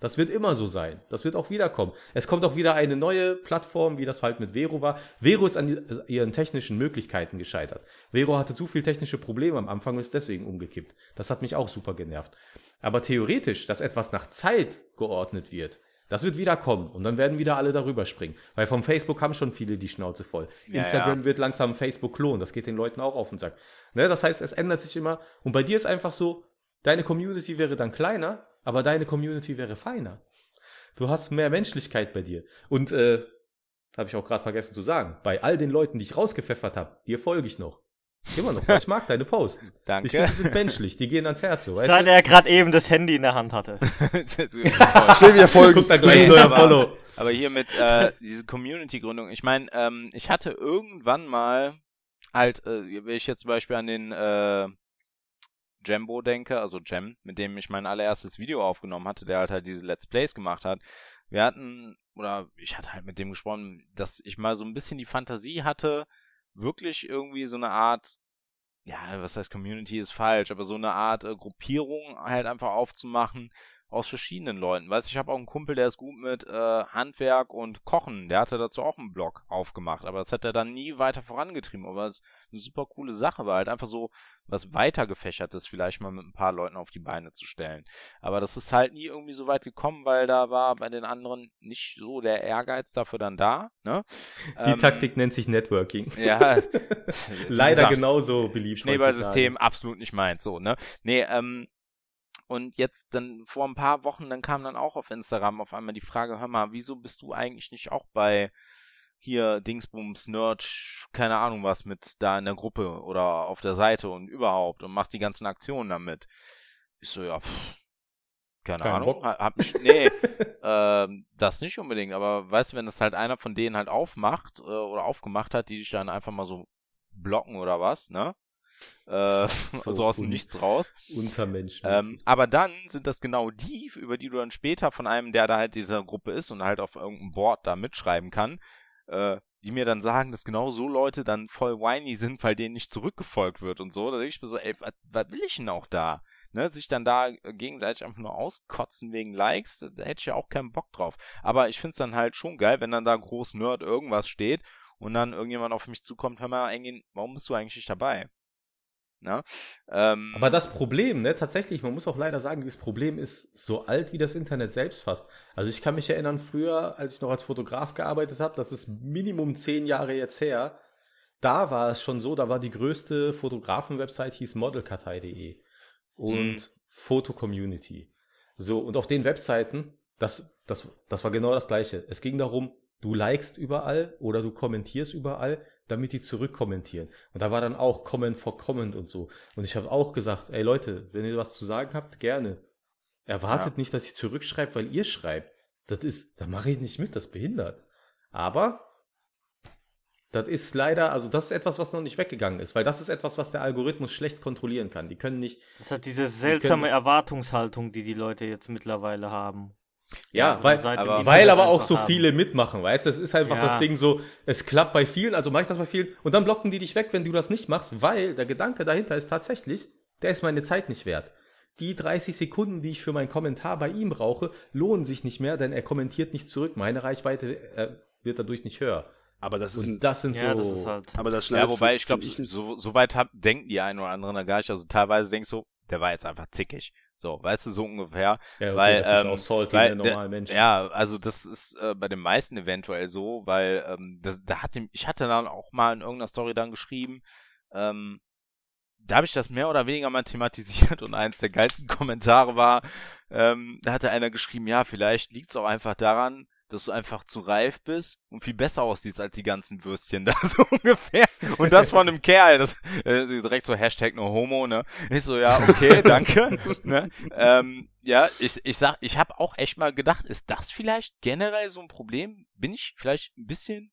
Das wird immer so sein. Das wird auch wiederkommen. Es kommt auch wieder eine neue Plattform, wie das halt mit Vero war. Vero ist an die- ihren technischen Möglichkeiten gescheitert. Vero hatte zu viel technische Probleme am Anfang und ist deswegen umgekippt. Das hat mich auch super genervt. Aber theoretisch, dass etwas nach Zeit geordnet wird, das wird wieder kommen und dann werden wieder alle darüber springen. Weil vom Facebook haben schon viele die Schnauze voll. Ja, Instagram ja. wird langsam Facebook klonen. Das geht den Leuten auch auf den Sack. Ne? Das heißt, es ändert sich immer. Und bei dir ist einfach so, deine Community wäre dann kleiner, aber deine Community wäre feiner. Du hast mehr Menschlichkeit bei dir. Und äh, habe ich auch gerade vergessen zu sagen, bei all den Leuten, die ich rausgepfeffert habe, dir folge ich noch. Immer noch, weil ich mag deine Posts. Danke. Ich finde, die sind menschlich, die gehen ans Herz, so, weißt Seit du? er gerade eben das Handy in der Hand hatte. Schnell wieder folgen. Guck da gleich Nee, neuer aber- Follow. Aber hier mit äh, diese Community-Gründung, ich meine, ähm, ich hatte irgendwann mal halt, äh, wenn ich jetzt zum Beispiel an den äh, Jambo denke, also Jam, mit dem ich mein allererstes Video aufgenommen hatte, der halt halt diese Let's Plays gemacht hat. Wir hatten, oder ich hatte halt mit dem gesprochen, dass ich mal so ein bisschen die Fantasie hatte, wirklich irgendwie so eine Art, ja, was heißt Community ist falsch, aber so eine Art äh, Gruppierung halt einfach aufzumachen, aus verschiedenen Leuten. Weißt du, ich habe auch einen Kumpel, der ist gut mit äh, Handwerk und Kochen. Der hatte dazu auch einen Blog aufgemacht, aber das hat er dann nie weiter vorangetrieben. Aber es ist eine super coole Sache, weil halt einfach so was weitergefächertes vielleicht mal mit ein paar Leuten auf die Beine zu stellen. Aber das ist halt nie irgendwie so weit gekommen, weil da war bei den anderen nicht so der Ehrgeiz dafür dann da. Ne? Die Ähm, Taktik nennt sich Networking. Ja. Leider gesagt, genauso beliebt. Schneeballsystem absolut nicht meins, so, ne? Nee, ähm, und jetzt dann vor ein paar Wochen, dann kam dann auch auf Instagram auf einmal die Frage, hör mal, wieso bist du eigentlich nicht auch bei hier Dingsbums, Nerd, keine Ahnung was mit da in der Gruppe oder auf der Seite und überhaupt und machst die ganzen Aktionen damit? Ich so, ja, pff, keine Kein Ahnung. Bock. Hab mich, nee, ähm, das nicht unbedingt, aber weißt du, wenn das halt einer von denen halt aufmacht äh, oder aufgemacht hat, die dich dann einfach mal so blocken oder was, ne? Äh, So so aus dem Nichts raus. Untermenschen. Ähm, aber dann sind das genau die, über die du dann später von einem, der da halt dieser Gruppe ist und halt auf irgendeinem Board da mitschreiben kann, äh, die mir dann sagen, dass genau so Leute dann voll whiny sind, weil denen nicht zurückgefolgt wird und so. Da denke ich mir so, ey, was, was will ich denn auch da? ne, sich dann da gegenseitig einfach nur auskotzen wegen Likes, da hätte ich ja auch keinen Bock drauf. Aber ich finde es dann halt schon geil, wenn dann da groß Nerd irgendwas steht und dann irgendjemand auf mich zukommt, hör mal, Engin, warum bist du eigentlich nicht dabei? Ne? Ähm, Aber das Problem, ne, tatsächlich, man muss auch leider sagen, dieses Problem ist so alt wie das Internet selbst fast. Also ich kann mich erinnern, früher, als ich noch als Fotograf gearbeitet habe, das ist Minimum zehn Jahre jetzt her, da war es schon so, da war die größte Fotografen-Website, hieß modelkartei.de und mhm. Foto-Community. So, und auf den Webseiten, das, das, das war genau das Gleiche. Es ging darum, du likest überall oder du kommentierst überall, damit die zurückkommentieren. Und da war dann auch Comment for Comment und so. Und ich habe auch gesagt, ey Leute, wenn ihr was zu sagen habt, gerne. Erwartet ja. nicht, dass ich zurückschreibe, weil ihr schreibt. Das ist, da mache ich nicht mit, das behindert. Aber das ist leider, also das ist etwas, was noch nicht weggegangen ist, weil das ist etwas, was der Algorithmus schlecht kontrollieren kann. Die können nicht. Das hat diese seltsame Erwartungshaltung, die die Leute jetzt mittlerweile haben. Ja, weil, aber, weil aber auch so haben. viele mitmachen, weißt du? Es ist einfach ja. das Ding so, es klappt bei vielen, also mache ich das bei vielen und dann blocken die dich weg, wenn du das nicht machst, weil der Gedanke dahinter ist tatsächlich, der ist meine Zeit nicht wert. Die 30 Sekunden, die ich für meinen Kommentar bei ihm brauche, lohnen sich nicht mehr, denn er kommentiert nicht zurück. Meine Reichweite äh, wird dadurch nicht höher. Aber das ist und das sind ja, so. Das halt aber das ja, wobei ich glaube, so, so weit hab, denken die einen oder anderen da gar nicht. Also teilweise denkst du, der war jetzt einfach zickig. So, weißt du, so ungefähr. Ja, okay, weil, das ähm, auch salty, weil normal Mensch. Ja, also das ist äh, bei den meisten eventuell so, weil ähm, das, da hatte ich hatte dann auch mal in irgendeiner Story dann geschrieben, ähm, da habe ich das mehr oder weniger mal thematisiert und eins der geilsten Kommentare war, ähm, da hatte einer geschrieben, ja, vielleicht liegt es auch einfach daran, dass du einfach zu reif bist und viel besser aussiehst als die ganzen Würstchen da, so ungefähr. Und das von einem Kerl, das äh, direkt so Hashtag no homo, ne? Ich so, ja, okay, danke. ne? ähm, ja, ich, ich sag, ich habe auch echt mal gedacht, ist das vielleicht generell so ein Problem? Bin ich vielleicht ein bisschen,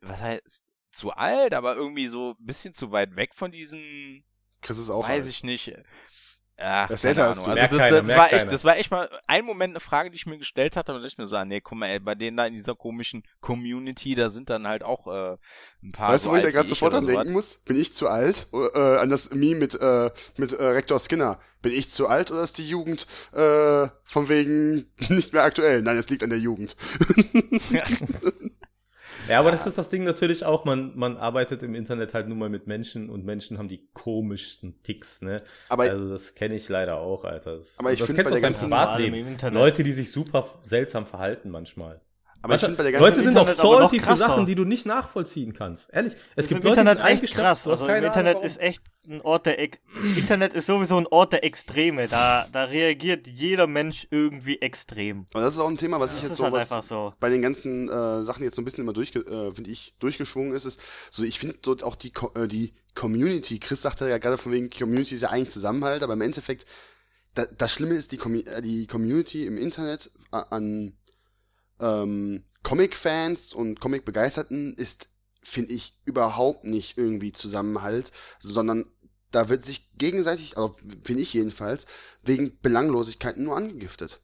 was heißt, zu alt, aber irgendwie so ein bisschen zu weit weg von diesem, Chris ist auch weiß alt. ich nicht. Ach, das, ist also das, keiner, das, war echt, das war echt mal ein Moment eine Frage, die ich mir gestellt hatte, und ich mir so, ah, nee, guck mal, ey, bei denen da in dieser komischen Community, da sind dann halt auch äh, ein paar. Weißt so du, wo ich da gerade sofort dran denken muss? Bin ich zu alt? Äh, an das Meme mit, äh, mit äh, Rektor Skinner. Bin ich zu alt oder ist die Jugend äh, von wegen nicht mehr aktuell? Nein, es liegt an der Jugend. Ja. Aber das ist das Ding natürlich auch, man, man arbeitet im Internet halt nun mal mit Menschen und Menschen haben die komischsten Ticks, ne? Aber also das kenne ich leider auch, Alter. Das, aber ich finde bei der ganzen Privatleben. Leute, die sich super seltsam verhalten manchmal. Aber ich finde bei der ganzen Leute sind auch salty für Sachen, die du nicht nachvollziehen kannst. Ehrlich, es gibt Leute, Internet echt krass. Also im Internet Ahnung, ist echt ein Ort der Ex Internet ist sowieso ein Ort der Extreme. Da, da reagiert jeder Mensch irgendwie extrem. Aber das ist auch ein Thema, was das ich jetzt so, halt was so, bei den ganzen äh, Sachen jetzt so ein bisschen immer durch, äh, finde ich, durchgeschwungen ist, ist so, ich finde so auch die, äh, die Community. Chris sagte ja gerade von wegen Community ist ja eigentlich Zusammenhalt, aber im Endeffekt da, das Schlimme ist die, Com äh, die Community im Internet an ähm, Comic-Fans und Comic-Begeisterten ist, finde ich, überhaupt nicht irgendwie Zusammenhalt, sondern da wird sich gegenseitig, also finde ich jedenfalls, wegen Belanglosigkeiten nur angegiftet.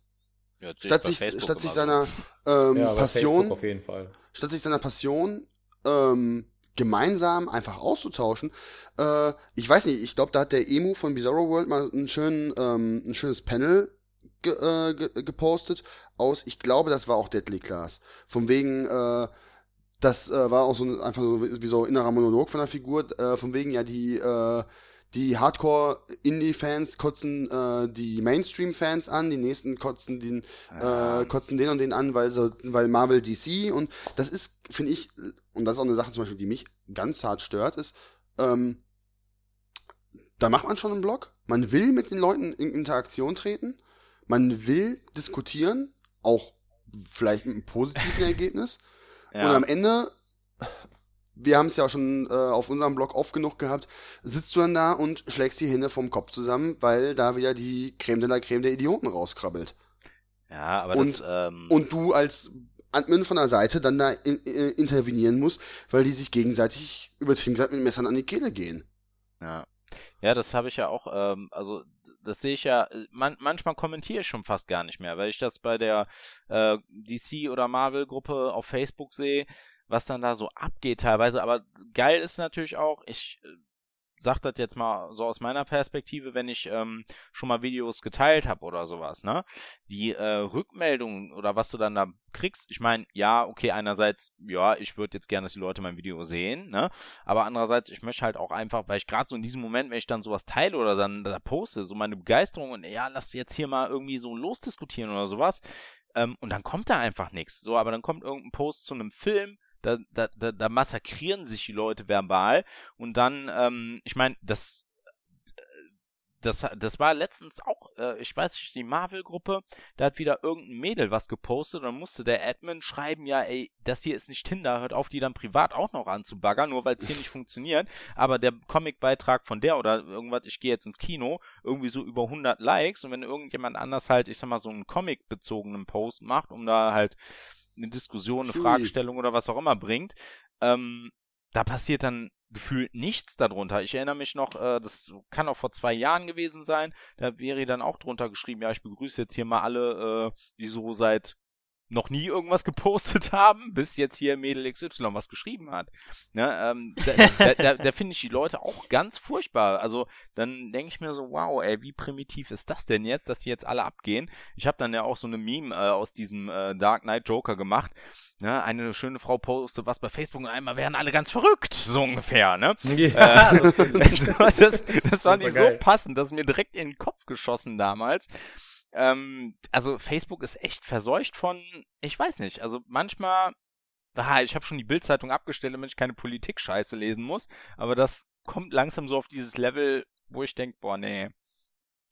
Ja, statt sich, statt sich seiner ähm, ja, Passion, statt sich seiner Passion ähm, gemeinsam einfach auszutauschen. Äh, ich weiß nicht, ich glaube, da hat der Emu von Bizarro World mal einen schönen, ähm, ein schönes Panel ge äh, ge gepostet aus, ich glaube, das war auch Deadly Class. Von wegen, äh, das äh, war auch so ein, einfach so wie so innerer Monolog von der Figur, äh, von wegen ja die äh, die Hardcore-Indie-Fans kotzen äh, die Mainstream-Fans an, die nächsten kotzen den, äh, kotzen den und den an, weil so, weil Marvel DC und das ist, finde ich, und das ist auch eine Sache zum Beispiel, die mich ganz hart stört, ist, ähm, da macht man schon einen Blog, man will mit den Leuten in Interaktion treten, man will diskutieren, auch vielleicht mit einem positiven Ergebnis. Ja. Und am Ende, wir haben es ja schon äh, auf unserem Blog oft genug gehabt, sitzt du dann da und schlägst die Hände vom Kopf zusammen, weil da wieder die Creme de la Creme der Idioten rauskrabbelt. Ja, aber und, das, ähm... und du als Admin von der Seite dann da in, in, intervenieren musst, weil die sich gegenseitig übertrieben gesagt mit Messern an die Kehle gehen. Ja. Ja, das habe ich ja auch, ähm, also das sehe ich ja, äh, man, manchmal kommentiere ich schon fast gar nicht mehr, weil ich das bei der äh, DC oder Marvel-Gruppe auf Facebook sehe, was dann da so abgeht teilweise. Aber geil ist natürlich auch, ich äh, sag das jetzt mal so aus meiner Perspektive, wenn ich ähm, schon mal Videos geteilt habe oder sowas, ne? Die äh, Rückmeldungen oder was du dann da kriegst, ich meine, ja, okay, einerseits, ja, ich würde jetzt gerne, dass die Leute mein Video sehen, ne? Aber andererseits, ich möchte halt auch einfach, weil ich gerade so in diesem Moment, wenn ich dann sowas teile oder dann da poste, so meine Begeisterung und ja, lass jetzt hier mal irgendwie so losdiskutieren oder sowas, ähm, und dann kommt da einfach nichts. So, aber dann kommt irgendein Post zu einem Film, da, da, da, da massakrieren sich die Leute verbal. Und dann, ähm, ich meine, das das, das war letztens auch, äh, ich weiß nicht, die Marvel-Gruppe, da hat wieder irgendein Mädel was gepostet. Und dann musste der Admin schreiben, ja, ey, das hier ist nicht Tinder, hört auf, die dann privat auch noch anzubaggern, nur weil es hier nicht funktioniert. Aber der Comic-Beitrag von der oder irgendwas, ich gehe jetzt ins Kino, irgendwie so über 100 Likes. Und wenn irgendjemand anders halt, ich sag mal, so einen Comic-bezogenen Post macht, um da halt eine Diskussion, eine Fragestellung oder was auch immer bringt, ähm, da passiert dann gefühlt nichts darunter. Ich erinnere mich noch, äh, das kann auch vor zwei Jahren gewesen sein, da wäre dann auch drunter geschrieben, ja, ich begrüße jetzt hier mal alle, äh, die so seit noch nie irgendwas gepostet haben, bis jetzt hier Mädel XY was geschrieben hat. Ne, ähm, da, da, da, finde ich die Leute auch ganz furchtbar. Also dann denke ich mir so, wow, ey, wie primitiv ist das denn jetzt, dass die jetzt alle abgehen? Ich habe dann ja auch so eine Meme äh, aus diesem äh, Dark Knight Joker gemacht. Ne, eine schöne Frau postet was bei Facebook und einmal werden alle ganz verrückt, so ungefähr, ne? Ja, äh, das, das, das war nicht so passend, das ist mir direkt in den Kopf geschossen damals. Ähm, also Facebook ist echt verseucht von, ich weiß nicht, also manchmal, ah, ich habe schon die Bildzeitung abgestellt, damit ich keine Politik-Scheiße lesen muss, aber das kommt langsam so auf dieses Level, wo ich denke, boah, nee,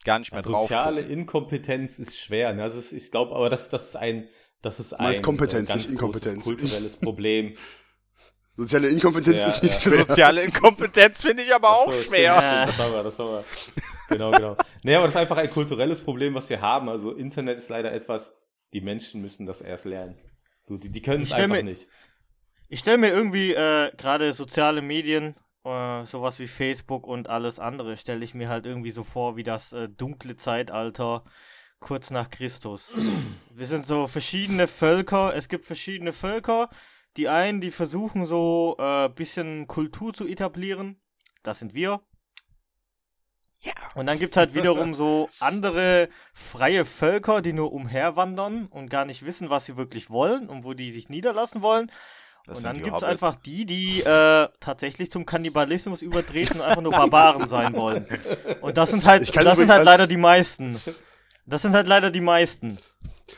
gar nicht mehr also drauf. Soziale Inkompetenz ist schwer, ne? Also ich glaube, aber das, das ist ein, das ist ein Kompetenz, äh, ganz nicht Inkompetenz. kulturelles Problem. Soziale Inkompetenz Ja, ist nicht ja. schwer. Soziale Inkompetenz finde ich aber auch so, schwer. stimmt, Das haben wir, das haben wir. Genau, genau. Nee, aber das ist einfach ein kulturelles Problem, was wir haben. Also Internet ist leider etwas, die Menschen müssen das erst lernen. Du, die, die können es einfach mir- nicht. Ich stelle mir irgendwie äh, gerade soziale Medien, äh, sowas wie Facebook und alles andere, stelle ich mir halt irgendwie so vor wie das äh, dunkle Zeitalter kurz nach Christus. Wir sind so verschiedene Völker, es gibt verschiedene Völker. Die einen, die versuchen so ein äh, bisschen Kultur zu etablieren. Das sind wir. Und dann gibt halt wiederum so andere freie Völker, die nur umherwandern und gar nicht wissen, was sie wirklich wollen und wo die sich niederlassen wollen. Das und dann gibt es einfach die, die äh, tatsächlich zum Kannibalismus übertreten und einfach nur Barbaren sein wollen. Und das sind halt, das sind halt leider die meisten. Das sind halt leider die meisten.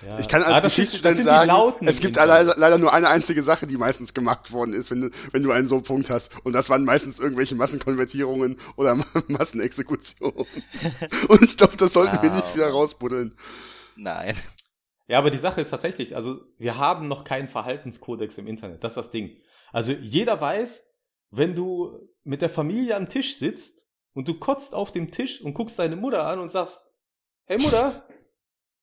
Ja. Ich kann als Ah, Geschichtsstudent sagen, es gibt leider, leider nur eine einzige Sache, die meistens gemacht worden ist, wenn du, wenn du einen so Punkt hast. Und das waren meistens irgendwelche Massenkonvertierungen oder Massenexekutionen. Und ich glaube, das sollten wir Ah, nicht wieder rausbuddeln. Nein. Ja, aber die Sache ist tatsächlich, also wir haben noch keinen Verhaltenskodex im Internet. Das ist das Ding. Also jeder weiß, wenn du mit der Familie am Tisch sitzt und du kotzt auf dem Tisch und guckst deine Mutter an und sagst, hey Mutter,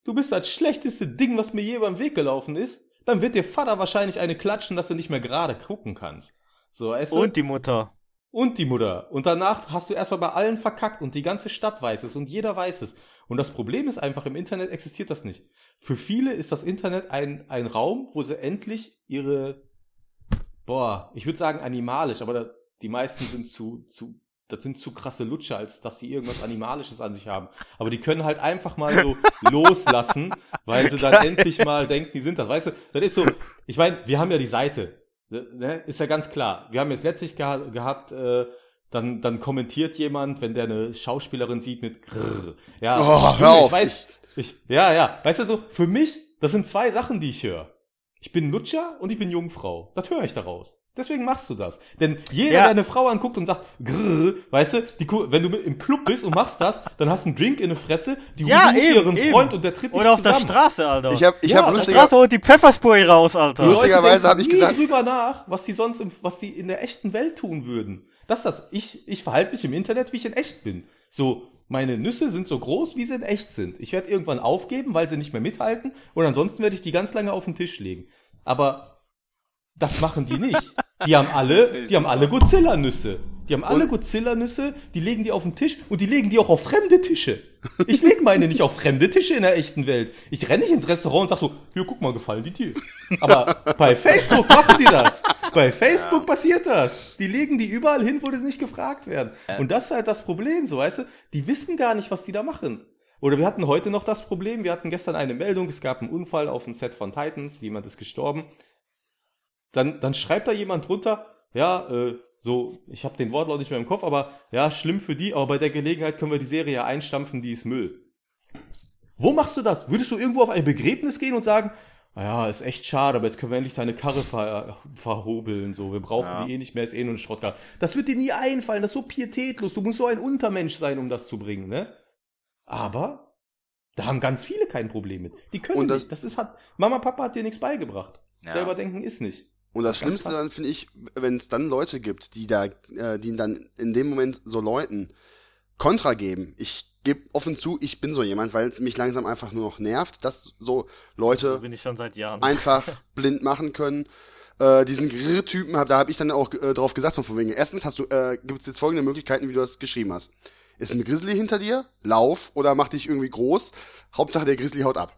du bist das schlechteste Ding, was mir je über den Weg gelaufen ist, dann wird dir Vater wahrscheinlich eine klatschen, dass du nicht mehr gerade gucken kannst. So, weißt du? Und die Mutter. Und die Mutter. Und danach hast du erstmal bei allen verkackt und die ganze Stadt weiß es und jeder weiß es. Und das Problem ist einfach, im Internet existiert das nicht. Für viele ist das Internet ein, ein Raum, wo sie endlich ihre, boah, ich würde sagen animalisch, aber da, die meisten sind zu, zu, das sind zu krasse Lutscher, als dass die irgendwas Animalisches an sich haben. Aber die können halt einfach mal so loslassen, weil sie dann endlich mal denken, die sind das. Weißt du, das ist so, ich meine, wir haben ja die Seite. Ne? Ist ja ganz klar. Wir haben jetzt letztlich geha gehabt, äh, dann, dann kommentiert jemand, wenn der eine Schauspielerin sieht mit Grrr. Ja, Oh, hör auf. ich weiß, ich, ja, ja. Weißt du so, für mich, das sind zwei Sachen, die ich höre. Ich bin Lutscher und ich bin Jungfrau. Das höre ich daraus. Deswegen machst du das. Denn jeder, Ja. der eine Frau anguckt und sagt, grrr, weißt du, die, wenn du im Club bist und machst das, dann hast du einen Drink in der Fresse, die Ja, ruft eben, ihren eben. Freund und der tritt dich Oder auf der zusammen. Straße, Alter. Ich habe ich Ja, hab auf auf der Straße holt die Pfefferspray raus, Alter. Lustigerweise denken hab ich nie gesagt- drüber nach, was die sonst, im, was die in der echten Welt tun würden. Das ist das. Ich, ich verhalte mich im Internet, wie ich in echt bin. So, meine Nüsse sind so groß, wie sie in echt sind. Ich werde irgendwann aufgeben, weil sie nicht mehr mithalten. Und ansonsten werde ich die ganz lange auf den Tisch legen. Aber das machen die nicht. Die haben alle, die haben alle Godzilla-Nüsse. Die haben alle Godzilla-Nüsse, die legen die auf den Tisch und die legen die auch auf fremde Tische. Ich lege meine nicht auf fremde Tische in der echten Welt. Ich renne nicht ins Restaurant und sag so, hier, guck mal, gefallen die dir. Aber bei Facebook machen die das. Bei Facebook ja. passiert das. Die legen die überall hin, wo die nicht gefragt werden. Und das ist halt das Problem, so weißt du, die wissen gar nicht, was die da machen. Oder wir hatten heute noch das Problem, wir hatten gestern eine Meldung, es gab einen Unfall auf dem Set von Titans, jemand ist gestorben. Dann, dann schreibt da jemand drunter, ja, äh, so, ich habe den Wortlaut nicht mehr im Kopf, aber ja, schlimm für die, aber bei der Gelegenheit können wir die Serie ja einstampfen, die ist Müll. Wo machst du das? Würdest du irgendwo auf ein Begräbnis gehen und sagen, naja, ist echt schade, aber jetzt können wir endlich seine Karre ver verhobeln, so, wir brauchen ja. die eh nicht mehr, ist eh nur ein Schrottkarre. Das wird dir nie einfallen, das ist so pietätlos, du musst so ein Untermensch sein, um das zu bringen, ne? Aber, da haben ganz viele kein Problem mit. Die können das, nicht, das ist, hat, Mama, Papa hat dir nichts beigebracht. Ja. Selber denken ist nicht. Und das, das Schlimmste dann finde ich, wenn es dann Leute gibt, die da, äh, die dann in dem Moment so Leuten Kontra geben. Ich gebe offen zu, ich bin so jemand, weil es mich langsam einfach nur noch nervt, dass so Leute so einfach blind machen können. Äh, diesen Grrr-Typen, da habe ich dann auch äh, drauf gesagt, von wegen. Erstens hast du, äh, gibt es jetzt folgende Möglichkeiten, wie du das geschrieben hast. Ist ein Grizzly hinter dir? Lauf oder mach dich irgendwie groß. Hauptsache der Grizzly haut ab.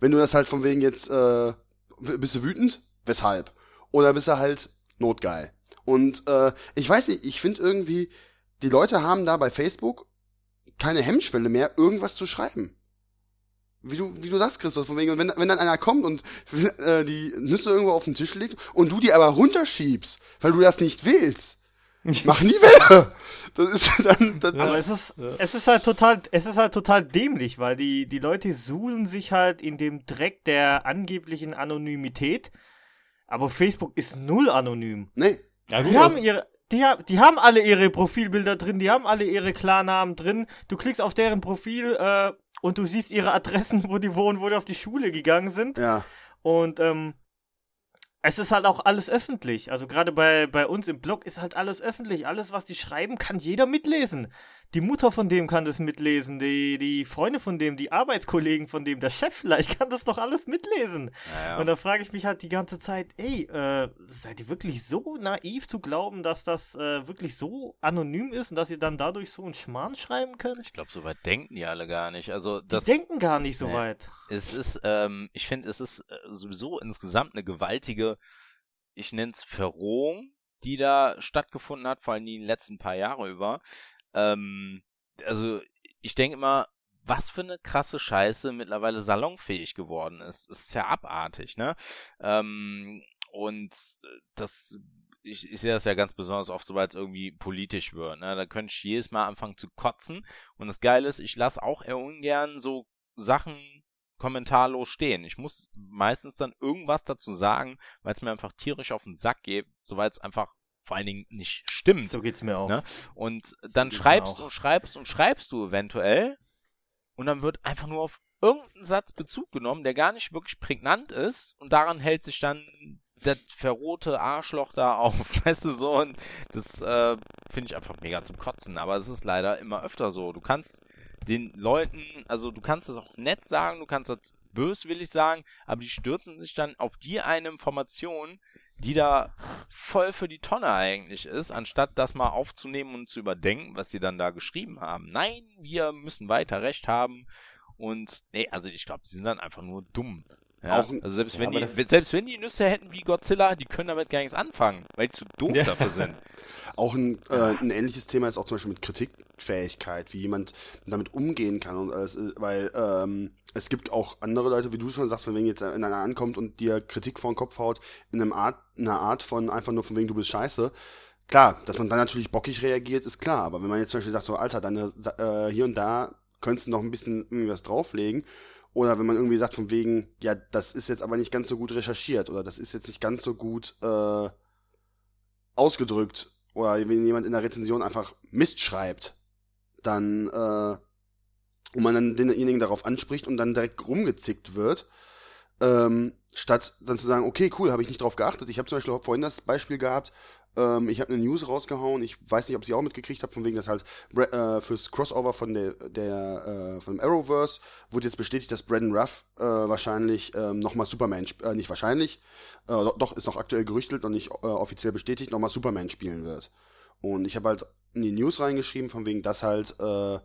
Wenn du das halt von wegen jetzt, äh, bist du wütend? Weshalb? Oder bist du halt notgeil? Und äh, ich weiß nicht, ich finde irgendwie, die Leute haben da bei Facebook keine Hemmschwelle mehr, irgendwas zu schreiben. Wie du, wie du sagst, Christoph, von wegen, wenn, wenn dann einer kommt und äh, die Nüsse irgendwo auf den Tisch legt und du die aber runterschiebst, weil du das nicht willst, mach nie wieder. Das ist dann, das, aber es ist, ja. es ist halt total, es ist halt total dämlich, weil die, die Leute suhlen sich halt in dem Dreck der angeblichen Anonymität. Aber Facebook ist null anonym. Nee. Ja, die haben ihre, die, die haben alle ihre Profilbilder drin, die haben alle ihre Klarnamen drin. Du klickst auf deren Profil äh, und du siehst ihre Adressen, wo die wohnen, wo die auf die Schule gegangen sind. Ja. Und ähm, es ist halt auch alles öffentlich. Also gerade bei, bei uns im Blog ist halt alles öffentlich. Alles, was die schreiben, kann jeder mitlesen die Mutter von dem kann das mitlesen, die, die Freunde von dem, die Arbeitskollegen von dem, der Chef vielleicht kann das doch alles mitlesen. Ja. Und da frage ich mich halt die ganze Zeit, ey, äh, seid ihr wirklich so naiv zu glauben, dass das äh, wirklich so anonym ist und dass ihr dann dadurch so einen Schmarrn schreiben könnt? Ich glaube, so weit denken die alle gar nicht. Also das, die denken gar nicht so nee, weit. Es ist, ähm, ich finde, es ist äh, sowieso insgesamt eine gewaltige, ich nenne es Verrohung, die da stattgefunden hat, vor allem den letzten paar Jahre über. Ähm, also ich denke immer, was für eine krasse Scheiße mittlerweile salonfähig geworden ist. Ist ja abartig, ne? Ähm, und das, ich, ich sehe das ja ganz besonders oft, sobald es irgendwie politisch wird. Ne? Da könnte ich jedes Mal anfangen zu kotzen. Und das Geile ist, ich lasse auch eher ungern so Sachen kommentarlos stehen. Ich muss meistens dann irgendwas dazu sagen, weil es mir einfach tierisch auf den Sack geht, soweit es einfach vor allen Dingen nicht stimmt. So geht's mir auch. Ne? Und dann so schreibst und schreibst und schreibst du eventuell und dann wird einfach nur auf irgendeinen Satz Bezug genommen, der gar nicht wirklich prägnant ist und daran hält sich dann das verrohte Arschloch da auf, weißt du so und das äh, finde ich einfach mega zum Kotzen, aber es ist leider immer öfter so. Du kannst den Leuten, also du kannst es auch nett sagen, du kannst das böswillig sagen, aber die stürzen sich dann auf die eine Information, die da voll für die Tonne eigentlich ist, anstatt das mal aufzunehmen und zu überdenken, was sie dann da geschrieben haben. Nein, wir müssen weiter Recht haben. Und nee, also ich glaube, sie sind dann einfach nur dumm. Ja, auch, also selbst, ja, wenn die, selbst wenn die Nüsse hätten wie Godzilla, die können damit gar nichts anfangen, weil die zu doof ja. dafür sind. Auch ein, äh, ein ähnliches Thema ist auch zum Beispiel mit Kritikfähigkeit, wie jemand damit umgehen kann. Und alles, weil ähm, es gibt auch andere Leute, wie du schon sagst, wenn jetzt einer ankommt und dir Kritik vor den Kopf haut, in einem Art, einer Art von einfach nur von wegen du bist scheiße. Klar, dass man dann natürlich bockig reagiert, ist klar. Aber wenn man jetzt zum Beispiel sagt, so Alter, deine, äh, hier und da könntest du noch ein bisschen irgendwas drauflegen oder wenn man irgendwie sagt von wegen, ja, das ist jetzt aber nicht ganz so gut recherchiert oder das ist jetzt nicht ganz so gut äh, ausgedrückt oder wenn jemand in der Rezension einfach Mist schreibt, dann äh, und man dann denjenigen darauf anspricht und dann direkt rumgezickt wird, ähm, statt dann zu sagen, okay, cool, habe ich nicht drauf geachtet. Ich habe zum Beispiel vorhin das Beispiel gehabt, ähm, ich habe eine News rausgehauen. Ich weiß nicht, ob sie auch mitgekriegt habt, von wegen, dass halt äh, fürs Crossover von der, der äh, von dem Arrowverse wurde jetzt bestätigt, dass Brandon Ruff äh, wahrscheinlich ähm, nochmal Superman, äh, nicht wahrscheinlich, äh, doch, ist noch aktuell gerüchtelt und nicht äh, offiziell bestätigt, nochmal Superman spielen wird. Und ich habe halt in die News reingeschrieben, von wegen, dass halt äh,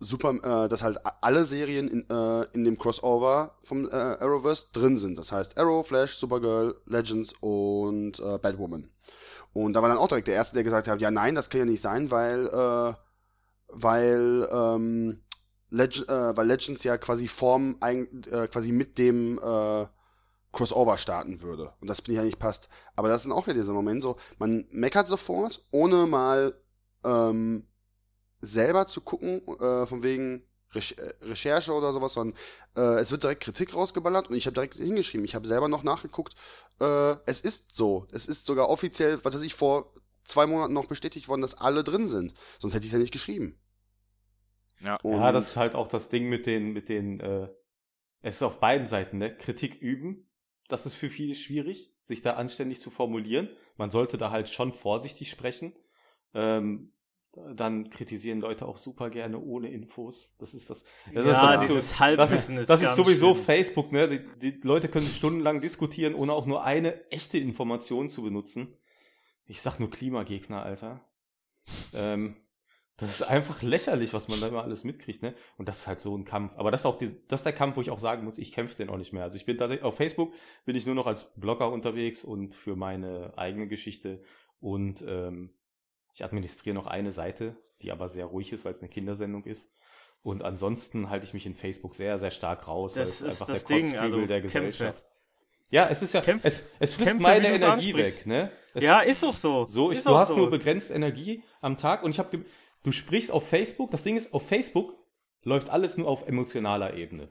super, äh, dass halt alle Serien in, äh, in dem Crossover vom äh, Arrowverse drin sind. Das heißt Arrow, Flash, Supergirl, Legends und äh, Batwoman. Und da war dann auch direkt der Erste, der gesagt hat, ja nein, das kann ja nicht sein, weil, äh, weil, ähm, Leg äh, weil Legends ja quasi Form äh, quasi mit dem äh, Crossover starten würde. Und das bin ich ja nicht passt. Aber das ist auch wieder dieser Moment so, man meckert sofort, ohne mal ähm, selber zu gucken, äh, von wegen Recherche oder sowas, sondern äh, es wird direkt Kritik rausgeballert und ich habe direkt hingeschrieben. Ich habe selber noch nachgeguckt. Äh, es ist so. Es ist sogar offiziell, was weiß ich, vor zwei Monaten noch bestätigt worden, dass alle drin sind. Sonst hätte ich es ja nicht geschrieben. Ja. ja, das ist halt auch das Ding mit den, mit den, äh, es ist auf beiden Seiten, ne? Kritik üben. Das ist für viele schwierig, sich da anständig zu formulieren. Man sollte da halt schon vorsichtig sprechen. Ähm, dann kritisieren Leute auch super gerne ohne Infos. Das ist das. das ja, das dieses so, Halbwissen das ist, das ist sowieso schlimm. Facebook. Ne? Die, die, Leute können stundenlang diskutieren, ohne auch nur eine echte Information zu benutzen. Ich sag nur Klimagegner, Alter. Ähm, das ist einfach lächerlich, was man da immer alles mitkriegt, ne? Und das ist halt so ein Kampf. Aber das ist auch die, das ist der Kampf, wo ich auch sagen muss, ich kämpfe den auch nicht mehr. Also ich bin tatsächlich auf Facebook bin ich nur noch als Blogger unterwegs und für meine eigene Geschichte und ähm, ich administriere noch eine Seite, die aber sehr ruhig ist, weil es eine Kindersendung ist. Und ansonsten halte ich mich in Facebook sehr, sehr stark raus, das weil es einfach der Ding, also der Gesellschaft. Ja, es ist ja, Kämpf, es, es frisst Kämpfe, meine Energie weg, ne? Es, ja, ist doch so. So, ich, du hast so. nur begrenzt Energie am Tag und ich habe, du sprichst auf Facebook, das Ding ist, auf Facebook läuft alles nur auf emotionaler Ebene.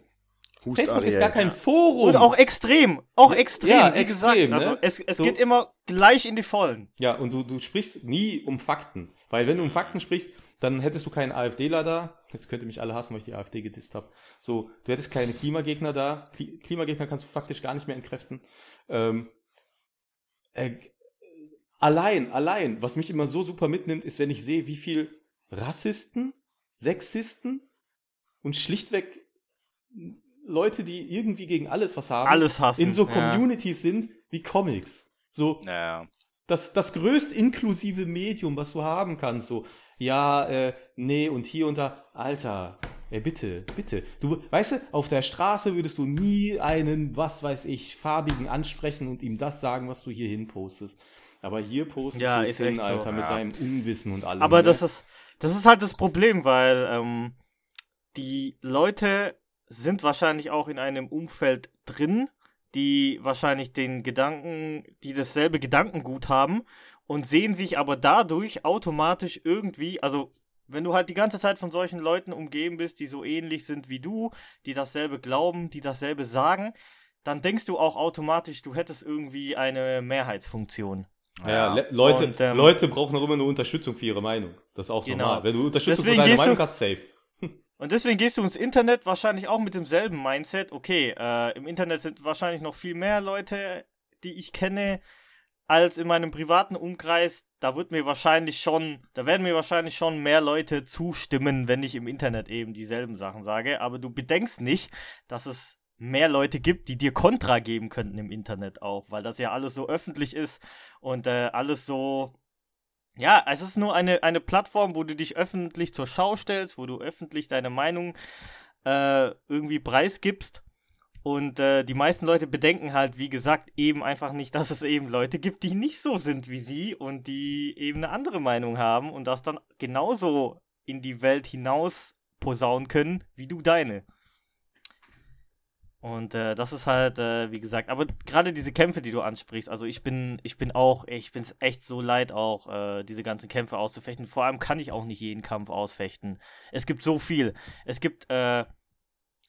Hust Facebook Ariel. ist gar kein Forum. Und auch extrem. Auch extrem, ja, wie extrem, gesagt. Also ne? es, es so. geht immer gleich in die Vollen. Ja, und du, du sprichst nie um Fakten. Weil wenn du um Fakten sprichst, dann hättest du keinen AfDler da. Jetzt könnt ihr mich alle hassen, weil ich die AfD gedisst habe. So, du hättest keine Klimagegner da. Klimagegner kannst du faktisch gar nicht mehr entkräften. Ähm, äh, allein, allein, was mich immer so super mitnimmt, ist, wenn ich sehe, wie viel Rassisten, Sexisten und schlichtweg Leute, die irgendwie gegen alles was haben, alles hassen. in so Communities ja. sind wie Comics. So ja. das, das größt inklusive Medium, was du haben kannst. So, ja, äh, nee, und hier und da, Alter, ey, bitte, bitte. Du, weißt du, auf der Straße würdest du nie einen, was weiß ich, farbigen ansprechen und ihm das sagen, was du hier hin postest. Aber hier postest ja, du es hin, Alter, so. mit ja. deinem Unwissen und allem. Aber ne? das ist, das ist halt das Problem, weil ähm, die Leute sind wahrscheinlich auch in einem Umfeld drin, die wahrscheinlich den Gedanken, die dasselbe Gedankengut haben und sehen sich aber dadurch automatisch irgendwie, also wenn du halt die ganze Zeit von solchen Leuten umgeben bist, die so ähnlich sind wie du, die dasselbe glauben, die dasselbe sagen, dann denkst du auch automatisch, du hättest irgendwie eine Mehrheitsfunktion. Ja, ja Leute, und, ähm, Leute brauchen auch immer nur Unterstützung für ihre Meinung. Das ist auch genau. normal. Wenn du Unterstützung Deswegen für deine Meinung hast, safe. Und deswegen gehst du ins Internet wahrscheinlich auch mit demselben Mindset. Okay, äh, im Internet sind wahrscheinlich noch viel mehr Leute, die ich kenne, als in meinem privaten Umkreis. Da wird mir wahrscheinlich schon, da werden mir wahrscheinlich schon mehr Leute zustimmen, wenn ich im Internet eben dieselben Sachen sage. Aber du bedenkst nicht, dass es mehr Leute gibt, die dir Kontra geben könnten im Internet auch, weil das ja alles so öffentlich ist und äh, alles so ja, es ist nur eine, eine Plattform, wo du dich öffentlich zur Schau stellst, wo du öffentlich deine Meinung äh, irgendwie preisgibst. Und äh, die meisten Leute bedenken halt, wie gesagt, eben einfach nicht, dass es eben Leute gibt, die nicht so sind wie sie und die eben eine andere Meinung haben und das dann genauso in die Welt hinaus posaunen können, wie du deine. Und äh, das ist halt, äh, wie gesagt, aber gerade diese Kämpfe, die du ansprichst, also ich bin, ich bin auch, ich bin es echt so leid, auch äh, diese ganzen Kämpfe auszufechten. Vor allem kann ich auch nicht jeden Kampf ausfechten. Es gibt so viel. Es gibt äh,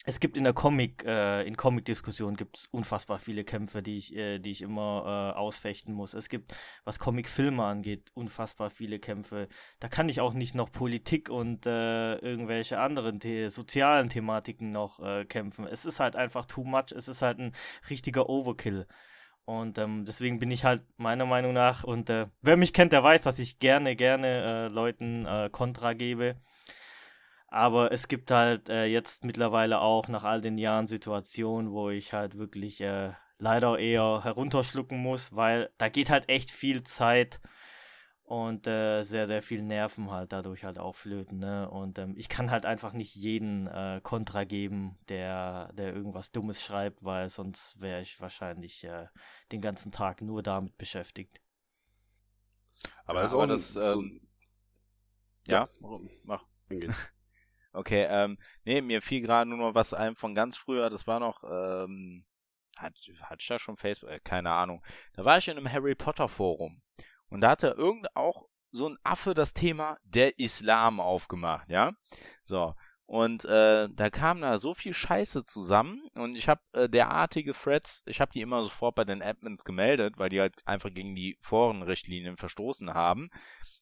es gibt in der Comic, äh, in Comic-Diskussionen gibt es unfassbar viele Kämpfe, die ich, äh, die ich immer äh, ausfechten muss. Es gibt, was Comic-Filme angeht, unfassbar viele Kämpfe. Da kann ich auch nicht noch Politik und äh, irgendwelche anderen the sozialen Thematiken noch äh, kämpfen. Es ist halt einfach too much. Es ist halt ein richtiger Overkill. Und ähm, deswegen bin ich halt meiner Meinung nach, und äh, wer mich kennt, der weiß, dass ich gerne, gerne Leuten Kontra gebe. Aber es gibt halt äh, jetzt mittlerweile auch nach all den Jahren Situationen, wo ich halt wirklich äh, leider eher herunterschlucken muss, weil da geht halt echt viel Zeit und äh, sehr, sehr viel Nerven halt dadurch halt auch flöten. Ne? Und ähm, ich kann halt einfach nicht jeden äh, Kontra geben, der, der irgendwas Dummes schreibt, weil sonst wäre ich wahrscheinlich äh, den ganzen Tag nur damit beschäftigt. Aber Ja, das ist aber auch das, das, so, ähm, Ja, warum? mach. Angehen. Okay, ähm, nee, mir fiel gerade nur noch was ein von ganz früher, das war noch, ähm, hat, hat ich da schon Facebook, äh, keine Ahnung. Da war ich in einem Harry Potter Forum und da hatte irgend auch so ein Affe das Thema der Islam aufgemacht, ja? So. Und äh, da kam da so viel Scheiße zusammen und ich habe äh, derartige Threads, ich habe die immer sofort bei den Admins gemeldet, weil die halt einfach gegen die Forenrichtlinien verstoßen haben.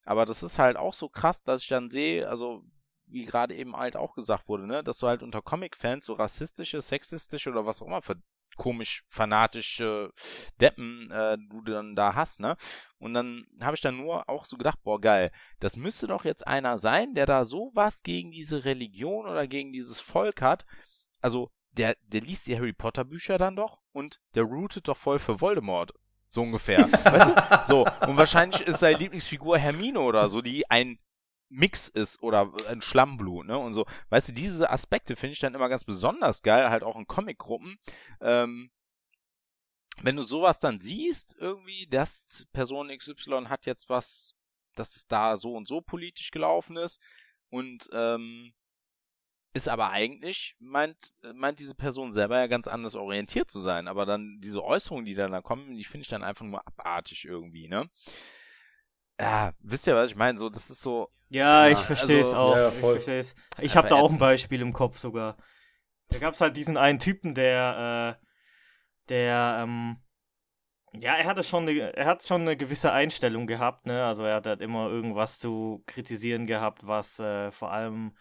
Aber das ist halt auch so krass, dass ich dann sehe, also wie gerade eben halt auch gesagt wurde, ne, dass du halt unter Comic-Fans so rassistische, sexistische oder was auch immer für komisch fanatische Deppen äh, du dann da hast, ne? Und dann habe ich dann nur auch so gedacht, boah, geil, das müsste doch jetzt einer sein, der da sowas gegen diese Religion oder gegen dieses Volk hat. Also, der, der liest die Harry Potter Bücher dann doch und der rootet doch voll für Voldemort. So ungefähr. weißt du? So. Und wahrscheinlich ist seine Lieblingsfigur Hermine oder so, die ein Mix ist oder ein Schlammblut, ne? Und so. Weißt du, diese Aspekte finde ich dann immer ganz besonders geil, halt auch in Comicgruppen. Ähm, wenn du sowas dann siehst, irgendwie, dass Person XY hat jetzt was, dass es da so und so politisch gelaufen ist und ähm, ist aber eigentlich, meint, meint diese Person selber ja ganz anders orientiert zu sein. Aber dann diese Äußerungen, die dann da kommen, die finde ich dann einfach nur abartig irgendwie, ne? Ja, wisst ihr, was ich meine? So, das ist so, Ja, Ja, ich verstehe es also- auch. Ja, ich voll. verstehe es. Ich habe da auch ein. Beispiel im Kopf sogar. Da gab es halt diesen einen Typen, der, äh, der, ähm, ja, er hatte schon eine, er hat schon eine gewisse Einstellung gehabt, ne? Also er hat halt immer irgendwas zu kritisieren gehabt, was äh, vor allem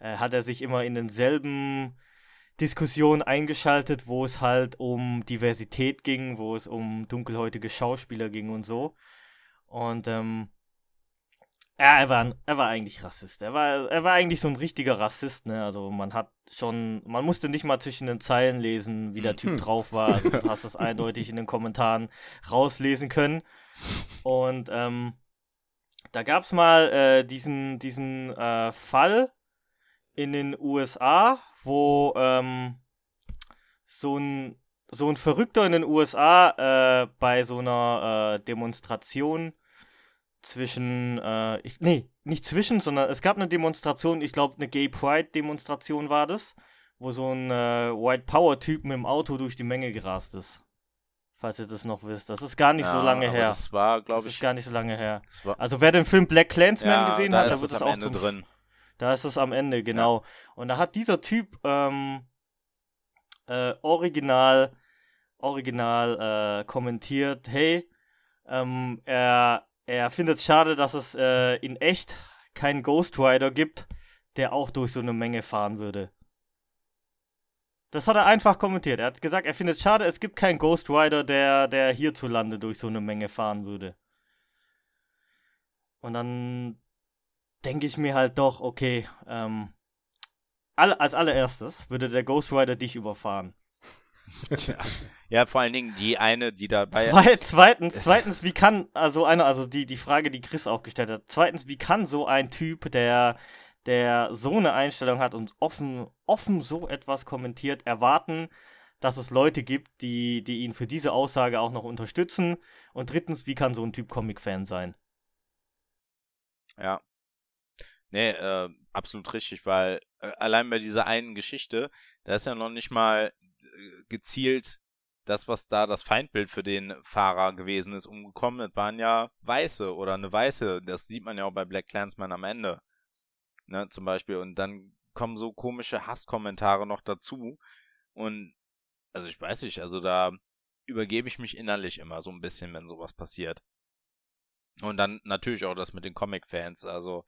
äh, hat er sich immer in denselben Diskussionen eingeschaltet, wo es halt um Diversität ging, wo es um dunkelhäutige Schauspieler ging und so. Und ähm, ja, er war, er war eigentlich Rassist. Er war, er war eigentlich so ein richtiger Rassist, ne? Also man hat schon, man musste nicht mal zwischen den Zeilen lesen, wie der Typ Mhm. drauf war. Also du hast es eindeutig in den Kommentaren rauslesen können. Und ähm, da gab es mal äh, diesen, diesen äh, Fall in den USA, wo ähm, so ein so ein Verrückter in den USA äh, bei so einer äh, Demonstration zwischen, äh, ich, nee, nicht zwischen, sondern es gab eine Demonstration, ich glaube eine Gay Pride Demonstration war das, wo so ein äh, White Power Typ mit dem Auto durch die Menge gerast ist. Falls ihr das noch wisst. Das ist gar nicht so Ja, lange aber her. Das war, Das glaube ist ich, gar nicht so lange her. das Also wer den Film Black Clansman ja, gesehen da hat, da ist wird es auch Ende zum drin. da ist es am Ende, genau. Und da hat dieser Typ ähm, äh, original, original äh, kommentiert, hey, ähm, er, er findet es schade, dass es äh, in echt keinen Ghost Rider gibt, der auch durch so eine Menge fahren würde. Das hat er einfach kommentiert. Er hat gesagt, er findet es schade, es gibt keinen Ghost Rider, der, der hierzulande durch so eine Menge fahren würde. Und dann denke ich mir halt doch, okay, ähm, als allererstes würde der Ghost Rider dich überfahren. Tja. Ja, vor allen Dingen die eine, die dabei. Zwei, zweitens, zweitens, wie kann, also eine, also die, die Frage, die Chris auch gestellt hat, zweitens, wie kann so ein Typ, der, der so eine Einstellung hat und offen, offen so etwas kommentiert, erwarten, dass es Leute gibt, die, die ihn für diese Aussage auch noch unterstützen? Und drittens, wie kann so ein Typ Comic-Fan sein? Ja. Nee, äh, absolut richtig, weil äh, allein bei dieser einen Geschichte, da ist ja noch nicht mal gezielt das, was da das Feindbild für den Fahrer gewesen ist, umgekommen. Das waren ja Weiße oder eine Weiße. Das sieht man ja auch bei Black Clansman am Ende. Ne, zum Beispiel. Und dann kommen so komische Hasskommentare noch dazu. Und also ich weiß nicht, also da übergebe ich mich innerlich immer so ein bisschen, wenn sowas passiert. Und dann natürlich auch das mit den Comic-Fans. Also,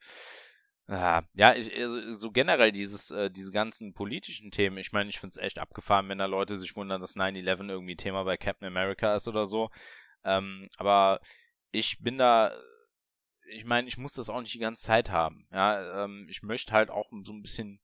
ja, ja ich, also, so generell dieses, äh, diese ganzen politischen Themen. Ich meine, ich finde es echt abgefahren, wenn da Leute sich wundern, dass 9-11 irgendwie Thema bei Captain America ist oder so. Ähm, aber ich bin da, ich meine, ich muss das auch nicht die ganze Zeit haben. Ja, ähm, ich möchte halt auch so ein bisschen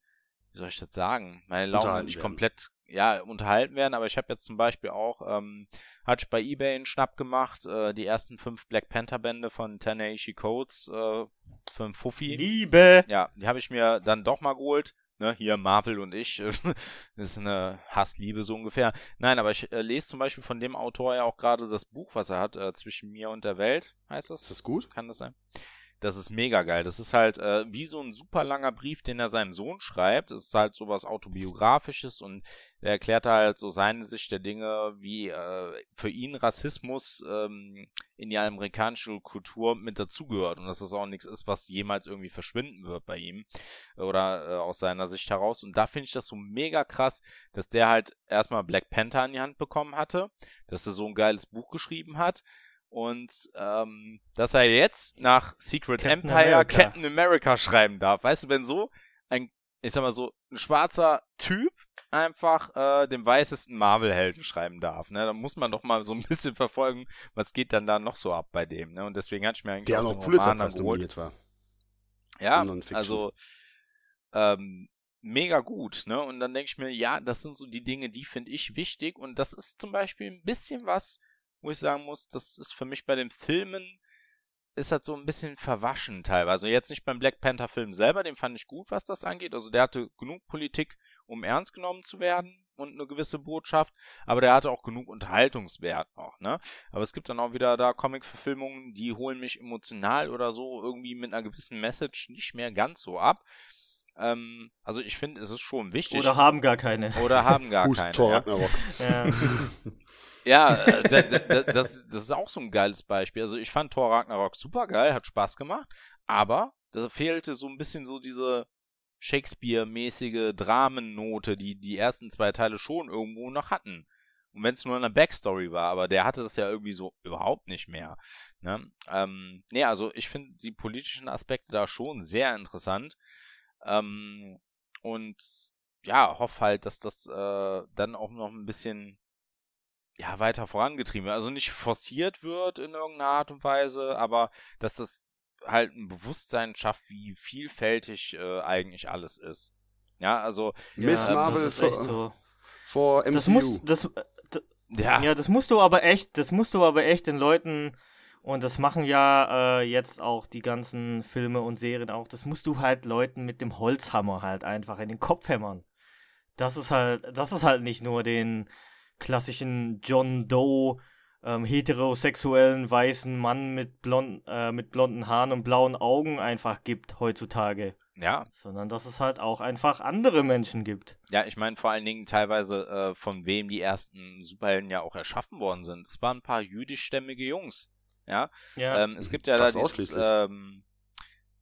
wie soll ich das sagen, meine Laune nicht komplett ja, unterhalten werden, aber ich habe jetzt zum Beispiel auch, ähm, hatte ich bei Ebay einen Schnapp gemacht, äh, die ersten fünf Black Panther Bände von Taneishi Codes äh, für einen Fuffi. Liebe! Ja, die habe ich mir dann doch mal geholt. Ne, hier Marvel und ich, das ist eine Hassliebe so ungefähr. Nein, aber ich äh, lese zum Beispiel von dem Autor ja auch gerade das Buch, was er hat, äh, Zwischen mir und der Welt, heißt das? Ist das gut? Kann das sein? Das ist mega geil. Das ist halt äh, wie so ein super langer Brief, den er seinem Sohn schreibt. Es ist halt sowas autobiografisches und er erklärt halt so seine Sicht der Dinge, wie äh, für ihn Rassismus ähm, in die amerikanische Kultur mit dazugehört und dass das auch nichts ist, was jemals irgendwie verschwinden wird bei ihm oder äh, aus seiner Sicht heraus. Und da finde ich das so mega krass, dass der halt erstmal Black Panther in die Hand bekommen hatte, dass er so ein geiles Buch geschrieben hat und ähm, dass er jetzt nach Secret Captain Empire America. Captain America schreiben darf. Weißt du, wenn so ein, ich sag mal so, ein schwarzer Typ einfach äh, den weißesten Marvel-Helden schreiben darf, ne? Da muss man doch mal so ein bisschen verfolgen, was geht dann da noch so ab bei dem, ne? Und deswegen hatte ich mir eigentlich Der auch noch Pulitzer nominiert war. Ja, also ähm, mega gut, ne? Und dann denke ich mir, ja, das sind so die Dinge, die finde ich wichtig und das ist zum Beispiel ein bisschen was, wo ich sagen muss, das ist für mich bei den Filmen ist halt so ein bisschen verwaschen teilweise. Also jetzt nicht beim Black Panther Film selber, den fand ich gut, was das angeht. Also der hatte genug Politik, um ernst genommen zu werden und eine gewisse Botschaft, aber der hatte auch genug Unterhaltungswert noch, ne? Aber es gibt dann auch wieder da Comic-Verfilmungen, die holen mich emotional oder so irgendwie mit einer gewissen Message nicht mehr ganz so ab. Ähm, also ich finde, es ist schon wichtig. Oder haben gar keine. Oder haben gar keine. Ja. ja. Ja, äh, das, das ist auch so ein geiles Beispiel. Also ich fand Thor Ragnarok super geil, hat Spaß gemacht, aber da fehlte so ein bisschen so diese Shakespeare-mäßige Dramennote, die die ersten zwei Teile schon irgendwo noch hatten. Und wenn es nur eine Backstory war, aber der hatte das ja irgendwie so überhaupt nicht mehr. Ne, ähm, nee, also ich finde die politischen Aspekte da schon sehr interessant. Ähm, und ja, hoffe halt, dass das äh, dann auch noch ein bisschen ja, weiter vorangetrieben wird. Also nicht forciert wird in irgendeiner Art und Weise, aber dass das halt ein Bewusstsein schafft, wie vielfältig äh, eigentlich alles ist. Ja, also. Miss ja, Marvel ist echt so. vor MCU. Das muss, das, das, ja. ja, das musst du aber echt, das musst du aber echt den Leuten, und das machen ja äh, jetzt auch die ganzen Filme und Serien auch, das musst du halt Leuten mit dem Holzhammer halt einfach in den Kopf hämmern. Das ist halt, das ist halt nicht nur den, klassischen John Doe ähm, heterosexuellen weißen Mann mit, blond, äh, mit blonden Haaren und blauen Augen einfach gibt heutzutage. Ja. Sondern dass es halt auch einfach andere Menschen gibt. Ja, ich meine vor allen Dingen teilweise, äh, von wem die ersten Superhelden ja auch erschaffen worden sind. Es waren ein paar jüdischstämmige Jungs. Ja. ja. Ähm, es gibt ja da dieses, ähm,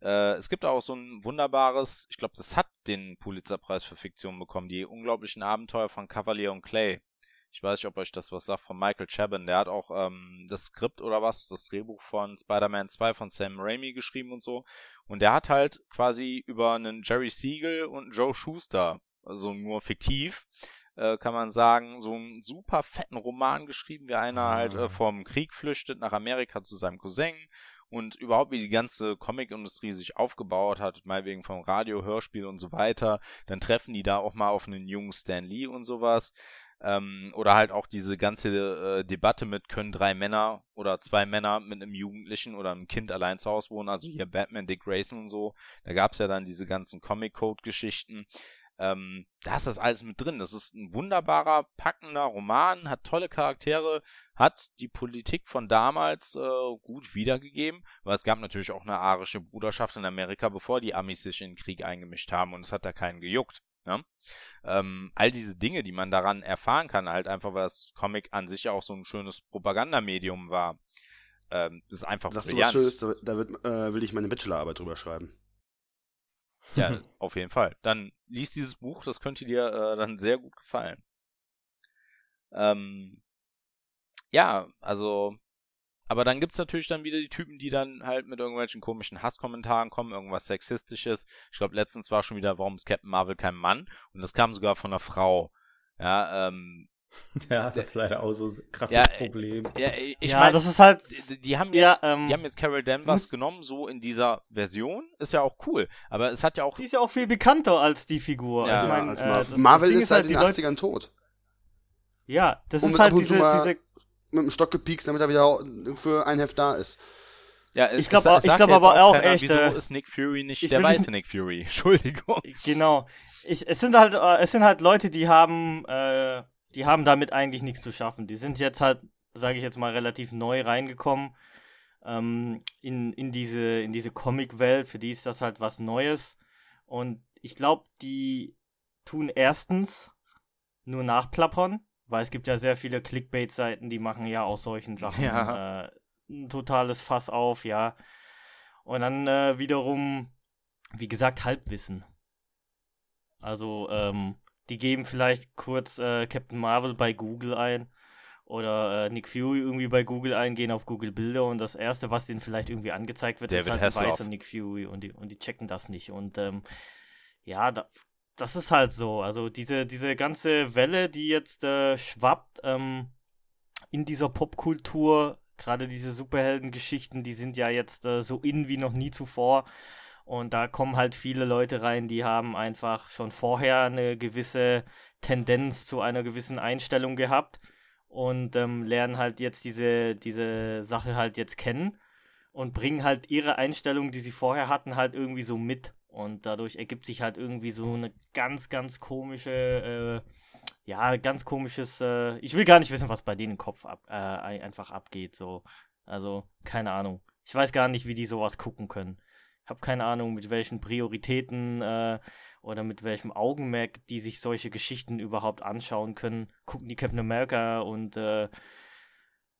äh, es gibt auch so ein wunderbares, ich glaube, das hat den Pulitzerpreis für Fiktion bekommen, die unglaublichen Abenteuer von Cavalier und Clay. Ich weiß nicht, ob euch das was sagt, von Michael Chabon. Der hat auch ähm, das Skript oder was, das Drehbuch von Spider-Man 2 von Sam Raimi geschrieben und so. Und der hat halt quasi über einen Jerry Siegel und Joe Schuster, also nur fiktiv, äh, kann man sagen, so einen super fetten Roman geschrieben, wie einer ah. halt äh, vom Krieg flüchtet nach Amerika zu seinem Cousin und überhaupt wie die ganze Comic-Industrie sich aufgebaut hat, mal wegen vom Radio, Hörspiel und so weiter. Dann treffen die da auch mal auf einen jungen Stan Lee und sowas. Ähm, oder halt auch diese ganze äh, Debatte mit, können drei Männer oder zwei Männer mit einem Jugendlichen oder einem Kind allein zu Hause wohnen, also hier Batman, Dick Grayson und so. Da gab es ja dann diese ganzen Comic-Code-Geschichten. Ähm, da ist das alles mit drin. Das ist ein wunderbarer, packender Roman, hat tolle Charaktere, hat die Politik von damals äh, gut wiedergegeben, weil es gab natürlich auch eine arische Bruderschaft in Amerika, bevor die Amis sich in den Krieg eingemischt haben und es hat da keinen gejuckt. Ne? Ähm, all diese Dinge, die man daran erfahren kann, halt einfach, weil das Comic an sich ja auch so ein schönes Propagandamedium war. Ähm, das ist einfach das brillant. So was Schönes, da, wird, äh, will ich meine Bachelorarbeit drüber schreiben. Ja, auf jeden Fall. Dann liest dieses Buch, das könnte dir äh, dann sehr gut gefallen. Ähm, ja, also aber dann gibt's natürlich dann wieder die Typen, die dann halt mit irgendwelchen komischen Hasskommentaren kommen, irgendwas Sexistisches. Ich glaube, letztens war schon wieder, warum ist Captain Marvel kein Mann? Und das kam sogar von einer Frau. Ja, ähm, Ja, das ist leider auch so ein krasses Ja, äh, Problem. Ja, ich ja, mein, das ist halt. die, die haben Ja, jetzt, ähm, die haben jetzt Carol Danvers genommen, so in dieser Version. Ist ja auch cool. Aber es hat ja auch. Die ist ja auch viel bekannter als die Figur. Ja, ich mein, als äh, Mar das- das Marvel Ding ist seit halt, den die Leute- 80ern tot. Ja, das Und ist halt diese, diese Mit dem Stock gepiekst, damit er wieder für ein Heft da ist. Ja, Ich es- glaub glaub aber auch keiner, echt, Wieso äh, ist Nick Fury nicht ich der weiße Nick Fury? Entschuldigung. Genau. Ich, es sind halt, äh, es sind halt Leute, die haben, äh, die haben damit eigentlich nichts zu schaffen. Die sind jetzt halt, sage ich jetzt mal, relativ neu reingekommen ähm, in, in diese, in diese Comic-Welt. Für die ist das halt was Neues. Und ich glaube, die tun erstens nur nachplappern, weil es gibt ja sehr viele Clickbait-Seiten, die machen ja aus solchen Sachen Ja. äh, ein totales Fass auf, ja. Und dann äh, wiederum, wie gesagt, Halbwissen. Also, ähm, die geben vielleicht kurz äh, Captain Marvel bei Google ein oder äh, Nick Fury irgendwie bei Google ein, gehen auf Google Bilder und das erste, was denen vielleicht irgendwie angezeigt wird, ist David halt ein Hasselhoff. weißer Nick Fury und die, und die checken das nicht. Und ähm, ja, da, das ist halt so. Also diese, diese ganze Welle, die jetzt äh, schwappt ähm, in dieser Popkultur, gerade diese Superheldengeschichten, die sind ja jetzt äh, so in wie noch nie zuvor. Und da kommen halt viele Leute rein, die haben einfach schon vorher eine gewisse Tendenz zu einer gewissen Einstellung gehabt und ähm, lernen halt jetzt diese, diese Sache halt jetzt kennen und bringen halt ihre Einstellung, die sie vorher hatten, halt irgendwie so mit. Und dadurch ergibt sich halt irgendwie so eine ganz, ganz komische, äh, ja, ganz komisches, äh, ich will gar nicht wissen, was bei denen im Kopf ab, äh, ein- einfach abgeht, so. Also, keine Ahnung. Ich weiß gar nicht, wie die sowas gucken können. Ich habe keine Ahnung, mit welchen Prioritäten äh, oder mit welchem Augenmerk die sich solche Geschichten überhaupt anschauen können. Gucken die Captain America und äh,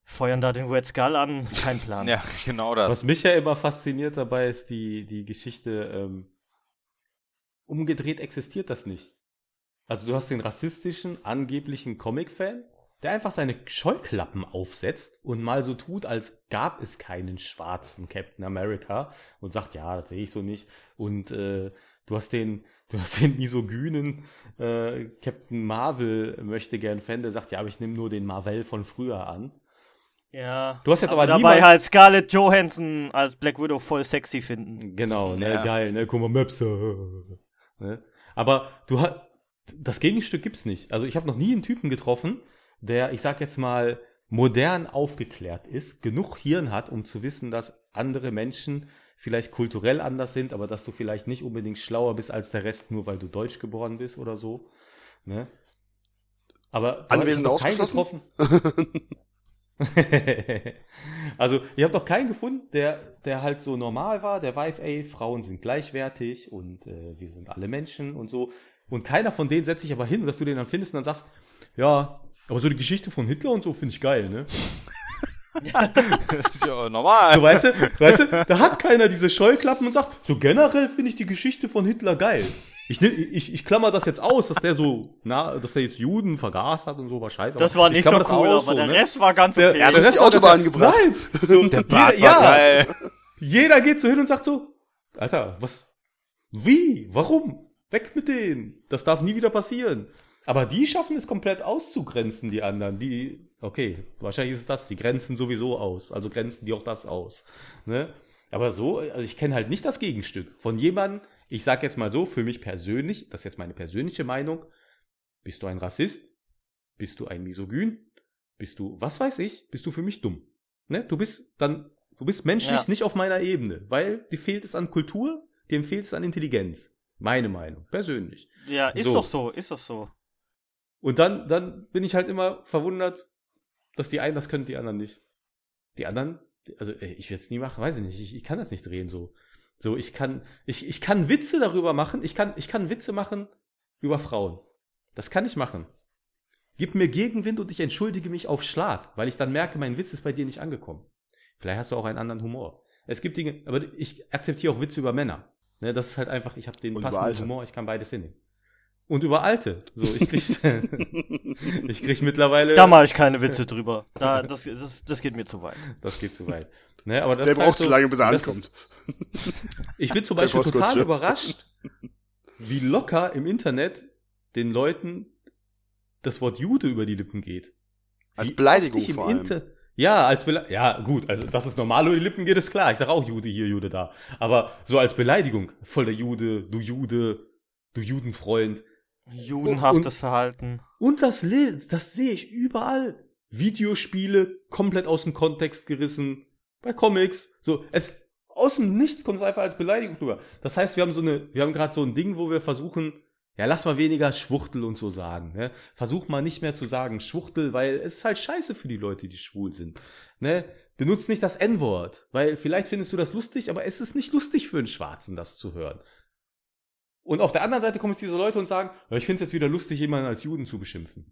feuern da den Red Skull an. Kein Plan. Ja, genau das. Was mich ja immer fasziniert dabei ist die, die Geschichte, ähm, umgedreht existiert das nicht. Also du hast den rassistischen, angeblichen Comic-Fan, der einfach seine Scheuklappen aufsetzt und mal so tut, als gab es keinen schwarzen Captain America und sagt, ja, das sehe ich so nicht. Und äh, du hast den, du hast den misogynen äh, Captain Marvel möchte gern Fan, der sagt, ja, aber ich nehme nur den Marvel von früher an. Ja. Du hast jetzt aber dabei niemand- halt Scarlett Johansson als Black Widow voll sexy finden. Genau, ne, Ja. geil, ne, guck mal, Maps. Ne? Aber du hast, das Gegenstück gibt's nicht. Also ich habe noch nie einen Typen getroffen, der, ich sag jetzt mal, modern aufgeklärt ist, genug Hirn hat, um zu wissen, dass andere Menschen vielleicht kulturell anders sind, aber dass du vielleicht nicht unbedingt schlauer bist als der Rest, nur weil du deutsch geboren bist oder so. Ne? Aber du Anwesend hast noch keinen ausgeschlossen? getroffen. also, ich habe doch keinen gefunden, der, der halt so normal war, der weiß, ey, Frauen sind gleichwertig und äh, wir sind alle Menschen und so. Und keiner von denen setzt sich aber hin, dass du den dann findest und dann sagst, ja, aber so die Geschichte von Hitler und so finde ich geil, ne? ja, normal. So, weißt du, weißt du, da hat keiner diese Scheuklappen und sagt, so generell finde ich die Geschichte von Hitler geil. Ich, ich, ich klammer das jetzt aus, dass der so, na, dass der jetzt Juden vergaß hat und so, war scheiße. Das war ich nicht so klammer das cool, aus, aber so, der ne? Rest war ganz Der- okay. Er hat der uns die Rest war Autobahn gebracht. Nein! So, Der jeder, ja, geil. jeder geht so hin und sagt so, Alter, was, wie, warum? Weg mit denen. Das darf nie wieder passieren. Aber die schaffen es komplett auszugrenzen, die anderen. Die, okay, wahrscheinlich ist es das, die grenzen sowieso aus. Also grenzen die auch das aus. Ne? Aber so, also ich kenne halt nicht das Gegenstück. Von jemandem, ich sag jetzt mal so, für mich persönlich, das ist jetzt meine persönliche Meinung, bist du ein Rassist? Bist du ein Misogyn? Bist du, was weiß ich, bist du für mich dumm. Ne? Du bist dann, du bist menschlich Ja. nicht auf meiner Ebene, weil dir fehlt es an Kultur, dem fehlt es an Intelligenz. Meine Meinung, persönlich. Ja, ist So. doch so, ist doch so. Und dann, dann bin ich halt immer verwundert, dass die einen das können, die anderen nicht. Die anderen, also ey, ich werde es nie machen, weiß ich nicht, ich, ich kann das nicht drehen so. So, ich kann, ich, ich kann Witze darüber machen, ich kann, ich kann Witze machen über Frauen. Das kann ich machen. Gib mir Gegenwind und ich entschuldige mich auf Schlag, weil ich dann merke, mein Witz ist bei dir nicht angekommen. Vielleicht hast du auch einen anderen Humor. Es gibt Dinge, aber ich akzeptiere auch Witze über Männer. Ne, das ist halt einfach, ich habe den Und passenden. Humor, ich kann beides hinnehmen. Und über Alte. So, ich krieg, ich krieg mittlerweile. Da mache ich keine Witze drüber. Da, das, das, das geht mir zu weit. Das geht zu weit. Ne, aber das Der ist halt braucht so- zu lange, bis er das ist- ankommt. Ich bin zum Beispiel total überrascht, wie locker im Internet den Leuten das Wort Jude über die Lippen geht. Als Wie Beleidigung ich im vor allem. Inter ja, als Bele ja, gut, also dass es normal über die Lippen geht, ist klar. Ich sag auch Jude hier, Jude da. Aber so als Beleidigung, voll der Jude, du Jude, du Judenfreund. Judenhaftes Und- Verhalten. Und das, das sehe ich überall. Videospiele komplett aus dem Kontext gerissen. Bei Comics. So, es, aus dem Nichts kommt es einfach als Beleidigung rüber. Das heißt, wir haben so eine, wir haben gerade so ein Ding, wo wir versuchen, ja, lass mal weniger Schwuchtel und so sagen, ne? Versuch mal nicht mehr zu sagen Schwuchtel, weil es ist halt scheiße für die Leute, die schwul sind, ne? Benutzt nicht das N-Wort, weil vielleicht findest du das lustig, aber es ist nicht lustig für einen Schwarzen, das zu hören. Und auf der anderen Seite kommen jetzt diese Leute und sagen, ich finde es jetzt wieder lustig, jemanden als Juden zu beschimpfen.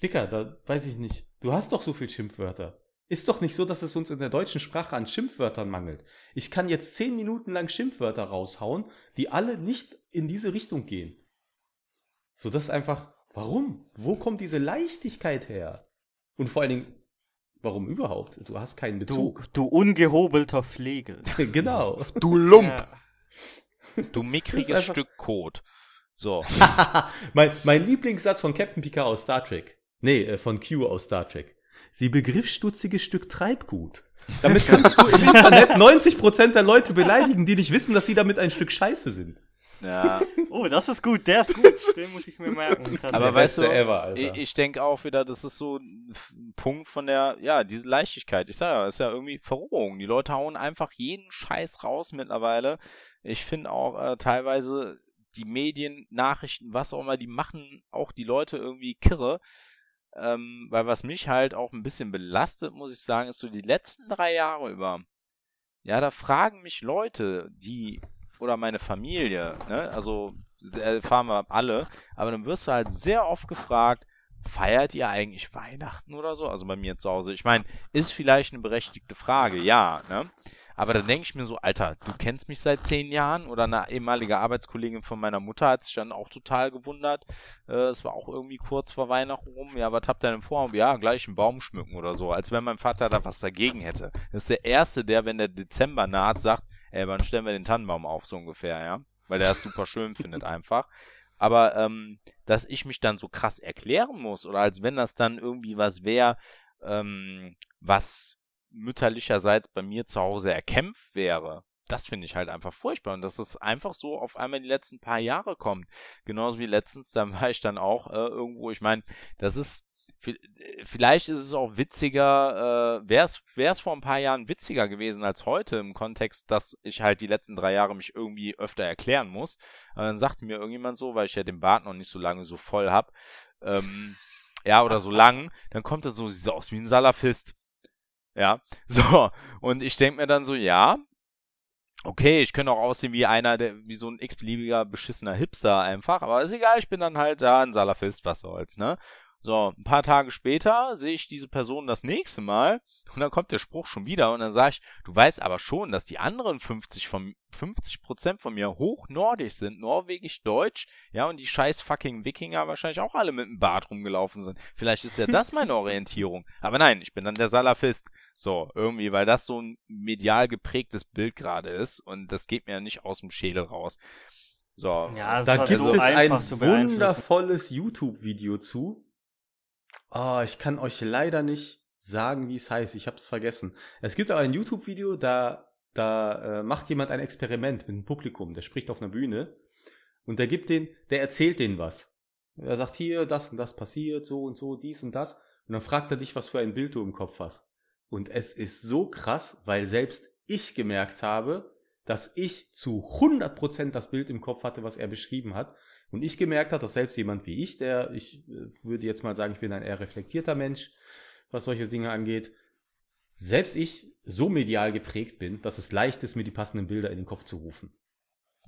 Dicker, da weiß ich nicht. Du hast doch so viel Schimpfwörter. Ist doch nicht so, dass es uns in der deutschen Sprache an Schimpfwörtern mangelt. Ich kann jetzt zehn Minuten lang Schimpfwörter raushauen, die alle nicht in diese Richtung gehen. So, das ist einfach, warum? Wo kommt diese Leichtigkeit her? Und vor allen Dingen, warum überhaupt? Du hast keinen Du, Bezug. du ungehobelter Flegel. genau. Du Lump! Ja. Du mickriges Stück Kot. So. mein, mein Lieblingssatz von Captain Picard aus Star Trek. Nee, äh, von Q aus Star Trek. Sie begriffsstutzige Stück Treibgut. Damit kannst du im Internet 90% der Leute beleidigen, die nicht wissen, dass sie damit ein Stück Scheiße sind. Ja. Oh, das ist gut, der ist gut. Den muss ich mir merken. Aber Der weißt du, ever, Alter. ich, ich denke auch wieder, das ist so ein Punkt von der, ja, diese Leichtigkeit. Ich sage ja, ist ja irgendwie Verrohung. Die Leute hauen einfach jeden Scheiß raus mittlerweile. Ich finde auch äh, teilweise die Medien, Nachrichten, was auch immer, die machen auch die Leute irgendwie kirre. Ähm, weil was mich halt auch ein bisschen belastet, muss ich sagen, ist so die letzten drei Jahre über. Ja, da fragen mich Leute, die, oder meine Familie, ne, also erfahren wir alle, aber dann wirst du halt sehr oft gefragt, feiert ihr eigentlich Weihnachten oder so? Also bei mir zu Hause. Ich meine, ist vielleicht eine berechtigte Frage, ja, ne? Aber dann denke ich mir so, Alter, du kennst mich seit zehn Jahren oder eine ehemalige Arbeitskollegin von meiner Mutter hat sich dann auch total gewundert. Äh, Es war auch irgendwie kurz vor Weihnachten rum. Ja, was habt ihr denn vor? Ja, gleich einen Baum schmücken oder so. Als wenn mein Vater da was dagegen hätte. Das ist der Erste, der, wenn der Dezember naht, sagt, ey, wann stellen wir den Tannenbaum auf, so ungefähr, ja? Weil der das super schön findet einfach. Aber ähm, dass ich mich dann so krass erklären muss oder als wenn das dann irgendwie was wäre, ähm, was mütterlicherseits bei mir zu Hause erkämpft wäre, das finde ich halt einfach furchtbar und dass es einfach so auf einmal die letzten paar Jahre kommt. Genauso wie letztens, dann war ich dann auch äh, irgendwo, ich meine, das ist Vielleicht ist es auch witziger, äh, wäre es vor ein paar Jahren witziger gewesen als heute im Kontext, dass ich halt die letzten drei Jahre mich irgendwie öfter erklären muss. Aber dann sagte mir irgendjemand so, weil ich ja den Bart noch nicht so lange so voll hab, ähm, ja, oder so lang, dann kommt er so, sieht aus wie ein Salafist. Ja, so. Und ich denke mir dann so, ja, okay, ich könnte auch aussehen wie einer, der, wie so ein x-beliebiger beschissener Hipster einfach, aber ist egal, ich bin dann halt da ein Salafist, was soll's, ne? So, ein paar Tage später sehe ich diese Person das nächste Mal und dann kommt der Spruch schon wieder und dann sage ich, du weißt aber schon, dass die anderen 50 von 50 Prozent von mir hochnordisch sind, norwegisch, deutsch, ja, und die scheiß fucking Wikinger wahrscheinlich auch alle mit dem Bart rumgelaufen sind. Vielleicht ist ja das meine Orientierung. Aber nein, ich bin dann der Salafist. So, irgendwie, weil das so ein medial geprägtes Bild gerade ist und das geht mir nicht aus dem Schädel raus. So. Ja, das Da ist gibt so es ein wundervolles YouTube-Video zu. Ah, ich kann euch leider nicht sagen, wie es heißt. Ich habe es vergessen. Es gibt aber ein YouTube-Video, da, da äh, macht jemand ein Experiment mit dem Publikum. Der spricht auf einer Bühne und der gibt den, der erzählt denen was. Er sagt hier, das und das passiert, so und so, dies und das. Und dann fragt er dich, was für ein Bild du im Kopf hast. Und es ist so krass, weil selbst ich gemerkt habe, dass ich zu 100% das Bild im Kopf hatte, was er beschrieben hat. Und ich gemerkt habe, dass selbst jemand wie ich, der, ich äh, würde jetzt mal sagen, ich bin ein eher reflektierter Mensch, was solche Dinge angeht, selbst ich so medial geprägt bin, dass es leicht ist, mir die passenden Bilder in den Kopf zu rufen.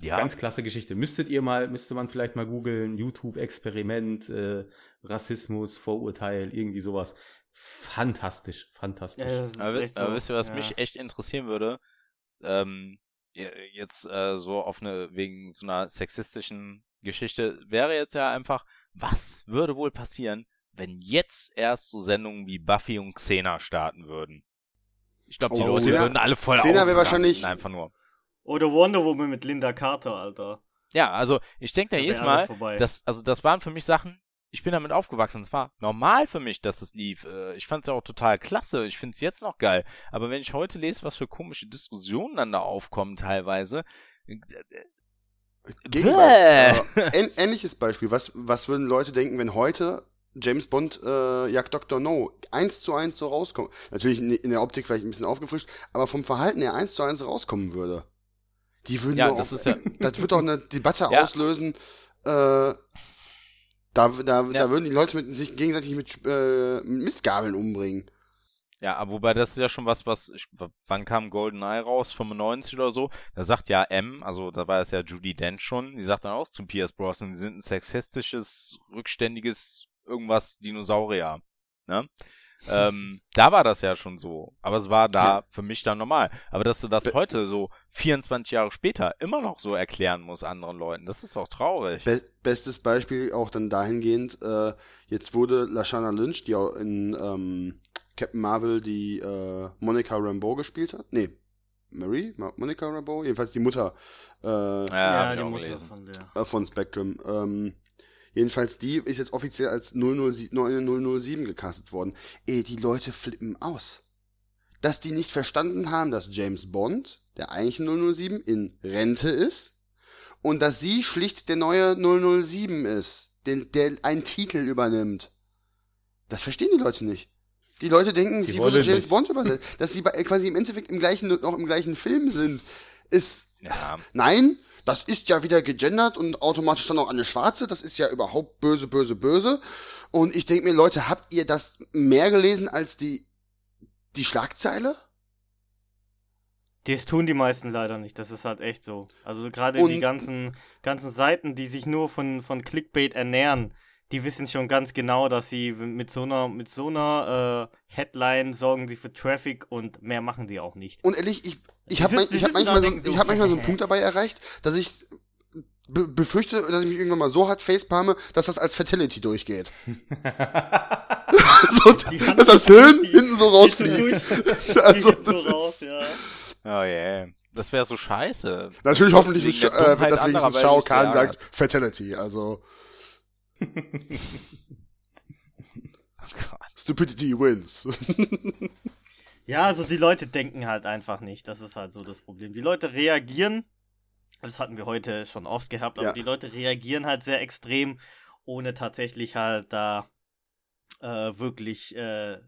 Ja, Ganz klasse Geschichte. Müsstet ihr mal, müsste man vielleicht mal googeln, YouTube-Experiment, äh, Rassismus, Vorurteil, irgendwie sowas. Fantastisch, fantastisch. Ja, aber, echt aber so. wisst ihr, was ja. mich echt interessieren würde? Ähm, je- jetzt äh, so auf eine, wegen so einer sexistischen Geschichte, wäre jetzt ja einfach, was würde wohl passieren, wenn jetzt erst so Sendungen wie Buffy und Xena starten würden? Ich glaube, die Oh, Leute Xena- würden alle voll Xena wäre ausrasten, wahrscheinlich- einfach nur. Oder Wonder Woman mit Linda Carter, Alter. Ja, also ich denke da jedes Mal, vorbei. das, also das waren für mich Sachen, ich bin damit aufgewachsen. Es war normal für mich, dass es lief. Äh, Ich fand es ja auch total klasse. Ich finde es jetzt noch geil. Aber wenn ich heute lese, was für komische Diskussionen dann da aufkommen teilweise, äh, Gegenbeispiel. Äh, ähn- ähnliches Beispiel. Was, was würden Leute denken, wenn heute James Bond äh, Jagd Dr. No eins zu eins so rauskommt? Natürlich in, der Optik vielleicht ein bisschen aufgefrischt, aber vom Verhalten her eins zu eins rauskommen würde. Die würden Ja, doch das auch- ja- das wird doch eine Debatte Ja. auslösen. Äh, da, da, Ja. da würden die Leute mit, sich gegenseitig mit, äh, mit Mistgabeln umbringen. Ja, aber wobei das ist ja schon was, was, ich, wann kam GoldenEye raus? 95 oder so? Da sagt ja M, also da war es ja Judy Dench schon, die sagt dann auch zu Pierce Brosnan, sie sind ein sexistisches, rückständiges irgendwas Dinosaurier. Ne? ähm, da war das ja schon so. Aber es war da Ja. für mich dann normal. Aber dass du das heute so 24 Jahre später immer noch so erklären musst anderen Leuten, das ist auch traurig. Be bestes Beispiel auch dann dahingehend, äh, jetzt wurde Lashana Lynch, die auch in ähm, Captain Marvel die äh, Monica Rambeau gespielt hat. Nee, Marie? Ma Monica Rambeau? Jedenfalls die Mutter äh, ja, ja, die Mutter gelesen. von der. äh, von Spectrum. Ähm, jedenfalls die ist jetzt offiziell als 007, neue 007 gecastet worden. Ey, die Leute flippen aus. Dass die nicht verstanden haben, dass James Bond, der eigentlich ein 007, in Rente ist und dass sie schlicht der neue 007 ist, den, der einen Titel übernimmt. Das verstehen die Leute nicht. Die Leute denken, Die sie wollen würde James nicht. Bond übersetzen. Dass sie bei, quasi im Endeffekt im gleichen, noch im gleichen Film sind, ist Ja, Nein, das ist ja wieder gegendert und automatisch dann auch eine Schwarze. Das ist ja überhaupt böse, böse, böse. Und ich denke mir, Leute, habt ihr das mehr gelesen als die, die Schlagzeile? Das tun die meisten leider nicht, das ist halt echt so. Also gerade die ganzen, ganzen Seiten, die sich nur von, von Clickbait ernähren, die wissen schon ganz genau, dass sie mit so einer, mit so einer äh, Headline sorgen sie für Traffic und mehr machen die auch nicht. Und ehrlich, ich, ich habe ich hab manchmal, so, so, ich hab manchmal so einen Punkt dabei erreicht, dass ich be befürchte, dass ich mich irgendwann mal so hart facepalme, dass das als Fatality durchgeht. so, dass das Hirn die- hinten so rausfliegt. also, so raus, ja. oh yeah. Das wäre so scheiße. Natürlich hoffentlich nicht, äh, wird Dummheit das anderer wenigstens Shao Values Kahn sagt. Fatality, also Oh Gott. Stupidity wins. Ja, also die Leute denken halt einfach nicht. Das ist halt so das Problem. Die Leute reagieren, das hatten wir heute schon oft gehabt, aber Ja. die Leute reagieren halt sehr extrem, ohne tatsächlich halt da äh, wirklich äh,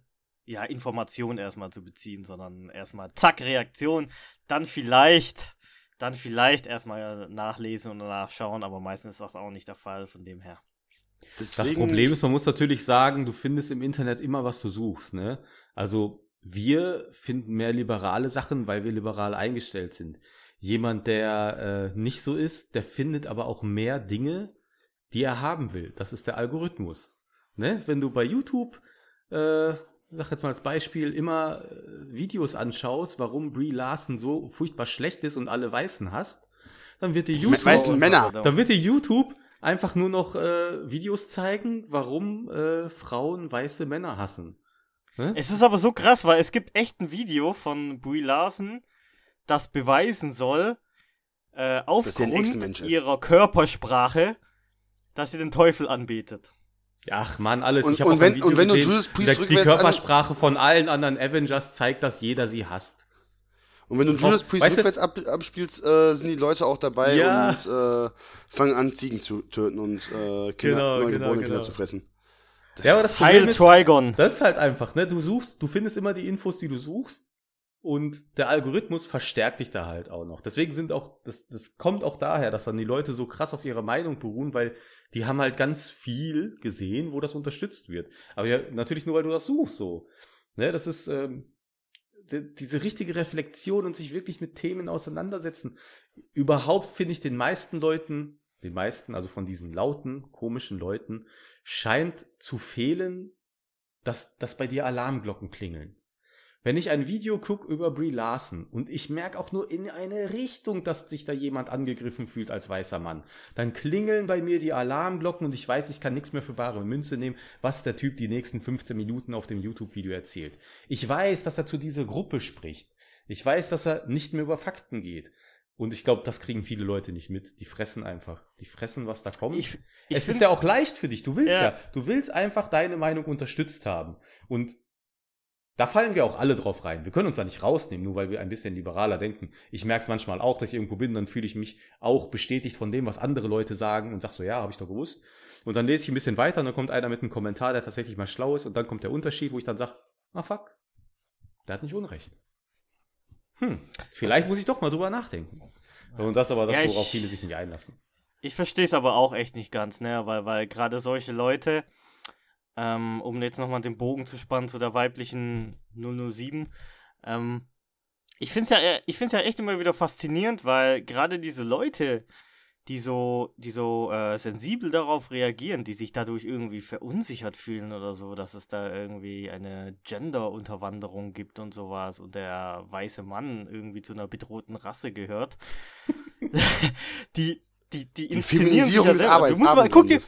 ja, Informationen erstmal zu beziehen, sondern erstmal zack, Reaktion, dann vielleicht, dann vielleicht erstmal nachlesen und nachschauen, aber meistens ist das auch nicht der Fall, von dem her. Das Deswegen- Problem ist, man muss natürlich sagen, du findest im Internet immer, was du suchst, ne? Also, wir finden mehr liberale Sachen, weil wir liberal eingestellt sind. Jemand, der äh, nicht so ist, der findet aber auch mehr Dinge, die er haben will. Das ist der Algorithmus. Ne? Wenn du bei YouTube, äh, sag jetzt mal als Beispiel, immer äh, Videos anschaust, warum Brie Larson so furchtbar schlecht ist und alle Weißen hasst, dann wird dir YouTube Weißen Männer. dann wird dir YouTube einfach nur noch äh, Videos zeigen, warum äh, Frauen weiße Männer hassen. Ne? Es ist aber so krass, weil es gibt echt ein Video von Brie Larson, das beweisen soll, äh, aufgrund ihrer Körpersprache, dass sie den Teufel anbetet. Ach man, alles. Und- ich habe und auch wenn- ein Video und wenn du Judas Priest der, die an- Körpersprache von allen anderen Avengers zeigt, dass jeder sie hasst. Und wenn du Judas Priest weißt du- rückwärts ab, abspielst, äh, sind die Leute auch dabei Ja. und äh, fangen an, Ziegen zu töten und äh, Kinder, Genau, neugeborene genau, Kinder genau. zu fressen. Ja, aber das Heil Problem ist, Trigon. das ist halt einfach, ne? Du suchst, du findest immer die Infos, die du suchst. Und der Algorithmus verstärkt dich da halt auch noch. Deswegen sind auch, das, das kommt auch daher, dass dann die Leute so krass auf ihre Meinung beruhen, weil die haben halt ganz viel gesehen, wo das unterstützt wird. Aber ja, natürlich nur, weil du das suchst, so. Ne, das ist, ähm, diese richtige Reflexion und sich wirklich mit Themen auseinandersetzen. Überhaupt finde ich den meisten Leuten, den meisten, also von diesen lauten, komischen Leuten, scheint zu fehlen, dass, dass bei dir Alarmglocken klingeln. Wenn ich ein Video gucke über Brie Larson und ich merke auch nur in eine Richtung, dass sich da jemand angegriffen fühlt als weißer Mann, dann klingeln bei mir die Alarmglocken und ich weiß, ich kann nichts mehr für bare Münze nehmen, was der Typ die nächsten 15 Minuten auf dem YouTube-Video erzählt. Ich weiß, dass er zu dieser Gruppe spricht. Ich weiß, dass er nicht mehr über Fakten geht. Und ich glaube, das kriegen viele Leute nicht mit. Die fressen einfach. Die fressen, was da kommt. Ich, ich es ist ja auch leicht für dich. Du willst ja. Ja. Du willst einfach deine Meinung unterstützt haben. Und da fallen wir auch alle drauf rein. Wir können uns da nicht rausnehmen, nur weil wir ein bisschen liberaler denken. Ich merke es manchmal auch, dass ich irgendwo bin, dann fühle ich mich auch bestätigt von dem, was andere Leute sagen und sag so, ja, habe ich doch gewusst. Und dann lese ich ein bisschen weiter und dann kommt einer mit einem Kommentar, der tatsächlich mal schlau ist und dann kommt der Unterschied, wo ich dann sage, ah fuck, der hat nicht Unrecht. Hm, vielleicht muss ich doch mal drüber nachdenken. Und das ist aber das, Ja, ich- worauf viele sich nicht einlassen. Ich verstehe es aber auch echt nicht ganz, ne? Weil, weil gerade solche Leute, ähm, um jetzt nochmal den Bogen zu spannen zu der weiblichen 007, ähm, ich finde es ja, ich find's ja echt immer wieder faszinierend, weil gerade diese Leute, die so, die so äh, sensibel darauf reagieren, die sich dadurch irgendwie verunsichert fühlen oder so, dass es da irgendwie eine Gender-Unterwanderung gibt und sowas und der weiße Mann irgendwie zu einer bedrohten Rasse gehört. die, die, die, Die inszenieren sich ja selber. Du musst mal, guck dir,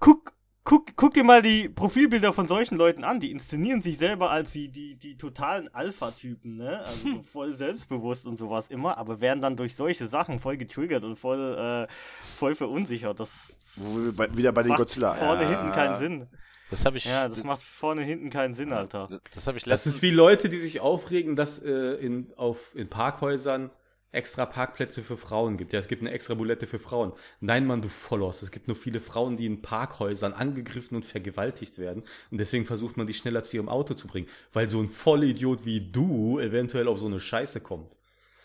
guck, guck, guck dir mal die Profilbilder von solchen Leuten an. Die inszenieren sich selber als die, die, die totalen Alpha-Typen, ne? Also so voll selbstbewusst und sowas immer, aber werden dann durch solche Sachen voll getriggert und voll, äh, voll verunsichert. Das wir bei, wieder bei den macht Godzilla. vorne ja. hinten keinen Sinn. Das habe ich. Ja, das macht vorne hinten keinen Sinn, Alter. Das, das habe ich Das letztens. ist wie Leute, die sich aufregen, dass äh, in, auf, in Parkhäusern extra Parkplätze für Frauen gibt. Ja, es gibt eine extra Bulette für Frauen. Nein, Mann, du Vollos. Es gibt nur viele Frauen, die in Parkhäusern angegriffen und vergewaltigt werden. Und deswegen versucht man, die schneller zu ihrem Auto zu bringen. Weil so ein Vollidiot wie du eventuell auf so eine Scheiße kommt.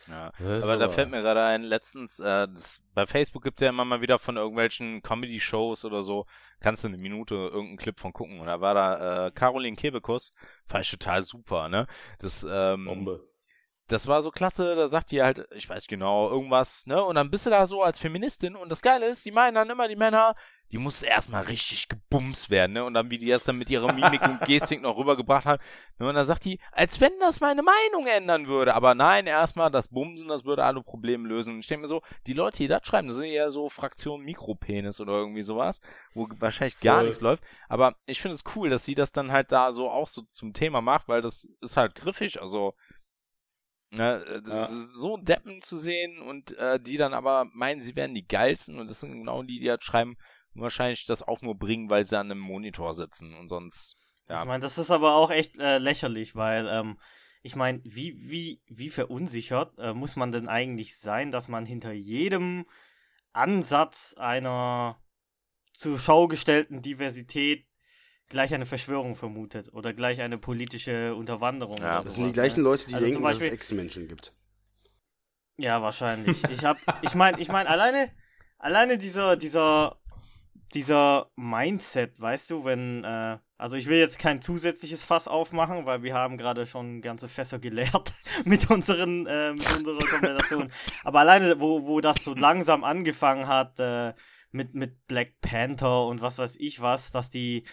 Ja. Das Aber da fällt mir gerade ein, letztens, äh, das, bei Facebook gibt es ja immer mal wieder von irgendwelchen Comedy-Shows oder so, kannst du eine Minute irgendeinen Clip von gucken. Und da war da äh, Caroline Kebekus, fand ich total super, ne? Das, ähm, Bombe. Das war so klasse, da sagt die halt, ich weiß genau, irgendwas, ne? Und dann bist du da so als Feministin und das Geile ist, die meinen dann immer, die Männer, die muss erstmal richtig gebumst werden, ne? Und dann, wie die das dann mit ihrer Mimik und Gestik noch rübergebracht haben. Ne? Und dann sagt die, als wenn das meine Meinung ändern würde. Aber nein, erstmal das Bumsen, das würde alle Probleme lösen. Und ich denke mir so, die Leute, die das schreiben, das sind eher so Fraktionen Mikropenis oder irgendwie sowas, wo wahrscheinlich gar Voll. nichts läuft. Aber ich finde es cool, dass sie das dann halt da so auch so zum Thema macht, weil das ist halt griffig, also Ne, äh, Ja. so Deppen zu sehen und äh, die dann aber meinen, sie wären die geilsten und das sind genau die, die halt schreiben und wahrscheinlich das auch nur bringen, weil sie an einem Monitor sitzen und sonst, ja. Ich meine, das ist aber auch echt äh, lächerlich, weil, ähm, ich meine, wie, wie, wie verunsichert äh, muss man denn eigentlich sein, dass man hinter jedem Ansatz einer zur Schau gestellten Diversität gleich eine Verschwörung vermutet oder gleich eine politische Unterwanderung. Ja, Das sowas, sind die gleichen ne? Leute, die Also denken, zum dass es Beispiel- Ex-Menschen gibt. Ja, wahrscheinlich. Ich hab, ich meine, ich meine, alleine, alleine dieser, dieser, dieser Mindset, weißt du, wenn, äh, also ich will jetzt kein zusätzliches Fass aufmachen, weil wir haben gerade schon ganze Fässer geleert mit unseren, äh, mit unserer Konversation. Aber alleine, wo, wo das so langsam angefangen hat, äh, mit, mit Black Panther und was weiß ich was, dass die,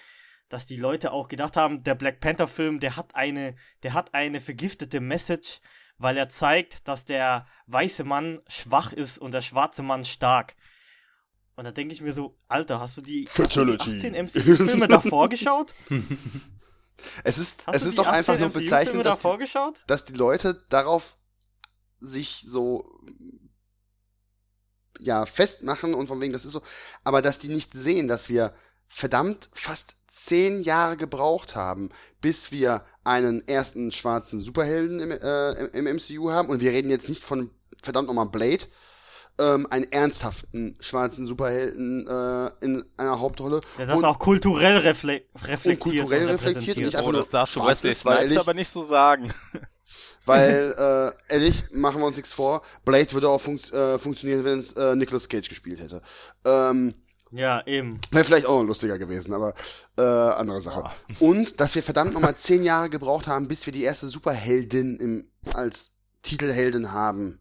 dass die Leute auch gedacht haben, der Black Panther Film, der hat eine, der hat eine vergiftete Message, weil er zeigt, dass der weiße Mann schwach ist und der schwarze Mann stark. Und da denke ich mir so, Alter, hast du die, hast du die Fatality. 18 MCU-Filme davor geschaut? Es ist, Hast es ist doch einfach 18 nur bezeichnend, dass die, dass die Leute darauf sich so ja festmachen und von wegen das ist so, aber dass die nicht sehen, dass wir verdammt fast zehn Jahre gebraucht haben, bis wir einen ersten schwarzen Superhelden im, äh, im, MCU haben und wir reden jetzt nicht von verdammt nochmal Blade, ähm, einen ernsthaften schwarzen Superhelden äh, in einer Hauptrolle Der das und- auch kulturell refle reflektiert und kulturell und reflektiert und nicht repräsentiert. einfach Oh, nur das darfst du Wesley Snipes aber nicht so sagen. Weil, äh, ehrlich, machen wir uns nichts vor, Blade würde auch funkt, äh, funktionieren, wenn es äh, Nicolas Cage gespielt hätte. Ähm, Ja, eben. Wäre vielleicht auch noch lustiger gewesen, aber äh, andere Sache. Und dass wir verdammt nochmal zehn Jahre gebraucht haben, bis wir die erste Superheldin im, als Titelheldin haben.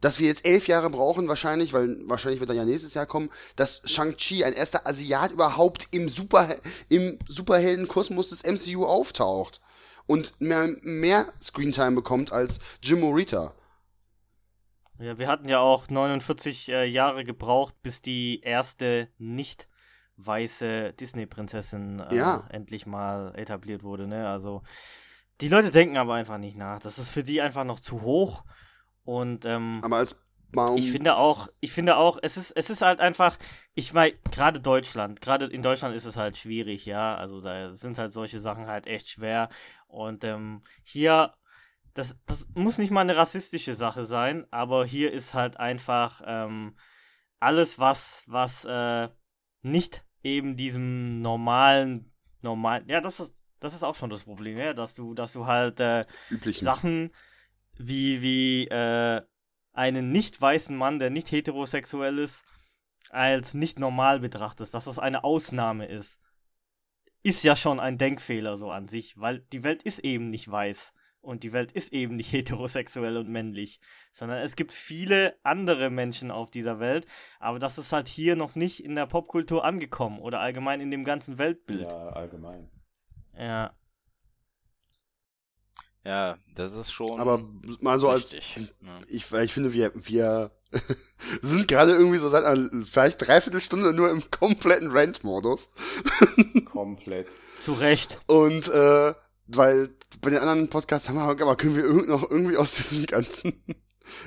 Dass wir jetzt elf Jahre brauchen, wahrscheinlich, weil wahrscheinlich wird dann ja nächstes Jahr kommen, dass Shang-Chi, ein erster Asiat, überhaupt im, Super, im Superheldenkosmos des MCU auftaucht. Und mehr, mehr Screentime bekommt als Jim Morita. Ja, wir hatten ja auch 49 äh, Jahre gebraucht, bis die erste nicht weiße Disney-Prinzessin äh, Ja. endlich mal etabliert wurde. Ne? Also die Leute denken aber einfach nicht nach. Das ist für die einfach noch zu hoch. Und ähm, Aber als mal um, ich finde auch, ich finde auch, es ist, es ist halt einfach, ich meine, gerade Deutschland, gerade in Deutschland ist es halt schwierig, ja. Also da sind halt solche Sachen halt echt schwer. Und ähm, hier, das, das muss nicht mal eine rassistische Sache sein, aber hier ist halt einfach ähm, alles, was, was äh, nicht eben diesem normalen, normalen, ja, das ist, das ist auch schon das Problem, ja, dass du, dass du halt äh. Sachen wie, wie äh, einen nicht weißen Mann, der nicht heterosexuell ist, als nicht normal betrachtest, dass das eine Ausnahme ist, ist ja schon ein Denkfehler so an sich, weil die Welt ist eben nicht weiß und die Welt ist eben nicht heterosexuell und männlich, sondern es gibt viele andere Menschen auf dieser Welt, aber das ist halt hier noch nicht in der Popkultur angekommen oder allgemein in dem ganzen Weltbild. Ja, allgemein. Ja. Ja, das ist schon. Aber mal so als richtig, ne? ich, ich finde, wir, wir sind gerade irgendwie so seit einer vielleicht dreiviertel Stunde nur im kompletten Rant-Modus. Komplett. Zu Recht. Und äh, weil bei den anderen Podcasts haben wir aber können wir irgend noch irgendwie aus diesem ganzen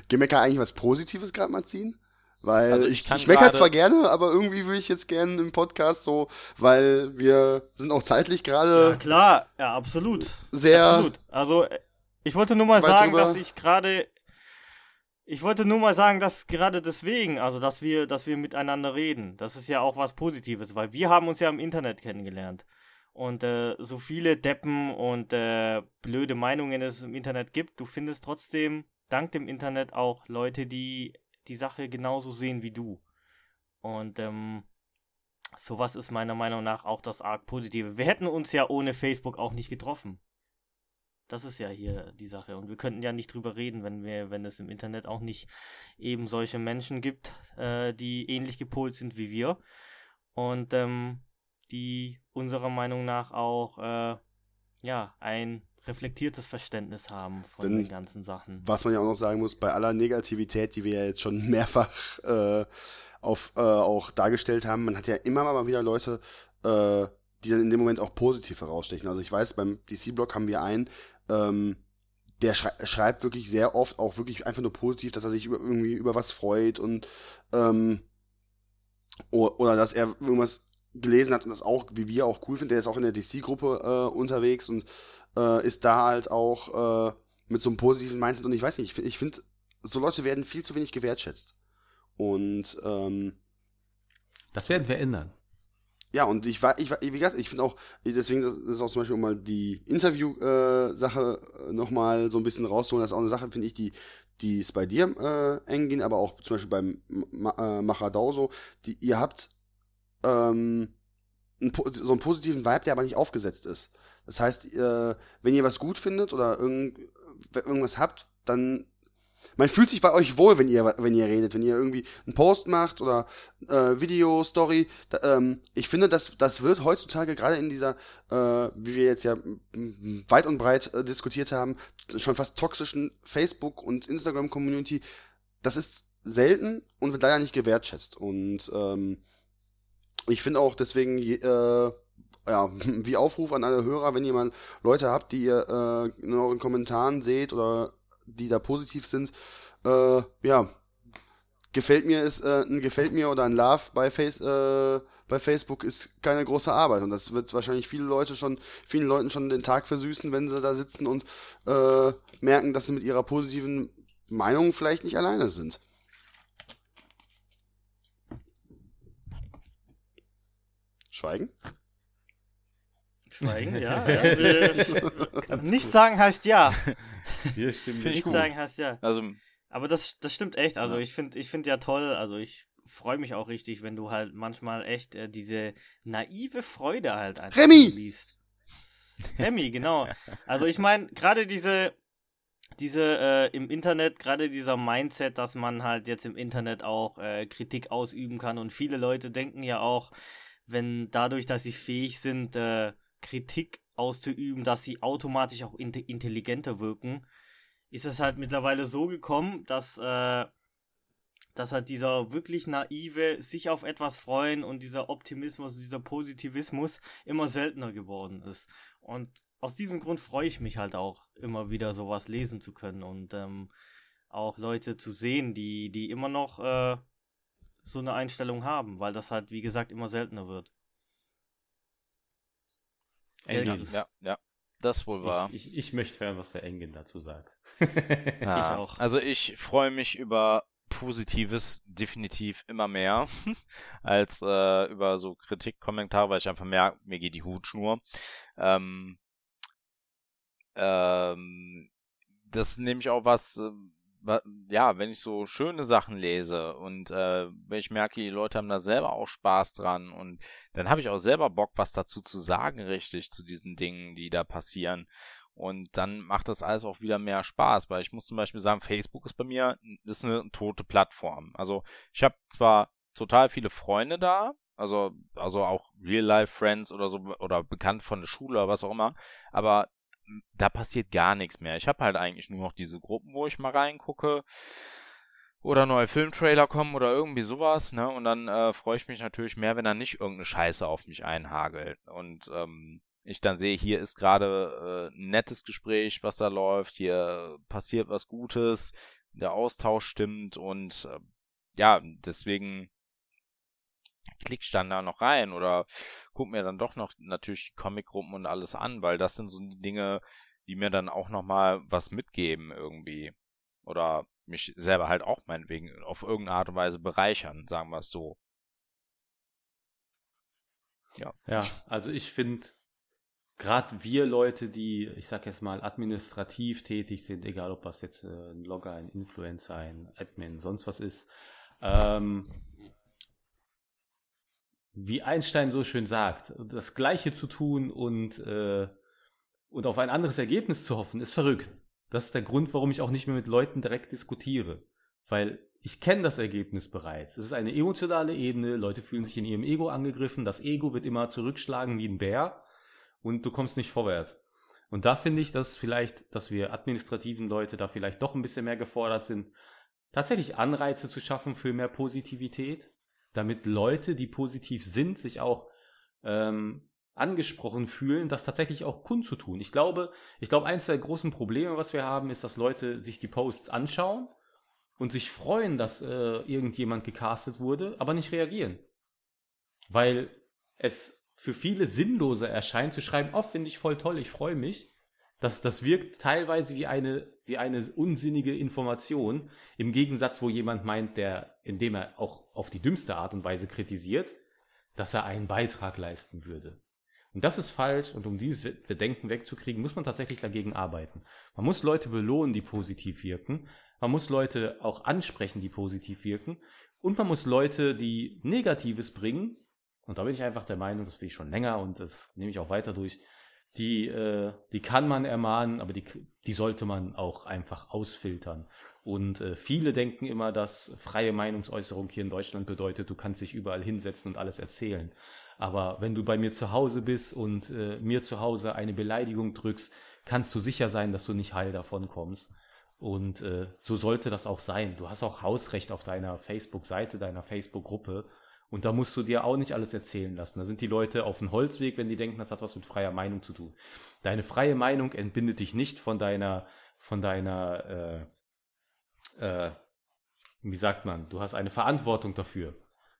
Gemecker eigentlich was Positives gerade mal ziehen? Weil Also ich ich, kann ich meckere zwar gerne, aber irgendwie will ich jetzt gerne im Podcast so, weil wir sind auch zeitlich gerade Ja, klar, ja, absolut. sehr Absolut. Also, äh, ich wollte nur mal sagen, drüber. dass ich gerade. Ich wollte nur mal sagen, dass gerade deswegen, also dass wir, dass wir miteinander reden, das ist ja auch was Positives, weil wir haben uns ja im Internet kennengelernt. Und äh, so viele Deppen und äh, blöde Meinungen es im Internet gibt, du findest trotzdem dank dem Internet auch Leute, die die Sache genauso sehen wie du. Und ähm, sowas ist meiner Meinung nach auch das arg Positive. Wir hätten uns ja ohne Facebook auch nicht getroffen. Das ist ja hier die Sache. Und wir könnten ja nicht drüber reden, wenn wir, wenn es im Internet auch nicht eben solche Menschen gibt, äh, die ähnlich gepolt sind wie wir. Und ähm, die unserer Meinung nach auch äh, ja ein reflektiertes Verständnis haben von Denn- den ganzen Sachen. was man ja auch noch sagen muss, bei aller Negativität, die wir ja jetzt schon mehrfach äh, auf, äh, auch dargestellt haben, man hat ja immer mal wieder Leute, äh, die dann in dem Moment auch positiv herausstechen. Also ich weiß, beim DC-Blog haben wir einen, ähm, der schrei schreibt wirklich sehr oft auch wirklich einfach nur positiv, dass er sich über, irgendwie über was freut und ähm, o- oder dass er irgendwas gelesen hat und das auch, wie wir auch cool finden, der ist auch in der DC-Gruppe äh, unterwegs und äh, ist da halt auch äh, mit so einem positiven Mindset und ich weiß nicht, ich, find- ich finde, so Leute werden viel zu wenig gewertschätzt. Und ähm, Das werden wir ändern. ja, und ich war, ich war, wie gesagt, ich finde auch, deswegen das ist auch zum Beispiel um mal die Interview-Sache äh, nochmal so ein bisschen rauszuholen, das ist auch eine Sache, finde ich, die, die ist bei dir äh, eng ging, aber auch zum Beispiel beim Ma äh, Machadau so, die, ihr habt ähm, so einen positiven Vibe, der aber nicht aufgesetzt ist. Das heißt, äh, wenn ihr was gut findet oder irgend, irgendwas habt, dann man fühlt sich bei euch wohl, wenn ihr wenn ihr redet, wenn ihr irgendwie einen Post macht oder äh, Video, Story. Da, ähm, ich finde, das, das wird heutzutage gerade in dieser, äh, wie wir jetzt ja weit und breit äh, diskutiert haben, schon fast toxischen Facebook- und Instagram-Community, das ist selten und wird leider nicht gewertschätzt. Und ähm, ich finde auch deswegen, äh, ja, wie Aufruf an alle Hörer, wenn ihr mal Leute habt, die ihr äh, in euren Kommentaren seht oder die da positiv sind, äh, ja, gefällt mir ist äh, ein gefällt mir oder ein Love bei Face äh, bei Facebook ist keine große Arbeit und das wird wahrscheinlich viele Leute schon vielen Leuten schon den Tag versüßen, wenn sie da sitzen und äh, merken, dass sie mit ihrer positiven Meinung vielleicht nicht alleine sind. Schweigen? Schweigen, ja. ja. Nicht sagen heißt ja. Wir stimmen Nicht gut. sagen heißt ja. Also, Aber das, das stimmt echt. Also Ja. ich finde ich find ja toll, also ich freue mich auch richtig, wenn du halt manchmal echt äh, diese naive Freude halt einfach Remy! liest. Remy, genau. Also ich meine, gerade diese, diese äh, im Internet, gerade dieser Mindset, dass man halt jetzt im Internet auch äh, Kritik ausüben kann und viele Leute denken ja auch, wenn dadurch, dass sie fähig sind, äh, Kritik auszuüben, dass sie automatisch auch inte intelligenter wirken, ist es halt mittlerweile so gekommen, dass, äh, dass halt dieser wirklich naive sich auf etwas freuen und dieser Optimismus, dieser Positivismus immer seltener geworden ist. Und aus diesem Grund freue ich mich halt auch immer wieder sowas lesen zu können und ähm, auch Leute zu sehen, die, die immer noch äh, so eine Einstellung haben, weil das halt, wie gesagt, immer seltener wird. Engin. Ja, ja, das wohl wahr. Ich, ich, ich möchte hören, was der Engin dazu sagt. ja, ich auch. Also ich freue mich über Positives definitiv immer mehr als äh, über so Kritikkommentare, weil ich einfach merke, mir geht die Hutschnur. Ähm, ähm, das ist nämlich auch was, äh, ja, wenn ich so schöne Sachen lese und äh, wenn ich merke, die Leute haben da selber auch Spaß dran und dann habe ich auch selber Bock, was dazu zu sagen, richtig, zu diesen Dingen, die da passieren. Und dann macht das alles auch wieder mehr Spaß, weil ich muss zum Beispiel sagen, Facebook ist bei mir ist eine tote Plattform. Also ich habe zwar total viele Freunde da, also, also auch Real-Life-Friends oder so, oder bekannt von der Schule oder was auch immer, aber da passiert gar nichts mehr. Ich habe halt eigentlich nur noch diese Gruppen, wo ich mal reingucke oder neue Filmtrailer kommen oder irgendwie sowas, ne? Und dann äh, freue ich mich natürlich mehr, wenn da nicht irgendeine Scheiße auf mich einhagelt. Und ähm, ich dann sehe, hier ist gerade äh, ein nettes Gespräch, was da läuft, hier passiert was Gutes, der Austausch stimmt und äh, ja, deswegen klick dann da noch rein oder guck mir dann doch noch natürlich die Comicgruppen und alles an, weil das sind so die Dinge, die mir dann auch nochmal was mitgeben irgendwie. Oder mich selber halt auch meinetwegen auf irgendeine Art und Weise bereichern, sagen wir es so. Ja. Ja, also ich finde, gerade wir Leute, die, ich sag jetzt mal, administrativ tätig sind, egal ob was jetzt äh, ein Logger, ein Influencer, ein Admin, sonst was ist, ähm, wie Einstein so schön sagt, das Gleiche zu tun und, äh, und auf ein anderes Ergebnis zu hoffen, ist verrückt. Das ist der Grund, warum ich auch nicht mehr mit Leuten direkt diskutiere. Weil ich kenne das Ergebnis bereits. Es ist eine emotionale Ebene, Leute fühlen sich in ihrem Ego angegriffen, das Ego wird immer zurückschlagen wie ein Bär und du kommst nicht vorwärts. Und da finde ich, dass vielleicht, dass wir administrativen Leute da vielleicht doch ein bisschen mehr gefordert sind, tatsächlich Anreize zu schaffen für mehr Positivität, damit Leute, die positiv sind, sich auch ähm, angesprochen fühlen, das tatsächlich auch kundzutun. Ich glaube, ich glaube, eins der großen Probleme, was wir haben, ist, dass Leute sich die Posts anschauen und sich freuen, dass äh, irgendjemand gecastet wurde, aber nicht reagieren. Weil es für viele sinnloser erscheint zu schreiben, oh, finde ich voll toll, ich freue mich. Das, das wirkt teilweise wie eine, wie eine unsinnige Information, im Gegensatz, wo jemand meint, der, indem er auch auf die dümmste Art und Weise kritisiert, dass er einen Beitrag leisten würde. Und das ist falsch und um dieses Bedenken wegzukriegen, muss man tatsächlich dagegen arbeiten. Man muss Leute belohnen, die positiv wirken. Man muss Leute auch ansprechen, die positiv wirken. Und man muss Leute, die Negatives bringen, und da bin ich einfach der Meinung, das bin ich schon länger und das nehme ich auch weiter durch, die, äh, die kann man ermahnen, aber die, die sollte man auch einfach ausfiltern. Und äh, viele denken immer, dass freie Meinungsäußerung hier in Deutschland bedeutet, du kannst dich überall hinsetzen und alles erzählen. Aber wenn du bei mir zu Hause bist und äh, mir zu Hause eine Beleidigung drückst, kannst du sicher sein, dass du nicht heil davon kommst. Und äh, so sollte das auch sein. Du hast auch Hausrecht auf deiner Facebook-Seite, deiner Facebook-Gruppe. Und da musst du dir auch nicht alles erzählen lassen. Da sind die Leute auf dem Holzweg, wenn die denken, das hat was mit freier Meinung zu tun. Deine freie Meinung entbindet dich nicht von deiner, von deiner, äh, äh, wie sagt man, du hast eine Verantwortung dafür,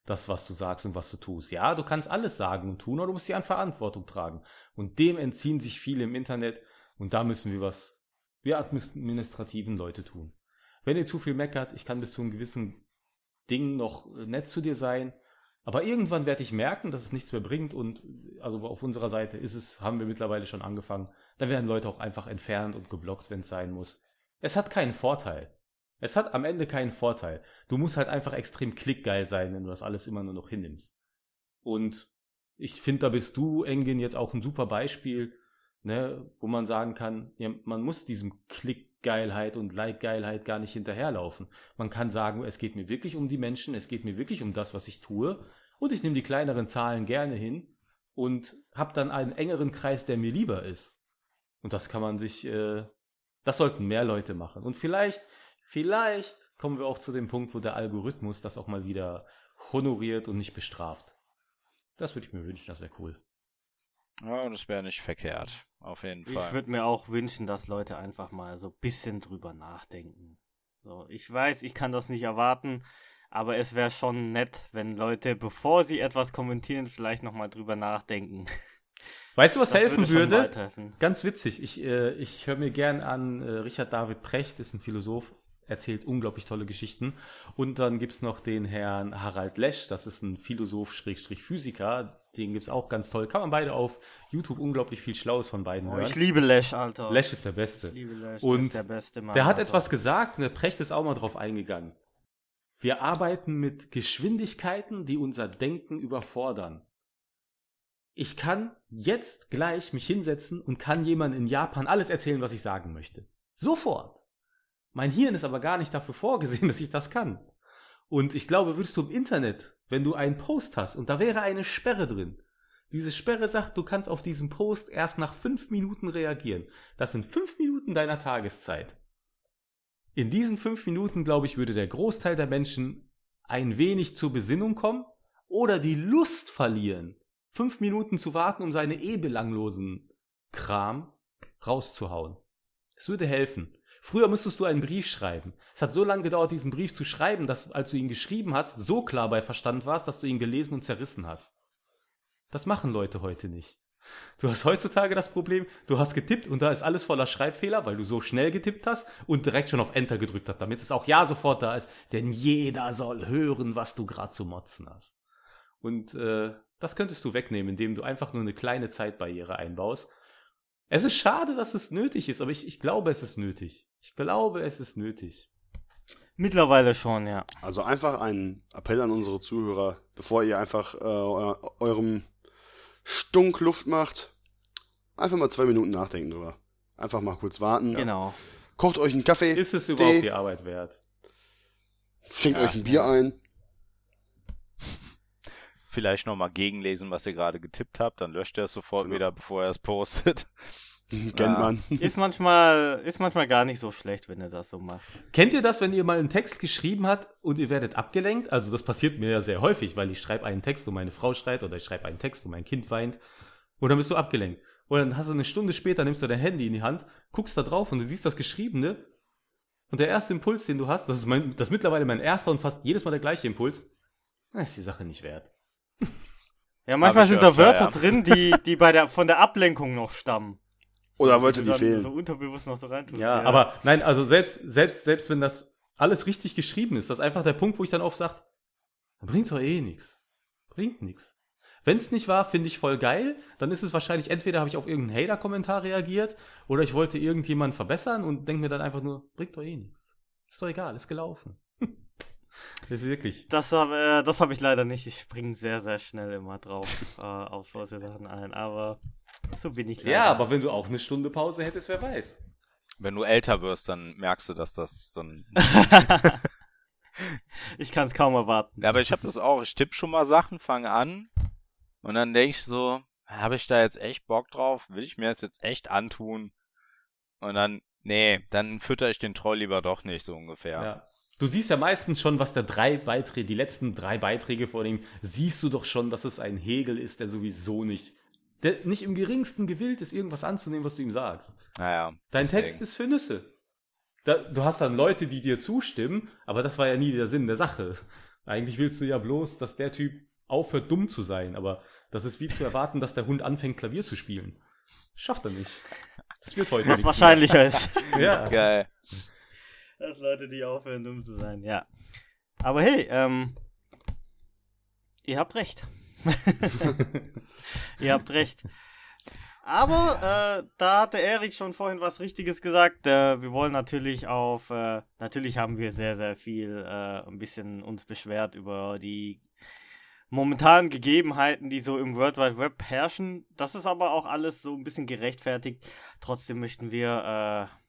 das, was du sagst und was du tust. Ja, du kannst alles sagen und tun, aber du musst dir an Verantwortung tragen. Und dem entziehen sich viele im Internet und da müssen wir was, wir administrativen Leute tun. Wenn ihr zu viel meckert, ich kann bis zu einem gewissen Ding noch nett zu dir sein, aber irgendwann werde ich merken, dass es nichts mehr bringt und also auf unserer Seite ist es, haben wir mittlerweile schon angefangen. Dann werden Leute auch einfach entfernt und geblockt, wenn es sein muss. Es hat keinen Vorteil. Es hat am Ende keinen Vorteil. Du musst halt einfach extrem klickgeil sein, wenn du das alles immer nur noch hinnimmst. Und ich finde, da bist du, Engin, jetzt auch ein super Beispiel, ne, wo man sagen kann, ja, man muss diesem Klick Geilheit und Like-Geilheit gar nicht hinterherlaufen. Man kann sagen, es geht mir wirklich um die Menschen, es geht mir wirklich um das, was ich tue und ich nehme die kleineren Zahlen gerne hin und habe dann einen engeren Kreis, der mir lieber ist. Und das kann man sich, äh, das sollten mehr Leute machen. Und vielleicht, vielleicht kommen wir auch zu dem Punkt, wo der Algorithmus das auch mal wieder honoriert und nicht bestraft. Das würde ich mir wünschen, das wäre cool. Ja, das wäre nicht verkehrt. Auf jeden Fall. Ich würde mir auch wünschen, dass Leute einfach mal so ein bisschen drüber nachdenken. So, ich weiß, ich kann das nicht erwarten, aber es wäre schon nett, wenn Leute, bevor sie etwas kommentieren, vielleicht nochmal drüber nachdenken. Weißt du, was Das helfen würde? weiterhelfen. Ganz witzig. Ich, äh, ich höre mir gern an, äh, Richard David Precht ist ein Philosoph, erzählt unglaublich tolle Geschichten. Und dann gibt's noch den Herrn Harald Lesch, das ist ein Philosoph-Physiker. Den gibt's auch ganz toll. Kann man beide auf YouTube unglaublich viel Schlaues von beiden Oh, hören. ich liebe Lesch, Alter. Lesch ist der Beste. Ich liebe Lesch, Und der beste Mann. Der hat Alter. etwas gesagt, und der Precht ist auch mal drauf eingegangen. Wir arbeiten mit Geschwindigkeiten, die unser Denken überfordern. Ich kann jetzt gleich mich hinsetzen und kann jemand in Japan alles erzählen, was ich sagen möchte. Sofort. Mein Hirn ist aber gar nicht dafür vorgesehen, dass ich das kann. Und ich glaube, würdest du im Internet, wenn du einen Post hast und da wäre eine Sperre drin, diese Sperre sagt, du kannst auf diesen Post erst nach fünf Minuten reagieren. Das sind fünf Minuten deiner Tageszeit. In diesen fünf Minuten, glaube ich, würde der Großteil der Menschen ein wenig zur Besinnung kommen oder die Lust verlieren, fünf Minuten zu warten, um seine eh belanglosen Kram rauszuhauen. Es würde helfen. Früher müsstest du einen Brief schreiben. Es hat so lange gedauert, diesen Brief zu schreiben, dass, als du ihn geschrieben hast, so klar bei Verstand warst, dass du ihn gelesen und zerrissen hast. Das machen Leute heute nicht. Du hast heutzutage das Problem, du hast getippt und da ist alles voller Schreibfehler, weil du so schnell getippt hast und direkt schon auf Enter gedrückt hast, damit es auch ja sofort da ist. Denn jeder soll hören, was du gerade zu motzen hast. Und äh, das könntest du wegnehmen, indem du einfach nur eine kleine Zeitbarriere einbaust. Es ist schade, dass es nötig ist, aber ich, ich glaube, es ist nötig. Ich glaube, es ist nötig. Mittlerweile schon, ja. Also einfach ein Appell an unsere Zuhörer, bevor ihr einfach äh, eu- eurem Stunk Luft macht, einfach mal zwei Minuten nachdenken drüber. Einfach mal kurz warten. Genau. Kocht euch einen Kaffee, Ist es Tee, überhaupt die Arbeit wert? schenkt Ja, euch ein Bier ein. Vielleicht nochmal gegenlesen, was ihr gerade getippt habt, dann löscht er es sofort Genau. wieder, bevor er es postet. Kennt Ja. man. Ist manchmal, ist manchmal gar nicht so schlecht, wenn ihr das so macht. Kennt ihr das, wenn ihr mal einen Text geschrieben habt und ihr werdet abgelenkt? Also das passiert mir ja sehr häufig, weil ich schreibe einen Text und meine Frau schreit oder ich schreibe einen Text und mein Kind weint und dann bist du abgelenkt. Und dann hast du eine Stunde später, nimmst du dein Handy in die Hand, guckst da drauf und du siehst das Geschriebene und der erste Impuls, den du hast, das ist, mein, das ist mittlerweile mein erster und fast jedes Mal der gleiche Impuls, na, ist die Sache nicht wert. Ja, manchmal sind da Wörter ja. drin, die, die bei der, von der Ablenkung noch stammen. Oder So, wollte du die fehlen. So unterbewusst noch so reintust. Ja, aber nein, also selbst, selbst, selbst wenn das alles richtig geschrieben ist, das ist einfach der Punkt, wo ich dann oft sage, bringt doch eh nichts. Bringt nichts. Wenn es nicht war, finde ich voll geil, dann ist es wahrscheinlich, entweder habe ich auf irgendeinen Hater-Kommentar reagiert oder ich wollte irgendjemanden verbessern und denke mir dann einfach nur, bringt doch eh nichts. Ist doch egal, ist gelaufen. Das ist wirklich. Das habe äh, das hab ich leider nicht. Ich springe sehr, sehr schnell immer drauf äh, auf solche Sachen ein. Aber so bin ich leider. Ja, aber wenn du auch eine Stunde Pause hättest, wer weiß. Wenn du älter wirst, dann merkst du, dass das dann. ich kann es kaum erwarten. Ja, aber ich habe das auch. Ich tippe schon mal Sachen, fange an und dann denke ich so, habe ich da jetzt echt Bock drauf? Will ich mir das jetzt echt antun? Und dann, nee, dann fütter ich den Troll lieber doch nicht, so ungefähr. Ja. Du siehst ja meistens schon, was der drei Beiträge, die letzten drei Beiträge vor ihm, siehst du doch schon, dass es ein Hegel ist, der sowieso nicht, der nicht im geringsten gewillt ist, irgendwas anzunehmen, was du ihm sagst. Naja. Dein deswegen. Text ist für Nüsse. Da, du hast dann Leute, die dir zustimmen, aber das war ja nie der Sinn der Sache. Eigentlich willst du ja bloß, dass der Typ aufhört, dumm zu sein, aber das ist wie zu erwarten, dass der Hund anfängt, Klavier zu spielen. Schafft er nicht. Das wird heute Was wahrscheinlicher ist. mehr. Ja. Geil. Dass Leute, die aufhören, dumm zu sein, ja. Aber hey, ähm, ihr habt recht. ihr habt recht. Aber äh, da hatte Erik schon vorhin was Richtiges gesagt. Äh, wir wollen natürlich auf, äh, natürlich haben wir sehr, sehr viel äh, ein bisschen uns beschwert über die momentanen Gegebenheiten, die so im World Wide Web herrschen. Das ist aber auch alles so ein bisschen gerechtfertigt. Trotzdem möchten wir äh,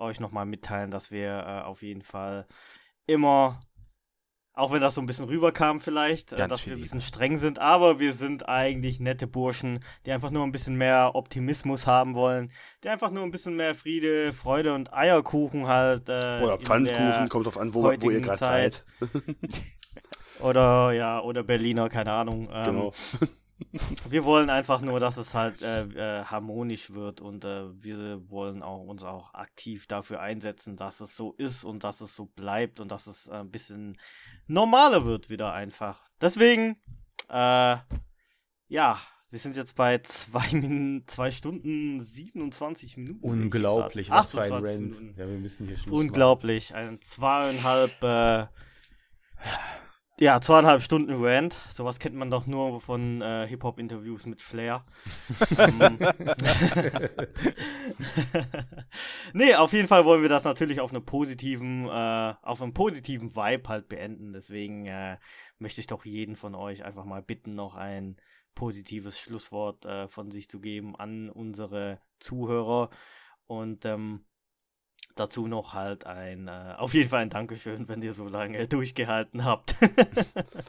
euch nochmal mitteilen, dass wir äh, auf jeden Fall immer, auch wenn das so ein bisschen rüberkam vielleicht, äh, dass wir ein Liebe. bisschen streng sind, aber wir sind eigentlich nette Burschen, die einfach nur ein bisschen mehr Optimismus haben wollen, die einfach nur ein bisschen mehr Friede, Freude und Eierkuchen halt. Äh, Oder Pfannkuchen, kommt drauf an, wo, wo ihr gerade seid. Oder ja, oder Berliner, keine Ahnung. Ähm, Genau. Wir wollen einfach nur, dass es halt äh, äh, harmonisch wird und äh, wir wollen auch uns auch aktiv dafür einsetzen, dass es so ist und dass es so bleibt und dass es äh, ein bisschen normaler wird wieder einfach. Deswegen, äh, ja, wir sind jetzt bei zwei, Min zwei Stunden 27 Minuten. Unglaublich, was für ein Rant. Ja, wir müssen hier Schluss Unglaublich, machen. ein zweieinhalb äh, ja, zweieinhalb Stunden Rant. Sowas kennt man doch nur von äh, Hip-Hop-Interviews mit Flair. Ähm. nee, auf jeden Fall wollen wir das natürlich auf, eine positiven, äh, auf einem positiven Vibe halt beenden. Deswegen äh, möchte ich doch jeden von euch einfach mal bitten, noch ein positives Schlusswort äh, von sich zu geben an unsere Zuhörer. Und ähm, dazu noch halt ein, äh, auf jeden Fall ein Dankeschön, wenn ihr so lange durchgehalten habt.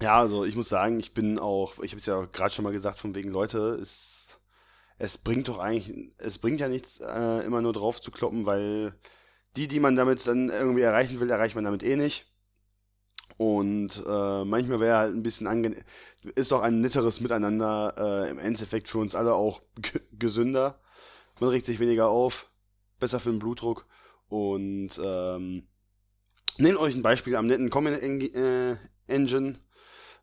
ja, also ich muss sagen, ich bin auch, ich habe es ja gerade schon mal gesagt, von wegen Leute, es, es bringt doch eigentlich, es bringt ja nichts, äh, immer nur drauf zu kloppen, weil die, die man damit dann irgendwie erreichen will, erreicht man damit eh nicht. Und äh, manchmal wäre halt ein bisschen angenehm, ist doch ein netteres Miteinander äh, im Endeffekt für uns alle auch gesünder. Man regt sich weniger auf besser für den Blutdruck. Und ähm, nehmt euch ein Beispiel am netten Comment äh, Engine.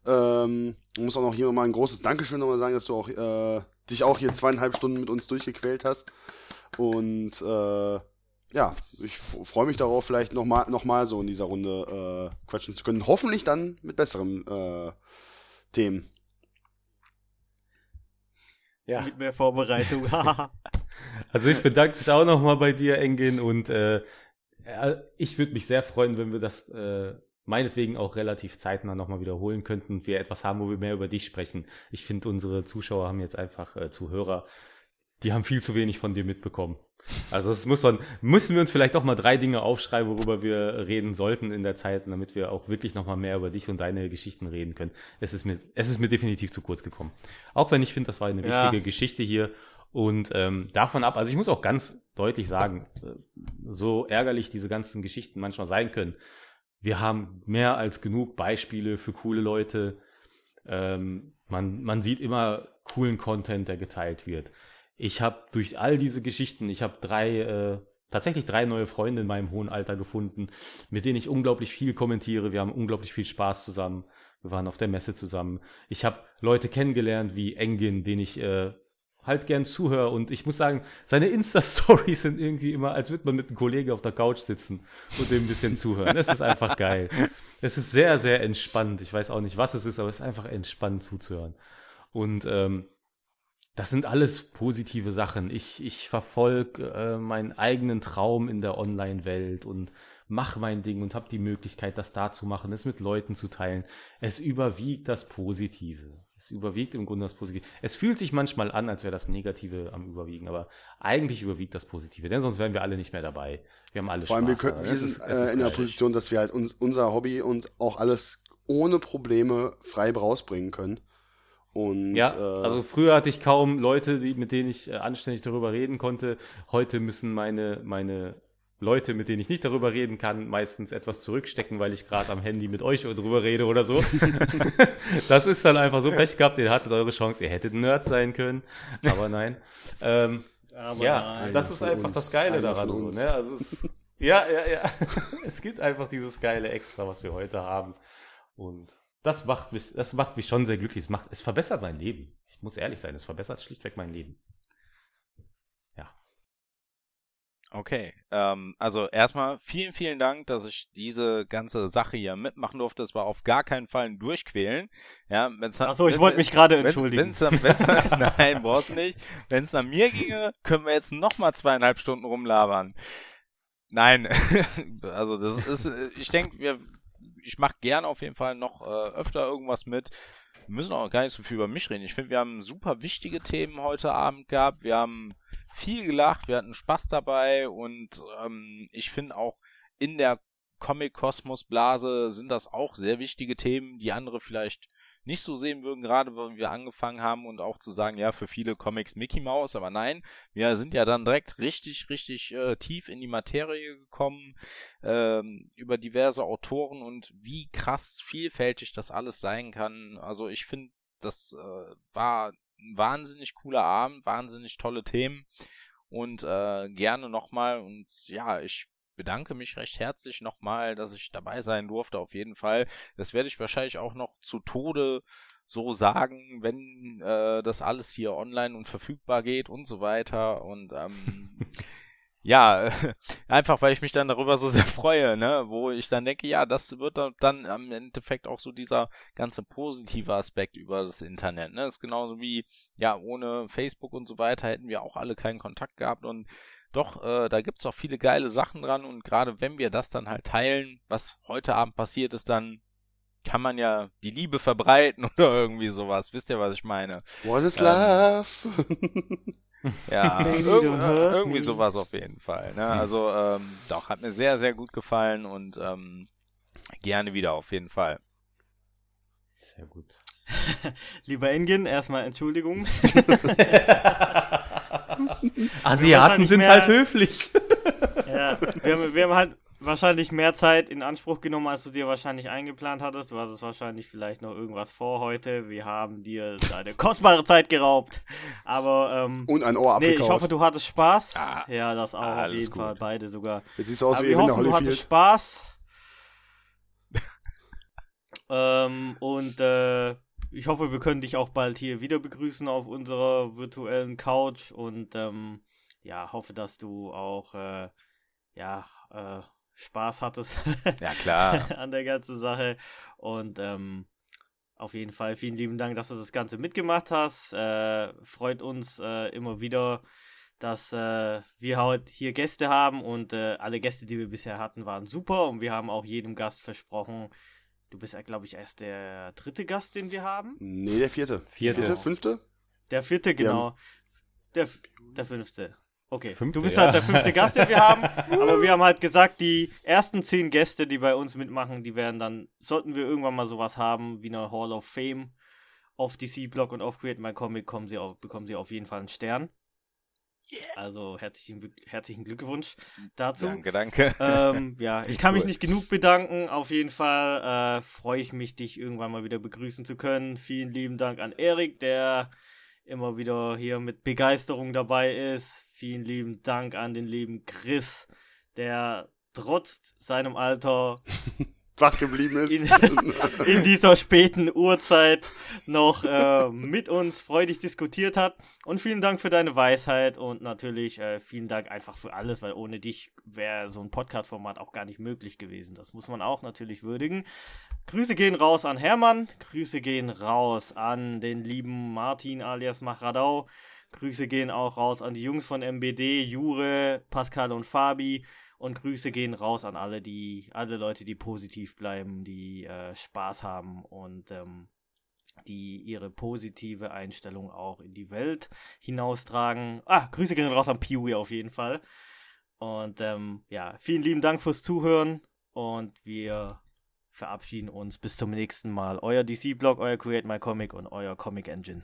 Ähm, ich muss auch noch hier mal ein großes Dankeschön nochmal sagen, dass du auch äh, dich auch hier zweieinhalb Stunden mit uns durchgequält hast. Und äh, ja, ich freue mich darauf, vielleicht nochmal noch mal so in dieser Runde äh, quatschen zu können. Hoffentlich dann mit besseren äh, Themen. Ja. Mit mehr Vorbereitung. also ich bedanke mich auch nochmal bei dir, Engin, und äh, ich würde mich sehr freuen, wenn wir das äh, meinetwegen auch relativ zeitnah nochmal wiederholen könnten und wir etwas haben, wo wir mehr über dich sprechen. Ich finde, unsere Zuschauer haben jetzt einfach äh, Zuhörer, die haben viel zu wenig von dir mitbekommen. Also das muss man, müssen wir uns vielleicht auch mal drei Dinge aufschreiben, worüber wir reden sollten in der Zeit, damit wir auch wirklich nochmal mehr über dich und deine Geschichten reden können. Es ist mir, es ist mir definitiv zu kurz gekommen. Auch wenn ich finde, das war eine wichtige ja. Geschichte hier. Und ähm, davon ab, also ich muss auch ganz deutlich sagen, äh, so ärgerlich diese ganzen Geschichten manchmal sein können. Wir haben mehr als genug Beispiele für coole Leute. Ähm, man, man sieht immer coolen Content, der geteilt wird. Ich habe durch all diese Geschichten, ich habe drei, äh, tatsächlich drei neue Freunde in meinem hohen Alter gefunden, mit denen ich unglaublich viel kommentiere. Wir haben unglaublich viel Spaß zusammen. Wir waren auf der Messe zusammen. Ich habe Leute kennengelernt wie Engin, den ich äh, halt gern zuhöre. Und ich muss sagen, seine Insta-Stories sind irgendwie immer, als würde man mit einem Kollegen auf der Couch sitzen und dem ein bisschen zuhören. Es ist einfach geil. Es ist sehr, sehr entspannt. Ich weiß auch nicht, was es ist, aber es ist einfach entspannt zuzuhören. Und ähm, das sind alles positive Sachen. Ich, ich verfolge äh, meinen eigenen Traum in der Online-Welt und mache mein Ding und habe die Möglichkeit, das da zu machen, es mit Leuten zu teilen. Es überwiegt das Positive. Es überwiegt im Grunde das Positive. Es fühlt sich manchmal an, als wäre das Negative am Überwiegen, aber eigentlich überwiegt das Positive, denn sonst wären wir alle nicht mehr dabei. Wir haben alle Vor allem, wir, können, wir sind äh, in der Position, dass wir halt uns, unser Hobby und auch alles ohne Probleme frei rausbringen können. Und, ja, äh, also früher hatte ich kaum Leute, die, mit denen ich äh, anständig darüber reden konnte. Heute müssen meine, meine Leute, mit denen ich nicht darüber reden kann, meistens etwas zurückstecken, weil ich gerade am Handy mit euch drüber rede oder so. das ist dann einfach so Pech gehabt, ihr hattet eure Chance, ihr hättet Nerd sein können, aber nein. Ähm, aber ja, nein, das ist einfach uns, das Geile daran. So, ne? also es, ja, ja, ja. es gibt einfach dieses geile Extra, was wir heute haben. Und das macht mich, das macht mich schon sehr glücklich. Es, macht, es verbessert mein Leben. Ich muss ehrlich sein, es verbessert schlichtweg mein Leben. Ja. Okay, ähm, also erstmal vielen, vielen Dank, dass ich diese ganze Sache hier mitmachen durfte. Es war auf gar keinen Fall ein Durchquälen. Ja, wenn's Achso, ich wollte mich gerade entschuldigen. Wenn's, wenn's, wenn's, nein, brauchst nicht. Wenn es nach mir ginge, können wir jetzt nochmal zweieinhalb Stunden rumlabern. Nein, also das ist, ich denke, wir ich mache gerne auf jeden Fall noch äh, öfter irgendwas mit. Wir müssen auch gar nicht so viel über mich reden. Ich finde, wir haben super wichtige Themen heute Abend gehabt. Wir haben viel gelacht, wir hatten Spaß dabei und ähm, ich finde auch in der Comic-Kosmos-Blase sind das auch sehr wichtige Themen, die andere vielleicht nicht so sehen würden, gerade wenn wir angefangen haben und auch zu sagen, ja, für viele Comics Mickey Mouse, aber nein, wir sind ja dann direkt richtig, richtig äh, tief in die Materie gekommen, ähm, über diverse Autoren und wie krass vielfältig das alles sein kann. Also ich finde das äh, war wahnsinnig cooler Abend, wahnsinnig tolle Themen und äh, gerne nochmal und ja, ich bedanke mich recht herzlich nochmal, dass ich dabei sein durfte, auf jeden Fall. Das werde ich wahrscheinlich auch noch zu Tode so sagen, wenn äh, das alles hier online und verfügbar geht und so weiter. Und ähm, ja, einfach weil ich mich dann darüber so sehr freue, ne, wo ich dann denke, ja, das wird dann am Endeffekt auch so dieser ganze positive Aspekt über das Internet, ne, das ist genauso wie, ja, ohne Facebook und so weiter hätten wir auch alle keinen Kontakt gehabt und doch, äh, da gibt's auch viele geile Sachen dran und gerade wenn wir das dann halt teilen, was heute Abend passiert ist, dann kann man ja die Liebe verbreiten oder irgendwie sowas. Wisst ihr, was ich meine? What is ähm, love? Ja, irg äh, irgendwie sowas auf jeden Fall. Ne? Also, ähm, doch, hat mir sehr, sehr gut gefallen und ähm, gerne wieder auf jeden Fall. Sehr gut. Lieber Engin, erstmal Entschuldigung. Asiaten sind mehr, halt höflich. ja, wir haben, wir haben halt wahrscheinlich mehr Zeit in Anspruch genommen, als du dir wahrscheinlich eingeplant hattest. Du hattest wahrscheinlich vielleicht noch irgendwas vor heute. Wir haben dir deine kostbare Zeit geraubt. Aber, ähm, Und ein Ohr abgekauft. Nee, ich hoffe, du hattest Spaß. Ah, ja, das auch auf jeden gut. Fall. Beide sogar. Jetzt siehst du aus Aber wie wir hoffen, du hattest Spaß. ähm, und, äh, ich hoffe, wir können dich auch bald hier wieder begrüßen auf unserer virtuellen Couch und ähm, ja, hoffe, dass du auch äh, ja, äh, Spaß hattest. ja, klar. an der ganzen Sache. Und ähm, auf jeden Fall vielen lieben Dank, dass du das Ganze mitgemacht hast. Äh, freut uns äh, immer wieder, dass äh, wir heute hier Gäste haben und äh, alle Gäste, die wir bisher hatten, waren super und wir haben auch jedem Gast versprochen, du bist ja, glaube ich, erst der dritte Gast, den wir haben. Nee, der vierte. Vierte, vierte fünfte? Der vierte, genau. Der, der fünfte. Okay, Fünfte, du bist ja. halt der fünfte Gast, den wir haben. aber wir haben halt gesagt, die ersten zehn Gäste, die bei uns mitmachen, die werden dann, sollten wir irgendwann mal sowas haben, wie eine Hall of Fame auf DC-Blog und auf Create My Comic, kommen sie auf, bekommen sie auf jeden Fall einen Stern. Yeah. Also herzlichen, herzlichen Glückwunsch dazu. Danke, danke. Ähm, ja, ich kann mich nicht genug bedanken. Auf jeden Fall äh, freue ich mich, dich irgendwann mal wieder begrüßen zu können. Vielen lieben Dank an Erik, der immer wieder hier mit Begeisterung dabei ist. Vielen lieben Dank an den lieben Chris, der trotz seinem Alter wach geblieben ist. In, in, dieser späten Uhrzeit noch äh, mit uns freudig diskutiert hat. Und vielen Dank für deine Weisheit und natürlich äh, vielen Dank einfach für alles, weil ohne dich wäre so ein Podcast-Format auch gar nicht möglich gewesen. Das muss man auch natürlich würdigen. Grüße gehen raus an Hermann, Grüße gehen raus an den lieben Martin alias Machradau. Grüße gehen auch raus an die Jungs von MBD, Jure, Pascal und Fabi. Und Grüße gehen raus an alle, die, alle Leute, die positiv bleiben, die äh, Spaß haben und ähm, die ihre positive Einstellung auch in die Welt hinaustragen. Ah, Grüße gehen raus an Peewee auf jeden Fall. Und ähm, ja, vielen lieben Dank fürs Zuhören und wir verabschieden uns bis zum nächsten Mal. Euer DC-Blog, euer Create My Comic und euer Comic Engine.